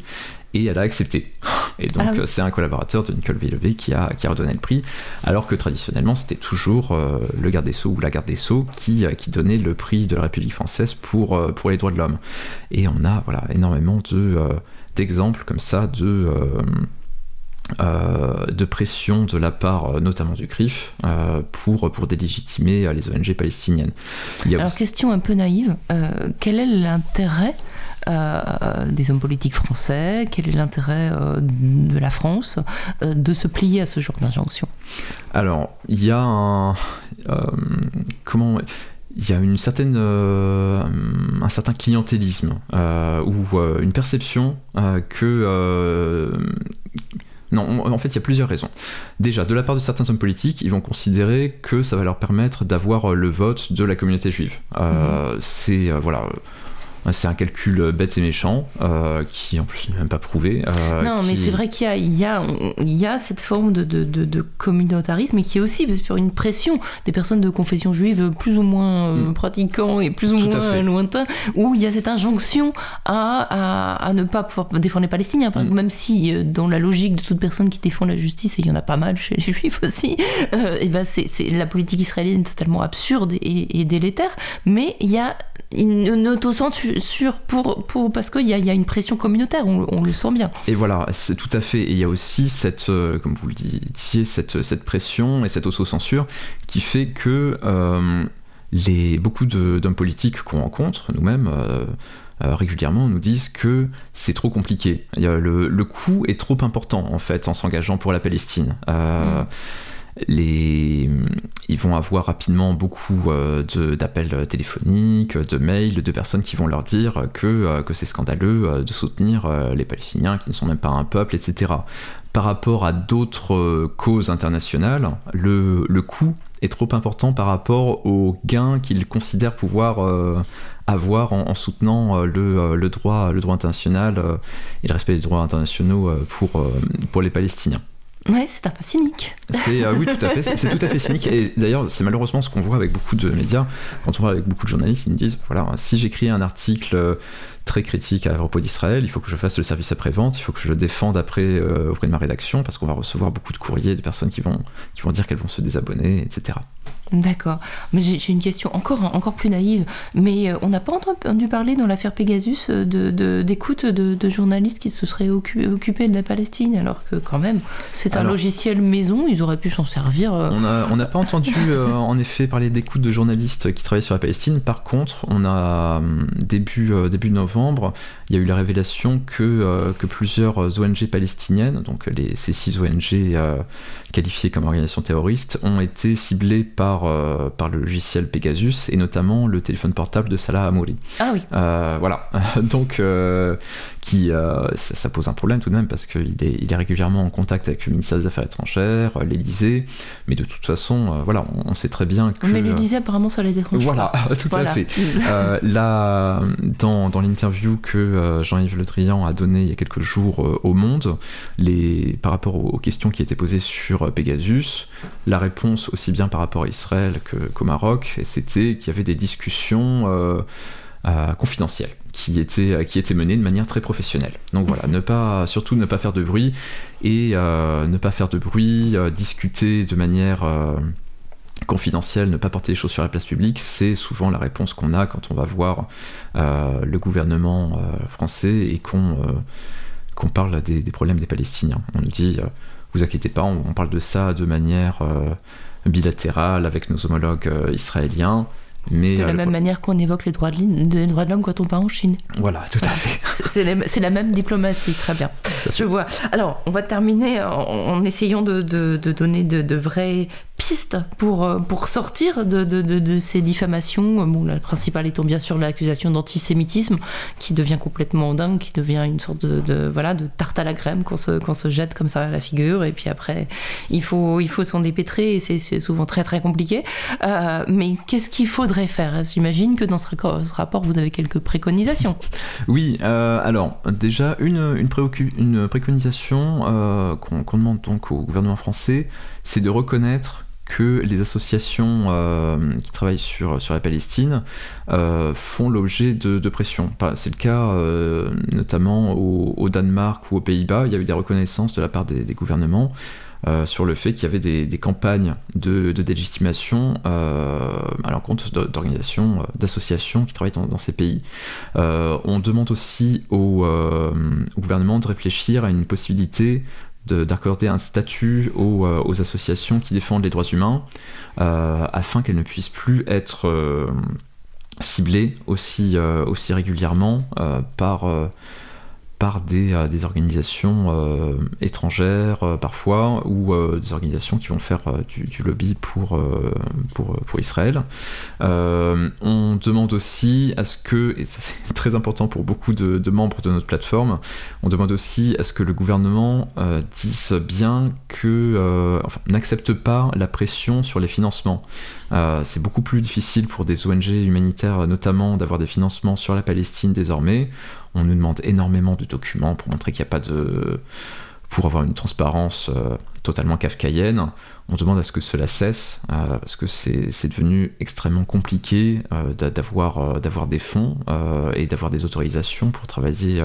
et elle a accepté. Et donc Ah oui. c'est un collaborateur de Nicole Belloubet qui a, qui a redonné le prix, alors que traditionnellement c'était toujours euh, le garde des Sceaux ou la garde des Sceaux qui, euh, qui donnait le prix de la République française pour, euh, pour les droits de l'homme. Et on a voilà, énormément de, euh, d'exemples comme ça de... euh, de pression de la part euh, notamment du CRIF euh, pour, pour délégitimer les ONG palestiniennes. Il y a Alors, aussi- question un peu naïve, quel est l'intérêt euh, des hommes politiques français, quel est l'intérêt euh, de la France euh, de se plier à ce genre d'injonction? Alors, il y a un. comment. Il y a une certaine, euh, un certain clientélisme euh, ou euh, une perception que. Non, en fait, il y a plusieurs raisons. Déjà, de la part de certains hommes politiques, ils vont considérer que ça va leur permettre d'avoir euh, le vote de la communauté juive. Euh, C'est euh, voilà, c'est un calcul euh, bête et méchant euh, qui en plus n'est même pas prouvé. euh, Non, mais c'est vrai qu'il y a, il y, a, il y a cette forme de, de, de- de communautarisme et qui est aussi sur une pression des personnes de confession juive plus ou moins euh, Mm. pratiquants et plus ou Tout moins lointains, où il y a cette injonction à, à, à ne pas pouvoir défendre les Palestiniens, par Mm. même si euh, dans la logique de toute personne qui défend la justice, et il y en a pas mal chez les juifs [LAUGHS] aussi, euh, et ben c'est, la politique israélienne est totalement absurde et, et délétère, mais il y a une, une autocensure pour, pour, parce qu'il y y a une pression communautaire, on, on le sent bien. Et voilà, c'est tout à fait. Et il y a aussi cette, euh, comme vous le disiez, cette, cette pression et cette autocensure qui fait que euh, les, beaucoup d'hommes politiques qu'on rencontre, nous-mêmes, euh, régulièrement, nous disent que c'est trop compliqué. Le, le coût est trop important, en fait, en s'engageant pour la Palestine. Euh, ils vont avoir rapidement beaucoup euh, d'appels téléphoniques, de mails, de personnes qui vont leur dire que, euh, c'est scandaleux euh, de soutenir les Palestiniens qui ne sont même pas un peuple, etc. Par rapport à d'autres causes internationales, le, coût est trop important par rapport aux gains qu'ils considèrent pouvoir avoir en, en soutenant le, droit, international et le respect des droits internationaux pour les Palestiniens. Ouais, c'est un peu cynique. C'est euh, oui, tout à fait. C'est tout à fait cynique. Et d'ailleurs, c'est malheureusement ce qu'on voit avec beaucoup de médias. Quand on voit avec beaucoup de journalistes, ils nous disent voilà, si j'écris un article euh, très critique à propos d'Israël, il faut que je fasse le service après-vente, il faut que je le défende après euh, auprès de ma rédaction, parce qu'on va recevoir beaucoup de courriers de personnes qui vont, qui vont dire qu'elles vont se désabonner, etc. D'accord. Mais j'ai une question encore, encore plus naïve. Mais euh, on n'a pas entendu parler dans l'affaire Pegasus euh, de- de- d'écoute de, de journalistes qui se seraient occu- occupés de la Palestine, alors que quand même, c'est un Alors- logiciel maison, ils auraient pu s'en servir. euh, On n'a pas entendu euh, en effet parler d'écoute de journalistes qui travaillent sur la Palestine. Par contre, on a hum, début, euh, début novembre, il y a eu la révélation que, euh, que plusieurs ONG palestiniennes, donc les, ces six ONG qualifiées comme organisations terroristes, ont été ciblées par, euh, par le logiciel Pegasus et notamment le téléphone portable de Salah Hamouri. Ah oui. Euh, voilà, [LAUGHS] donc euh, qui, ça, ça pose un problème tout de même parce qu'il est, il est régulièrement en contact avec le ministère des Affaires étrangères, l'Élysée, mais de toute façon, voilà, on, on sait très bien que. Mais l'Élysée, apparemment, ça les dérange. Voilà, [LAUGHS] tout Voilà. à fait. [LAUGHS] Là, dans, dans l'interview que Jean-Yves Le Drian a donnée il y a quelques jours au Monde, les, par rapport aux, aux questions qui étaient posées sur Pegasus, la réponse aussi bien par rapport à Israël qu'au Maroc, c'était qu'il y avait des discussions euh, euh, confidentielles qui étaient, euh, qui étaient menées de manière très professionnelle. Donc voilà, ne pas, surtout ne pas faire de bruit et euh, ne pas faire de bruit, euh, discuter de manière euh, confidentielle, ne pas porter les choses sur la place publique, c'est souvent la réponse qu'on a quand on va voir le gouvernement français et qu'on parle des, des problèmes des Palestiniens. On nous dit, vous inquiétez pas, on, on parle de ça de manière bilatérale avec nos homologues euh, israéliens. Mais De euh, la le- même manière qu'on évoque les droits de l'in- les droits de l'homme quand on part en Chine. Voilà, tout à fait. C'est- la, même diplomatie, très bien. Je vois. Alors, on va terminer en, en essayant de, de- de donner de, de vraies pistes pour, euh, pour sortir de, de- de- ces diffamations. Bon, la principale étant bien sûr l'accusation d'antisémitisme, qui devient complètement dingue, qui devient une sorte de, voilà, de tarte à la crème qu'on se, se jette comme ça à la figure. Et puis après, il faut, il faut s'en dépêtrer et c'est souvent très très compliqué. Euh, mais qu'est-ce qu'il faudrait faire? J'imagine que dans ce, rapport, vous avez quelques préconisations. [LAUGHS] Oui, euh, alors déjà une, une, une préconisation euh, qu'on qu'on demande donc au gouvernement français, c'est de reconnaître que les associations euh, qui travaillent sur, sur la Palestine euh, font l'objet de, pression. C'est le cas euh, notamment au, Danemark ou aux Pays-Bas, il y a eu des reconnaissances de la part des, gouvernements sur le fait qu'il y avait des, campagnes de, délégitimation à l'encontre d'organisations, d'associations qui travaillent dans, ces pays. On demande aussi au, au gouvernement de réfléchir à une possibilité d'accorder un statut aux, euh, aux associations qui défendent les droits humains euh, afin qu'elles ne puissent plus être euh, ciblées aussi, régulièrement par, par des, euh, organisations euh, étrangères euh, parfois ou des organisations qui vont faire du, lobby pour, Israël. On demande aussi à ce que, et ça c'est [LAUGHS] très important pour beaucoup de, membres de notre plateforme, on demande aussi à ce que le gouvernement dise bien que, enfin, n'accepte pas la pression sur les financements. C'est beaucoup plus difficile pour des ONG humanitaires, notamment, d'avoir des financements sur la Palestine désormais. On nous demande énormément de documents pour montrer qu'il n'y a pas de. pour avoir une transparence euh, totalement kafkaïenne. On demande à ce que cela cesse, euh, parce que c'est devenu extrêmement compliqué euh, d'a- d'avoir d'avoir des fonds et d'avoir des autorisations pour travailler,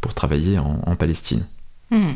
pour travailler en Palestine. Hmm.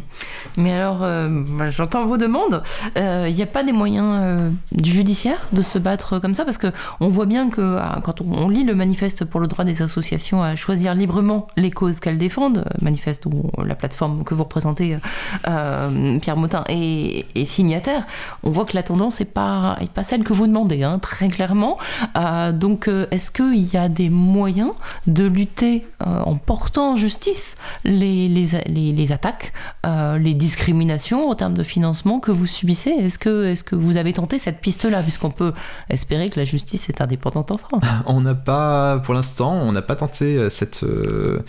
Mais alors, euh, bah, j'entends vos demandes. Il n'y a pas des moyens euh, du judiciaire de se battre comme ça? Parce que on voit bien que ah, quand on, lit le manifeste pour le droit des associations à choisir librement les causes qu'elles défendent, euh, manifeste dont la plateforme que vous représentez, euh, Pierre Motin, est, signataire, on voit que la tendance n'est pas, celle que vous demandez, hein, très clairement. Euh, donc, euh, est-ce qu'il y a des moyens de lutter euh, en portant en justice les attaques euh, les discriminations en termes de financement que vous subissez. Est-ce que, est que vous avez tenté cette piste-là Puisqu'on peut espérer que la justice est indépendante en France? On n'a pas, pour l'instant, on n'a pas tenté euh, cette, euh,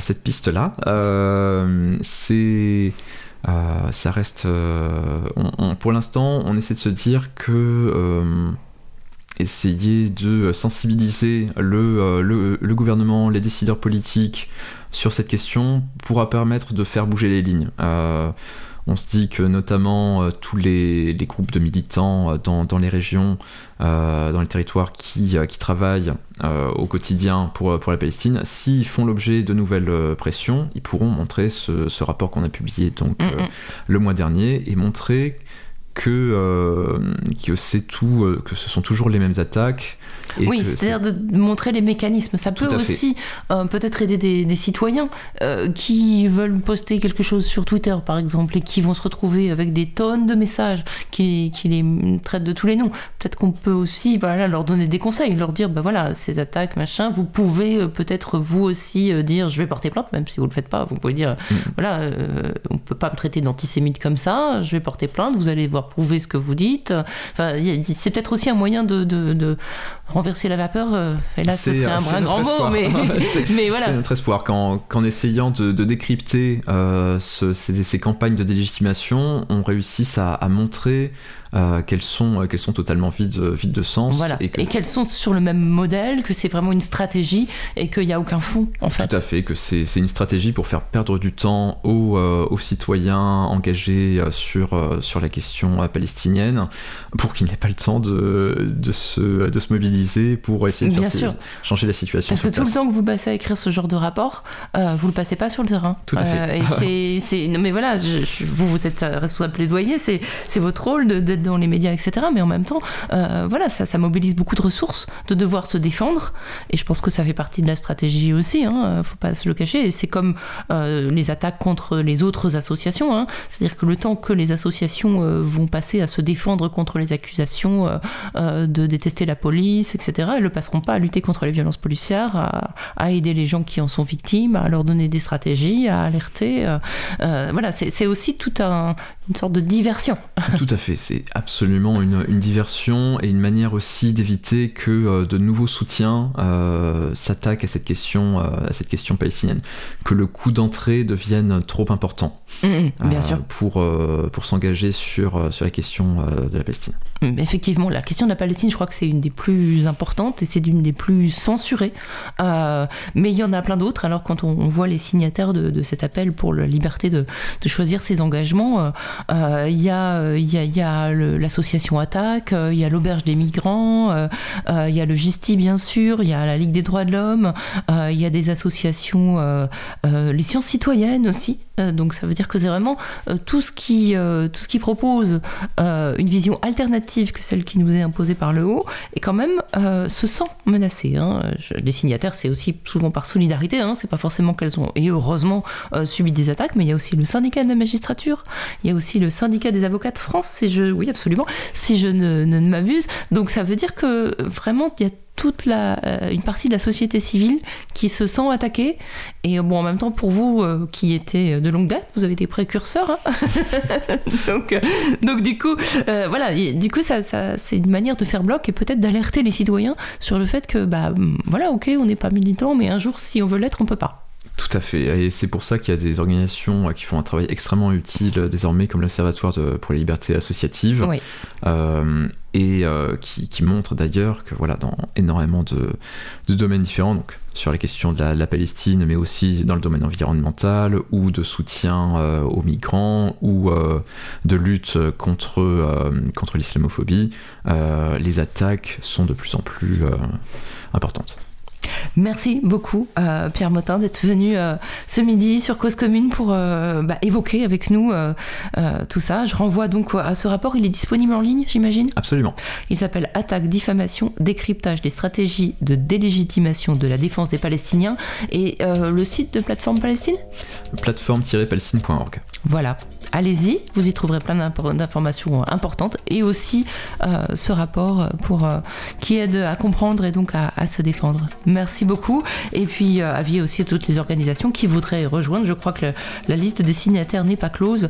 cette piste-là. C'est. ça reste. pour l'instant, on essaie de se dire que. essayer de sensibiliser le, le, le gouvernement, les décideurs politiques sur cette question pourra permettre de faire bouger les lignes. Euh, On se dit que notamment euh, tous les, les groupes de militants euh, dans, dans les régions, euh, dans les territoires qui, qui travaillent au quotidien pour, pour la Palestine, s'ils font l'objet de nouvelles pressions, ils pourront montrer ce, ce rapport qu'on a publié donc, Mm, mm. le mois dernier et montrer que, euh, que c'est tout, euh, que ce sont toujours les mêmes attaques. Et oui, c'est-à-dire de montrer les mécanismes. Ça peut aussi euh, peut-être aider des, des citoyens euh, qui veulent poster quelque chose sur Twitter, par exemple, et qui vont se retrouver avec des tonnes de messages qui, qui les traitent de tous les noms. Peut-être qu'on peut aussi voilà, leur donner des conseils, leur dire, bah voilà, ces attaques, machin, vous pouvez euh, peut-être vous aussi dire, je vais porter plainte, même si vous le faites pas, vous pouvez dire, Mm. voilà, on peut pas me traiter d'antisémite comme ça, je vais porter plainte, vous allez voir prouver ce que vous dites. Enfin, c'est peut-être aussi un moyen de, de- de renverser la vapeur. euh, et là, ce serait un, notre grand mot, [LAUGHS] [LAUGHS] mais, voilà. C'est notre espoir qu'en essayant de, de décrypter euh, ce- ces, ces campagnes de délégitimation, on réussisse à, à montrer euh, qu'elles sont, euh, qu'elles sont totalement vides, vides de sens. Voilà. Et que, Et qu'elles sont sur le même modèle, que c'est vraiment une stratégie et qu'il n'y a aucun fond, en fait. tout à fait, que c'est une stratégie pour faire perdre du temps aux, euh, aux citoyens engagés euh, sur, euh, sur la question euh, palestinienne, pour qu'ils n'aient pas le temps de, de, se, de se mobiliser pour essayer de Bien faire changer la situation. Parce que tout le temps que vous passez à écrire ce genre de rapport, euh, vous le passez pas sur le terrain. Tout à fait. Euh, et [LAUGHS] c'est, non mais voilà, je- je- vous vous êtes responsable plaidoyer, c'est, votre rôle d'être dans les médias, etc. Mais en même temps, euh, voilà, ça, ça mobilise beaucoup de ressources de devoir se défendre. Et je pense que ça fait partie de la stratégie aussi. Hein, faut pas se le cacher. C'est comme euh, les attaques contre les autres associations. hein. C'est-à-dire que le temps que les associations euh, vont passer à se défendre contre les accusations euh, euh, de détester la police, etc., elles ne passeront pas à lutter contre les violences policières, à, aider les gens qui en sont victimes, à leur donner des stratégies, à alerter. euh, euh, voilà, c'est aussi toute un- une sorte de diversion. Tout à fait, c'est absolument une, une diversion et une manière aussi d'éviter que euh, de nouveaux soutiens euh, s'attaquent à cette question, euh, à cette question palestinienne, que le coût d'entrée devienne trop important Mm, mm, bien sûr. pour, pour s'engager sur, sur la question de la Palestine. Mm, Effectivement, la question de la Palestine, je crois que c'est une des plus importantes et c'est une des plus censurées. Euh, mais il y en a plein d'autres. Alors, quand on, voit les signataires de, cet appel pour la liberté de, choisir ses engagements, euh, euh, il y a, euh, l'association Attaque, il y a l'Auberge des migrants, il y a le Gisti, bien sûr, il y a la Ligue des droits de l'homme, il y a des associations, les sciences citoyennes aussi. Euh, donc, ça veut dire que c'est vraiment euh, tout, ce qui, euh, tout ce qui propose une vision alternative que celle qui nous est imposée par le haut, et quand même se sent menacée. hein. Les signataires, c'est aussi souvent par solidarité, hein. c'est pas forcément qu'elles ont, et heureusement, subi des attaques, mais il y a aussi le syndicat de la magistrature, il y a aussi le syndicat des avocats de France, si je, oui, absolument, si je ne, ne- m'abuse. Donc ça veut dire que vraiment, il y a toute la, euh, une partie de la société civile qui se sent attaquée. Et euh, bon, en même temps, pour vous euh, qui étiez de longue date, vous avez des précurseurs. hein. [LAUGHS] donc, donc du coup, voilà, du coup, ça, ça, c'est une manière de faire bloc et peut-être d'alerter les citoyens sur le fait que, bah, voilà, ok, on n'est pas militant, mais un jour, si on veut l'être, on peut pas. Tout à fait, et c'est pour ça qu'il y a des organisations euh, qui font un travail extrêmement utile euh, désormais, comme l'Observatoire pour les libertés associatives, Oui. euh, et euh, qui, qui montrent d'ailleurs que voilà, dans énormément de, de domaines différents, donc sur les questions de la, la Palestine, mais aussi dans le domaine environnemental, ou de soutien euh, aux migrants, ou de lutte contre, contre l'islamophobie, les attaques sont de plus en plus importantes. Merci beaucoup, euh, Pierre Motin, d'être venu euh, ce midi sur Cause Commune pour euh, bah, évoquer avec nous tout ça. Je renvoie donc à ce rapport. Il est disponible en ligne, j'imagine? Absolument. Il s'appelle Attaque, diffamation, décryptage des stratégies de délégitimation de la défense des Palestiniens et le site de Plateforme Palestine? Plateforme-palestine.org. Voilà. Allez-y, vous y trouverez plein d'informations euh, importantes et aussi euh, ce rapport pour, euh, qui aide à comprendre et donc à, à se défendre. Merci beaucoup. Et puis, euh, avis aussi à toutes les organisations qui voudraient rejoindre. Je crois que le- la liste des signataires n'est pas close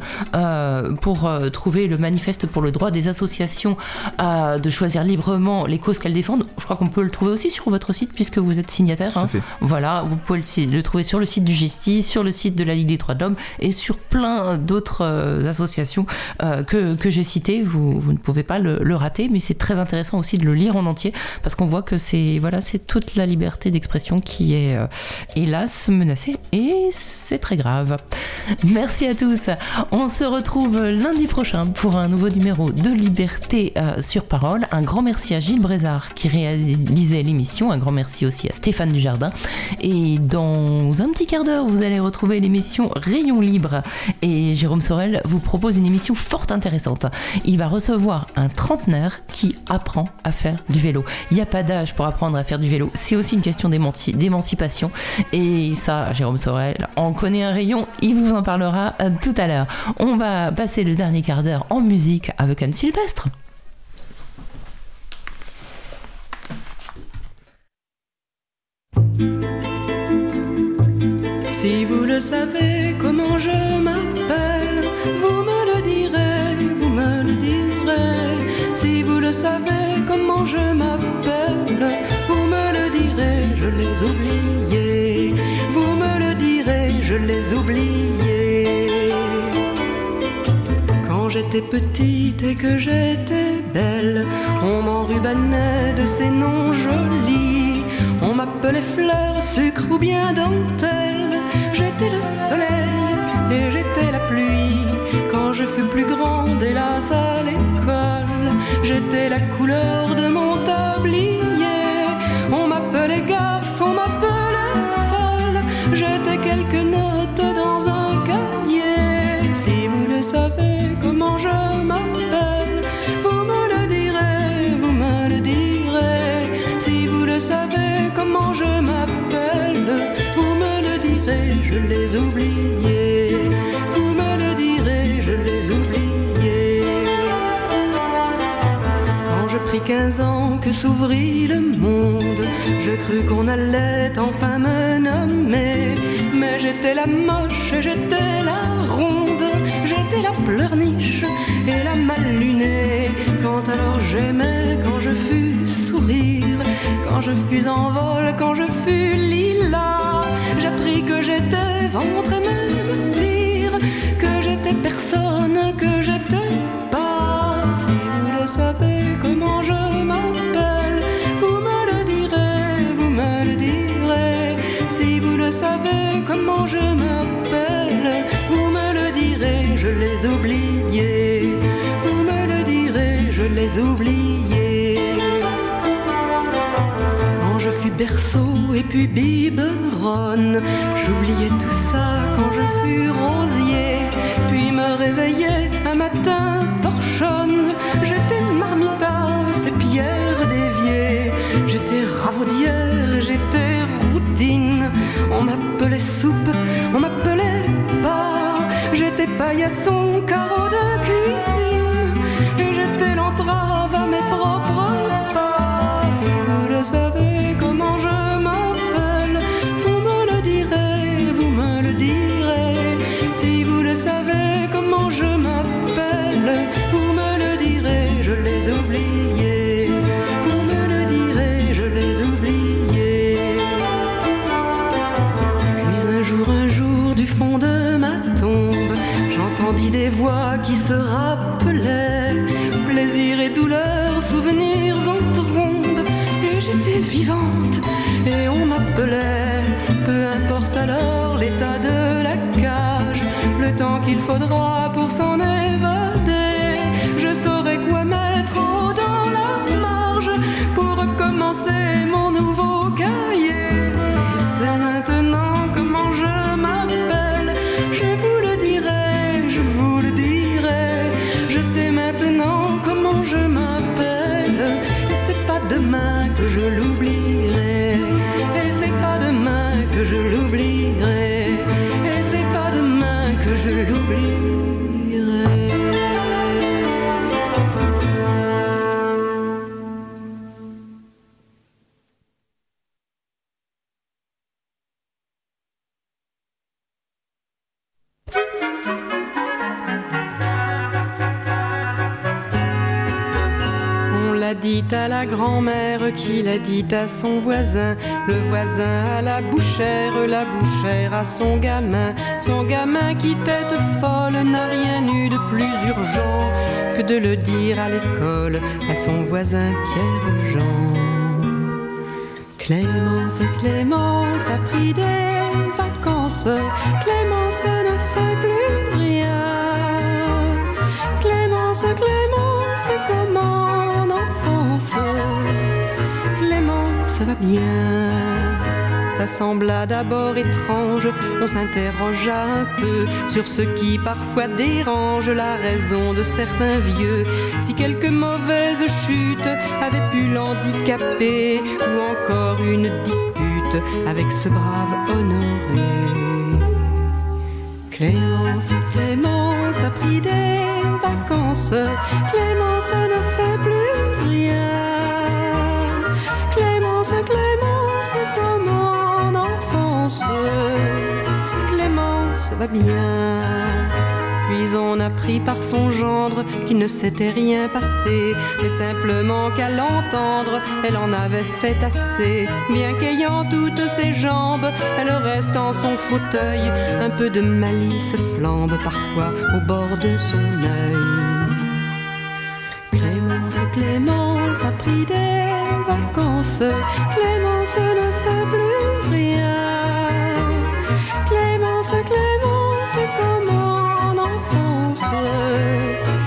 pour trouver le manifeste pour le droit des associations de choisir librement les causes qu'elles défendent. Je crois qu'on peut le trouver aussi sur votre site puisque vous êtes signataire. Hein. fait. Voilà, vous pouvez le, le trouver sur le site du Justice, sur le site de la Ligue des droits de l'homme et sur plein d'autres euh, associations euh, que, que j'ai citées. Vous, vous ne pouvez pas le, rater, mais c'est très intéressant aussi de le lire en entier parce qu'on voit que c'est voilà, toute la liberté d'expression qui est euh, hélas menacée et c'est très grave. Merci à tous. On se retrouve lundi prochain pour un nouveau numéro de Liberté sur parole. Un grand merci à Gilles Brézard qui réalisait l'émission. Un grand merci aussi à Stéphane Dujardin. Et dans un petit quart d'heure, vous allez retrouver l'émission Rayon Libre. Jérôme Sorel vous propose une émission fort intéressante. Il va recevoir un trentenaire qui apprend à faire du vélo. Il n'y a pas d'âge pour apprendre à faire du vélo. C'est aussi une question d'émanci- d'émancipation. Et ça, Jérôme Sorel en connaît un rayon. Il vous en parlera euh, tout à l'heure. On va passer le dernier quart d'heure en musique avec Anne Sylvestre. Si vous le savez comment je m'appelle, le savez comment je m'appelle, vous me le direz, je les oubliés. Vous me le direz, je les oubliés. Quand j'étais petite et que j'étais belle, on m'enrubanait de ces noms jolis. On m'appelait fleur, sucre ou bien dentelle. J'étais le soleil et j'étais la pluie. Quand je fus plus grande, hélas à l'école, j'étais la couleur de mon tablier. On m'appelait garce, on m'appelait folle. J'étais quelques notes dans un cahier. Si vous le savez comment je m'appelle, vous me le direz, vous me le direz. Si vous le savez comment je m'appelle, vous me le direz, je les oubliés. 15 ans que s'ouvrit le monde, je crus qu'on allait enfin me nommer. Mais j'étais la moche j'étais la ronde, j'étais la pleurniche et la mal lunée. Quand alors j'aimais, quand je fus sourire, quand je fus en vol, quand je fus lilas, j'appris que j'étais ventre et même je m'appelle, vous me le direz, je les oubliés. Vous me le direz, je les oubliés. Quand je fus berceau et puis biberonne, j'oubliais tout ça quand je fus rosier. Puis me réveillais un matin torchonne, j'étais marmitas On m'appelait soupe, on m'appelait pas. J'étais paillasson, carreau de cuisine. Faudra son voisin. Le voisin à la bouchère, la bouchère à son gamin. Son gamin qui tête folle n'a rien eu de plus urgent que de le dire à l'école à son voisin Pierre Jean. Clémence, Clémence a pris des vacances. Clémence ne fait Ça sembla d'abord étrange, on s'interrogea un peu sur ce qui parfois dérange la raison de certains vieux. Si quelque mauvaise chute avait pu l'handicaper, ou encore une dispute avec ce brave honoré. Clémence, Clémence a pris des vacances. Clémence Comme en enfance. Clémence va bien. Puis on apprit par son gendre qu'il ne s'était rien passé, mais simplement qu'à l'entendre, elle en avait fait assez. Bien qu'ayant toutes ses jambes, elle reste en son fauteuil, un peu de malice flambe parfois au bord de son œil. Clémence, Clémence a pris des vacances. Clémence ne fait plus rien. Clémence, Clémence, comme en enfance.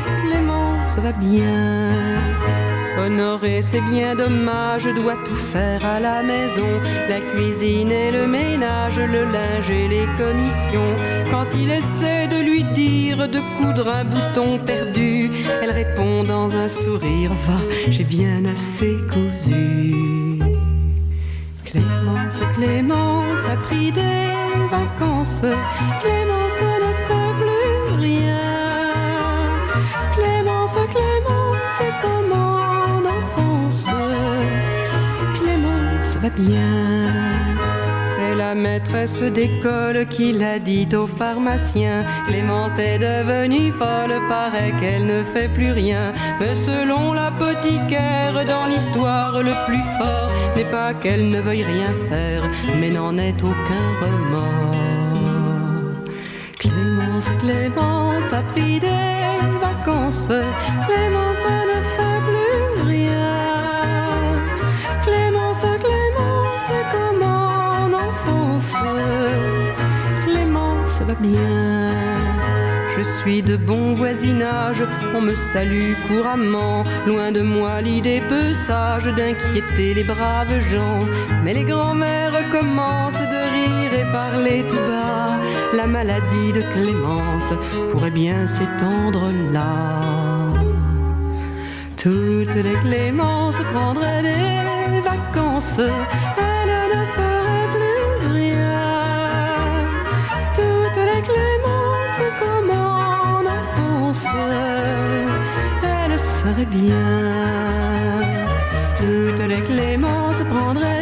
Clémence va bien. C'est bien dommage, doit tout faire à la maison. La cuisine et le ménage, le linge et les commissions. Quand il essaie de lui dire de coudre un bouton perdu, elle répond dans un sourire, va, j'ai bien assez cousu. Clémence, Clémence a pris des vacances. Clémence ne fait plus rien. Clémence, Clémence, comme en C'est la maîtresse d'école qui l'a dit au pharmacien. Clémence est devenue folle, paraît qu'elle ne fait plus rien. Mais selon l'apothicaire, dans l'histoire, le plus fort n'est pas qu'elle ne veuille rien faire, mais n'en ait aucun remords. Clémence, Clémence a pris des vacances. Clémence ne fait bien. Je suis de bon voisinage, on me salue couramment. Loin de moi l'idée peu sage d'inquiéter les braves gens. Mais les grands-mères commencent de rire et parler tout bas. La maladie de Clémence pourrait bien s'étendre là. Toutes les Clémences prendraient des vacances. Bien. Toutes les Clémences prendraient